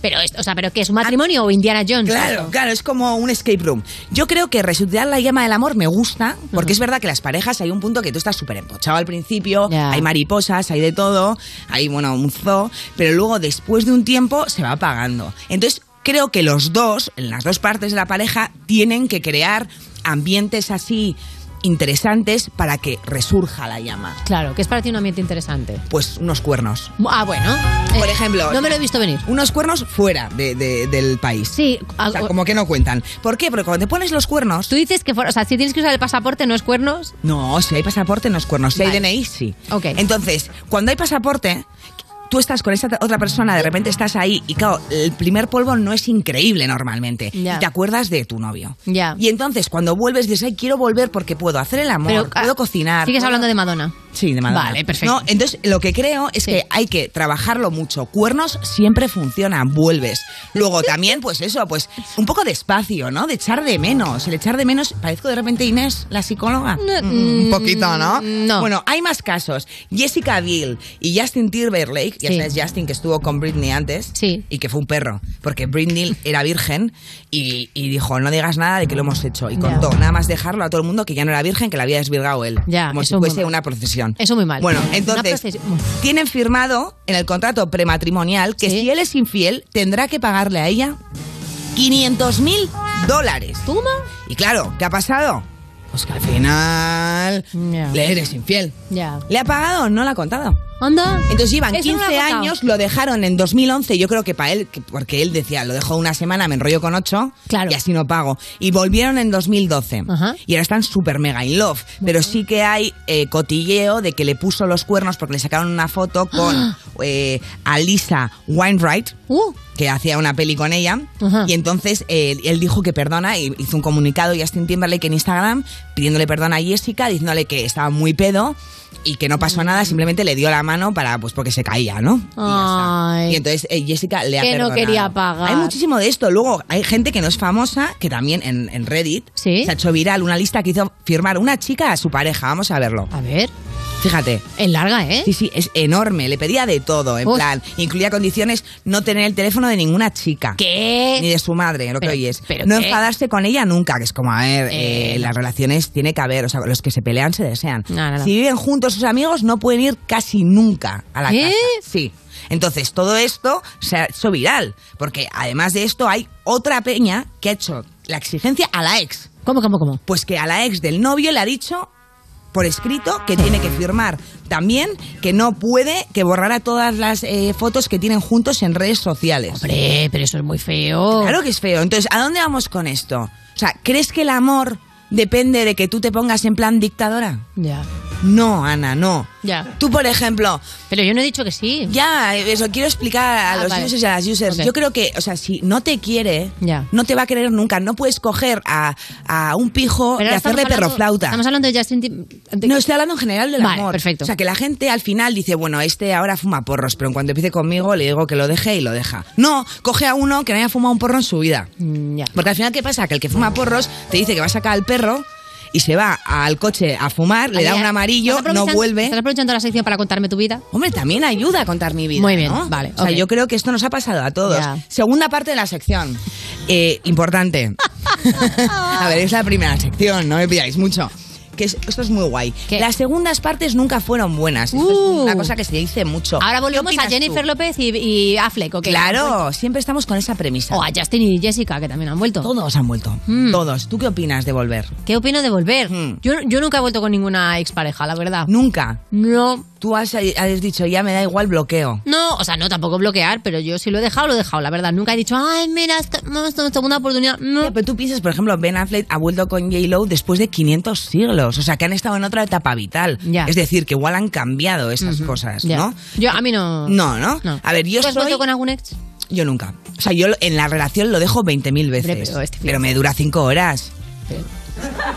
Pero esto, o sea, ¿pero qué es un matrimonio o Indiana Jones? Claro, claro, es como un escape room. Yo creo que resucitar la llama del amor me gusta, porque es verdad que las parejas hay un punto que tú estás súper empochado al principio, hay mariposas, hay de todo, hay, bueno, un zoo, pero luego después de un tiempo se va apagando. Entonces, creo que los dos, en las dos partes de la pareja, tienen que crear ambientes así interesantes para que resurja la llama. Claro, que es para ti un ambiente interesante. Pues unos cuernos. Ah, bueno. Por Eh, ejemplo, No me lo he visto venir. Unos cuernos fuera de- de- del país. Sí, O sea, como que no cuentan. ¿Por qué? Porque cuando te pones los cuernos. Tú dices que, for- o sea, si tienes que usar el pasaporte, no es cuernos. No, si hay pasaporte no es cuernos. Si hay. DNI, sí. Ok. Entonces, cuando hay pasaporte, tú estás con esta otra persona, de repente estás ahí y claro, el primer polvo no es increíble normalmente. Ya. Y te acuerdas de tu novio. Ya. Y entonces, cuando vuelves, dices, ay, quiero volver porque puedo hacer el amor, Pero, ah, puedo cocinar. Sigues puedo- hablando de Madonna. Sí, de Madonna. Vale, perfecto. No, entonces lo que creo es que hay que trabajarlo mucho. Cuernos siempre funcionan, vuelves. Luego también, pues eso, pues un poco de espacio, ¿no? De echar de menos. El echar de menos, parezco de repente Inés, la psicóloga. Mm, un poquito, ¿no? no. Bueno, hay más casos. Jessica Biel y Justin Timberlake, ya Sí. sabes, Justin que estuvo con Britney antes Sí. y que fue un perro, porque Britney era virgen y, y dijo, no digas nada de que lo hemos hecho. Y contó, nada más dejarlo a todo el mundo que ya no era virgen, que la había desvirgado él. Ya, como si fuese una procesión. Eso muy mal. Bueno, entonces, tienen firmado en el contrato prematrimonial que si él es infiel, tendrá que pagarle a ella 500 mil dólares. ¿Toma? Y claro, ¿qué ha pasado? Pues que al final le eres infiel. Ya. ¿Le ha pagado? No le ha contado. Anda. Entonces llevan Eso no lo 15 ha contado. años, lo dejaron en 2011, yo creo que para él, que- porque él decía, lo dejo una semana, me enrollo con 8 y así no pago. Y volvieron en 2012. Y ahora están súper mega in love. Pero sí que hay eh, cotilleo de que le puso los cuernos porque le sacaron una foto con eh, Alisa Wainwright. Que hacía una peli con ella y entonces eh, él dijo que perdona y hizo un comunicado Justin Timberlake en Instagram pidiéndole perdón a Jessica diciéndole que estaba muy pedo y que no pasó nada simplemente le dio la mano para pues porque se caía no Ay. y entonces eh, Jessica le ha Que no quería pagar. Hay muchísimo de esto. Luego hay gente que no es famosa, que también en, en Reddit se ha hecho viral una lista que hizo firmar una chica a su pareja. Vamos a verlo. A ver. Fíjate. Es larga, ¿eh? Sí, sí, es enorme. Le pedía de todo. En Uf. plan, incluía condiciones no tener el teléfono de ninguna chica. ¿Qué? Ni de su madre, lo que oyes. pero no qué. enfadarse con ella nunca, que es como, a ver, Eh, eh, las relaciones tiene que haber, o sea, los que se pelean se desean. No, no, no. Si viven juntos sus amigos, no pueden ir casi nunca a la ¿Qué? casa. Sí. Entonces, todo esto se ha hecho viral, porque además de esto hay otra peña que ha hecho la exigencia a la ex. ¿Cómo, cómo, cómo? Pues que a la ex del novio le ha dicho por escrito que tiene que firmar también que no puede que borrara todas las eh, fotos que tienen juntos en redes sociales. Hombre, pero eso es muy feo. Claro que es feo. Entonces, ¿a dónde vamos con esto? O sea, ¿crees que el amor depende de que tú te pongas en plan dictadora? Ya. No, Ana, no. Ya. Tú, por ejemplo. Pero yo no he dicho que sí. Ya, eso quiero explicar a Ah, los vale. users y a las users. Yo creo que, o sea, si no te quiere, Ya. no te va a querer nunca. No puedes coger a, a un pijo Pero y hacerle hablando- flauta. Estamos hablando de Justin Tim- de- No, estoy hablando en general del Vale, amor. perfecto. O sea, que la gente al final dice, bueno, este ahora fuma porros, pero en cuanto empiece conmigo le digo que lo deje y lo deja. No, coge a uno que no haya fumado un porro en su vida. Mm, Porque al final, ¿qué pasa? Que el que fuma porros te dice que va a sacar al perro y se va al coche a fumar, le da un amarillo, ¿estás no vuelve. ¿Estás aprovechando la sección para contarme tu vida? Hombre, también ayuda a contar mi vida. Muy bien, ¿no? vale, O sea, yo creo que esto nos ha pasado a todos. Segunda parte de la sección. Eh, importante. a ver, es la primera sección, no me pidáis mucho. Que es- esto es muy guay. Las segundas partes nunca fueron buenas. Esto es una cosa que se dice mucho. Uh. Ahora ¿Qué volvemos a Jennifer tú? López y, y Affleck. Claro, siempre estamos con esa premisa. O a Justin y Jessica, que también han vuelto. Todos han vuelto. Mm. Todos. ¿Tú qué opinas de volver? ¿Qué opino de volver? Yo, yo nunca he vuelto con ninguna expareja, la verdad. Nunca. No. Tú has, has dicho, ya me da igual bloqueo. No, o sea, no tampoco bloquear, pero yo si lo he dejado, lo he dejado, la verdad. Nunca he dicho, ay, mira, es que vamos a una segunda oportunidad. No. Ya, pero tú piensas, por ejemplo, Ben Affleck ha vuelto con J-Lo después de 500 siglos. O sea, que han estado en otra etapa vital. Ya. Es decir, que igual han cambiado esas cosas, ya. ¿no? Yo, a mí no. No, ¿no? No. A ver, yo ¿Tú has soy... vuelto con algún ex? Yo nunca. O sea, yo en la relación lo dejo 20.000 veces. Pero este pero me dura 5 horas.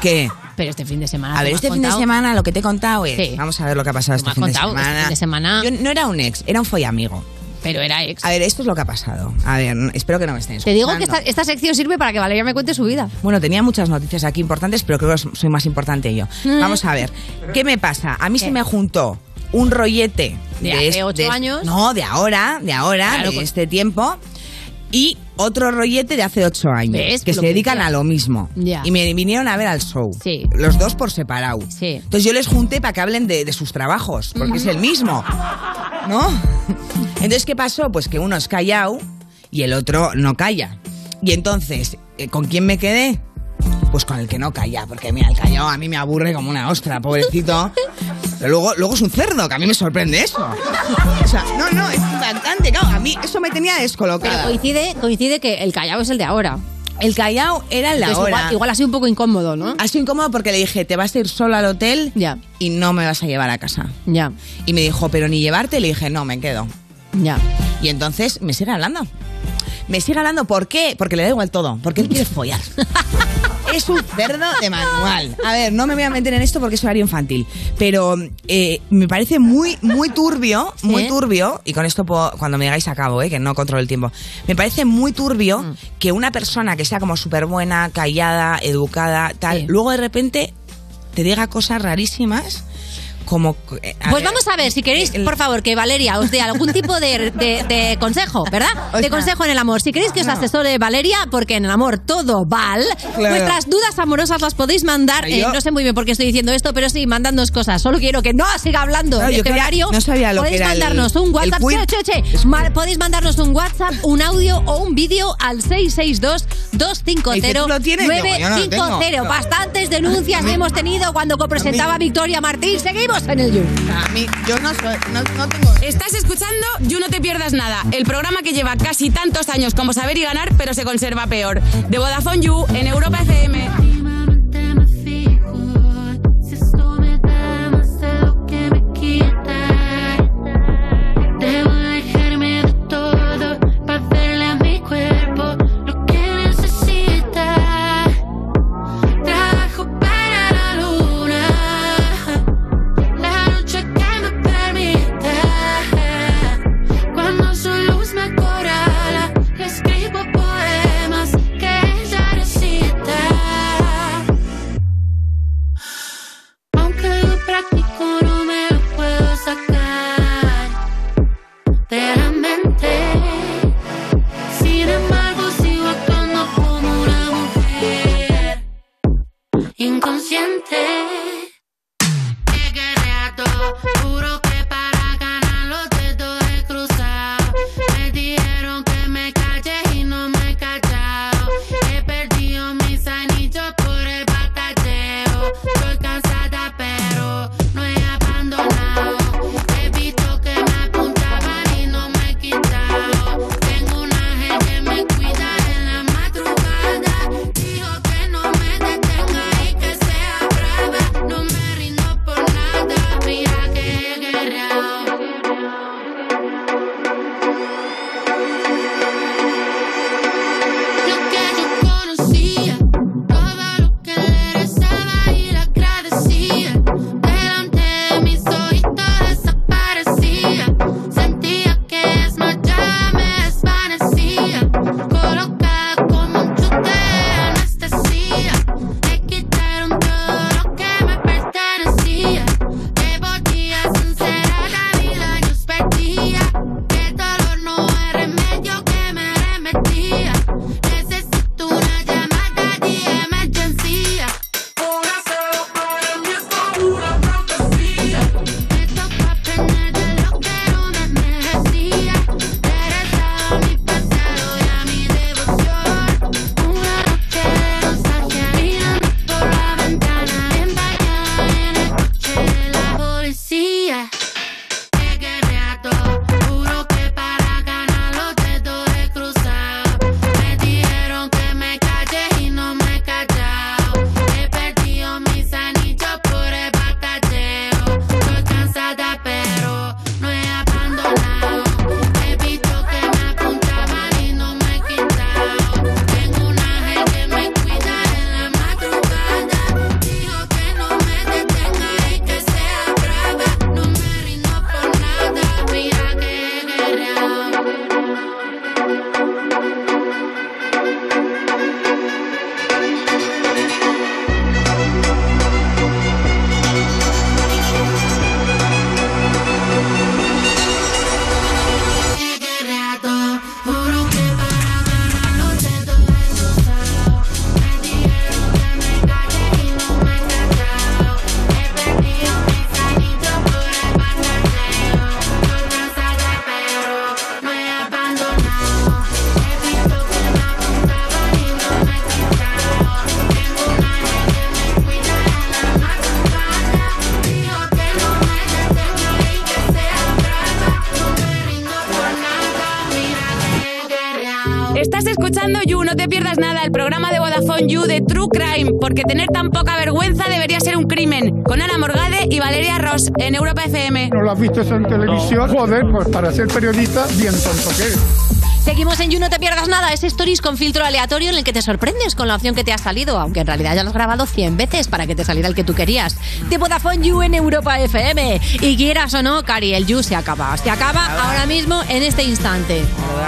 ¿Qué? Pero este fin de semana. A ver, ¿tú me este fin de semana lo que te he contado es. Sí. Vamos a ver lo que ha pasado este fin de contado, este fin de semana- Yo- no era un ex, era un follamigo. Pero era ex. A ver, esto es lo que ha pasado. A ver, espero que no me estén Te digo que esta, esta sección sirve para que Valeria me cuente su vida. Bueno, tenía muchas noticias aquí importantes, pero creo que soy más importante yo. Mm. Vamos a ver, ¿qué me pasa? A mí se me juntó un rollete ¿De hace es- ocho de- años? No, de ahora, de ahora, Claro, de con- este tiempo. Y otro rollete de hace ocho años, ¿Ves? que Lo se que dedican a lo mismo. Y me vinieron a ver al show. Sí. Los dos por separado. Sí. Entonces yo les junté para que hablen de, de sus trabajos, porque es el mismo. ¿No? Entonces, ¿qué pasó? Pues que uno es callado y el otro no calla. Y entonces, eh, ¿con quién me quedé? Pues con el que no calla, porque mira, el callado a mí me aburre como una ostra, pobrecito. Pero luego, luego es un cerdo, que a mí me sorprende eso. O sea, no, no, es impactante, claro, a mí eso me tenía Pero descolocada. coincide, coincide que el callao es el de ahora. El callao era el de Entonces, ahora. Igual, igual ha sido un poco incómodo, ¿no? Ha sido incómodo porque le dije, te vas a ir solo al hotel Ya. y no me vas a llevar a casa. Ya. Y me dijo, pero ni llevarte, le dije, no, me quedo. Ya. Y entonces me sigue hablando. Me sigue hablando, ¿por qué? Porque le da igual todo, porque él quiere follar. es un cerdo de manual. A ver, no me voy a meter en esto porque es horario infantil, pero eh, me parece muy, muy turbio, muy turbio, y con esto puedo- cuando me digáis acabo, eh, que no controlo el tiempo, me parece muy turbio Mm. que una persona que sea como súper buena, callada, educada, tal, luego de repente te diga cosas rarísimas como... eh, Pues ver, vamos a ver, si queréis, por favor, que Valeria os dé algún tipo de, de- de consejo, ¿verdad? De sea, consejo en el amor. Si queréis que os no. asesore Valeria, porque en el amor todo val, Claro. vuestras dudas amorosas las podéis mandar. Eh, no sé muy bien por qué estoy diciendo esto, pero sí, mandadnos cosas. Solo quiero que no siga hablando de yo este horario. no sabía lo que podéis era el- mandarnos un WhatsApp. quiz. Che, che, che. Ma- podéis mandarnos un WhatsApp, un audio o un vídeo al 662-250-950. Dice, ¿tú lo tienes? Digo, yo no lo tengo. No. Bastantes denuncias hemos tenido cuando presentaba Victoria Martín. Seguimos en el You. A mí, yo no soy, no, no tengo... Estás escuchando You No Te Pierdas Nada, el programa que lleva casi tantos años como saber y ganar, pero se conserva peor. De Vodafone You en Europa FM. En Europa FM. ¿No lo has visto eso en televisión? Joder, pues para ser periodista, bien tonto que eres. Seguimos en You, no te pierdas nada. Es Stories con filtro aleatorio en el que te sorprendes con la opción que te ha salido, aunque en realidad ya lo has grabado 100 veces para que te saliera el que tú querías. De Vodafone You en Europa FM. Y quieras o no, Cari, el You se acaba. Se acaba ahora mismo en este instante.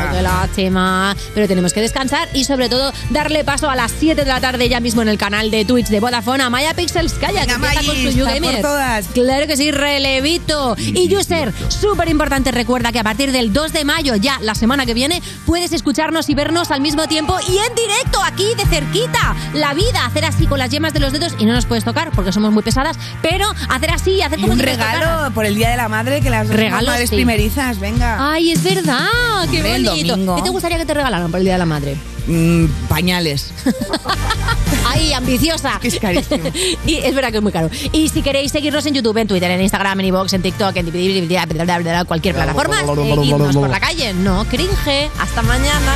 Oh, qué lástima. Pero tenemos que descansar y sobre todo darle paso a las 7 de la tarde ya mismo en el canal de Twitch de Vodafone a Maya Pixels Calla, que empieza con su You está por Gamer. todas. Claro que sí, relevito. Y User, súper importante, recuerda que a partir del 2 de mayo, ya la semana que viene, puedes escucharnos y vernos al mismo tiempo y en directo, aquí de cerquita. La vida, hacer así con las yemas de los dedos y no nos puedes tocar porque somos muy pesadas, pero hacer así y hacer Y como un si regalo por el Día de la Madre que las Regalos, madres sí. primerizas, venga. Ay, es verdad, qué Hombre, el domingo. ¿Qué te gustaría que te regalaran por el Día de la Madre? Mm, pañales. Ay, ambiciosa. Es carísimo. y es verdad que es muy caro. Y si queréis seguirnos en YouTube, en Twitter, en Instagram, en iVoox, en TikTok, en cualquier plataforma, seguidnos por la calle. No cringe. Hasta mañana.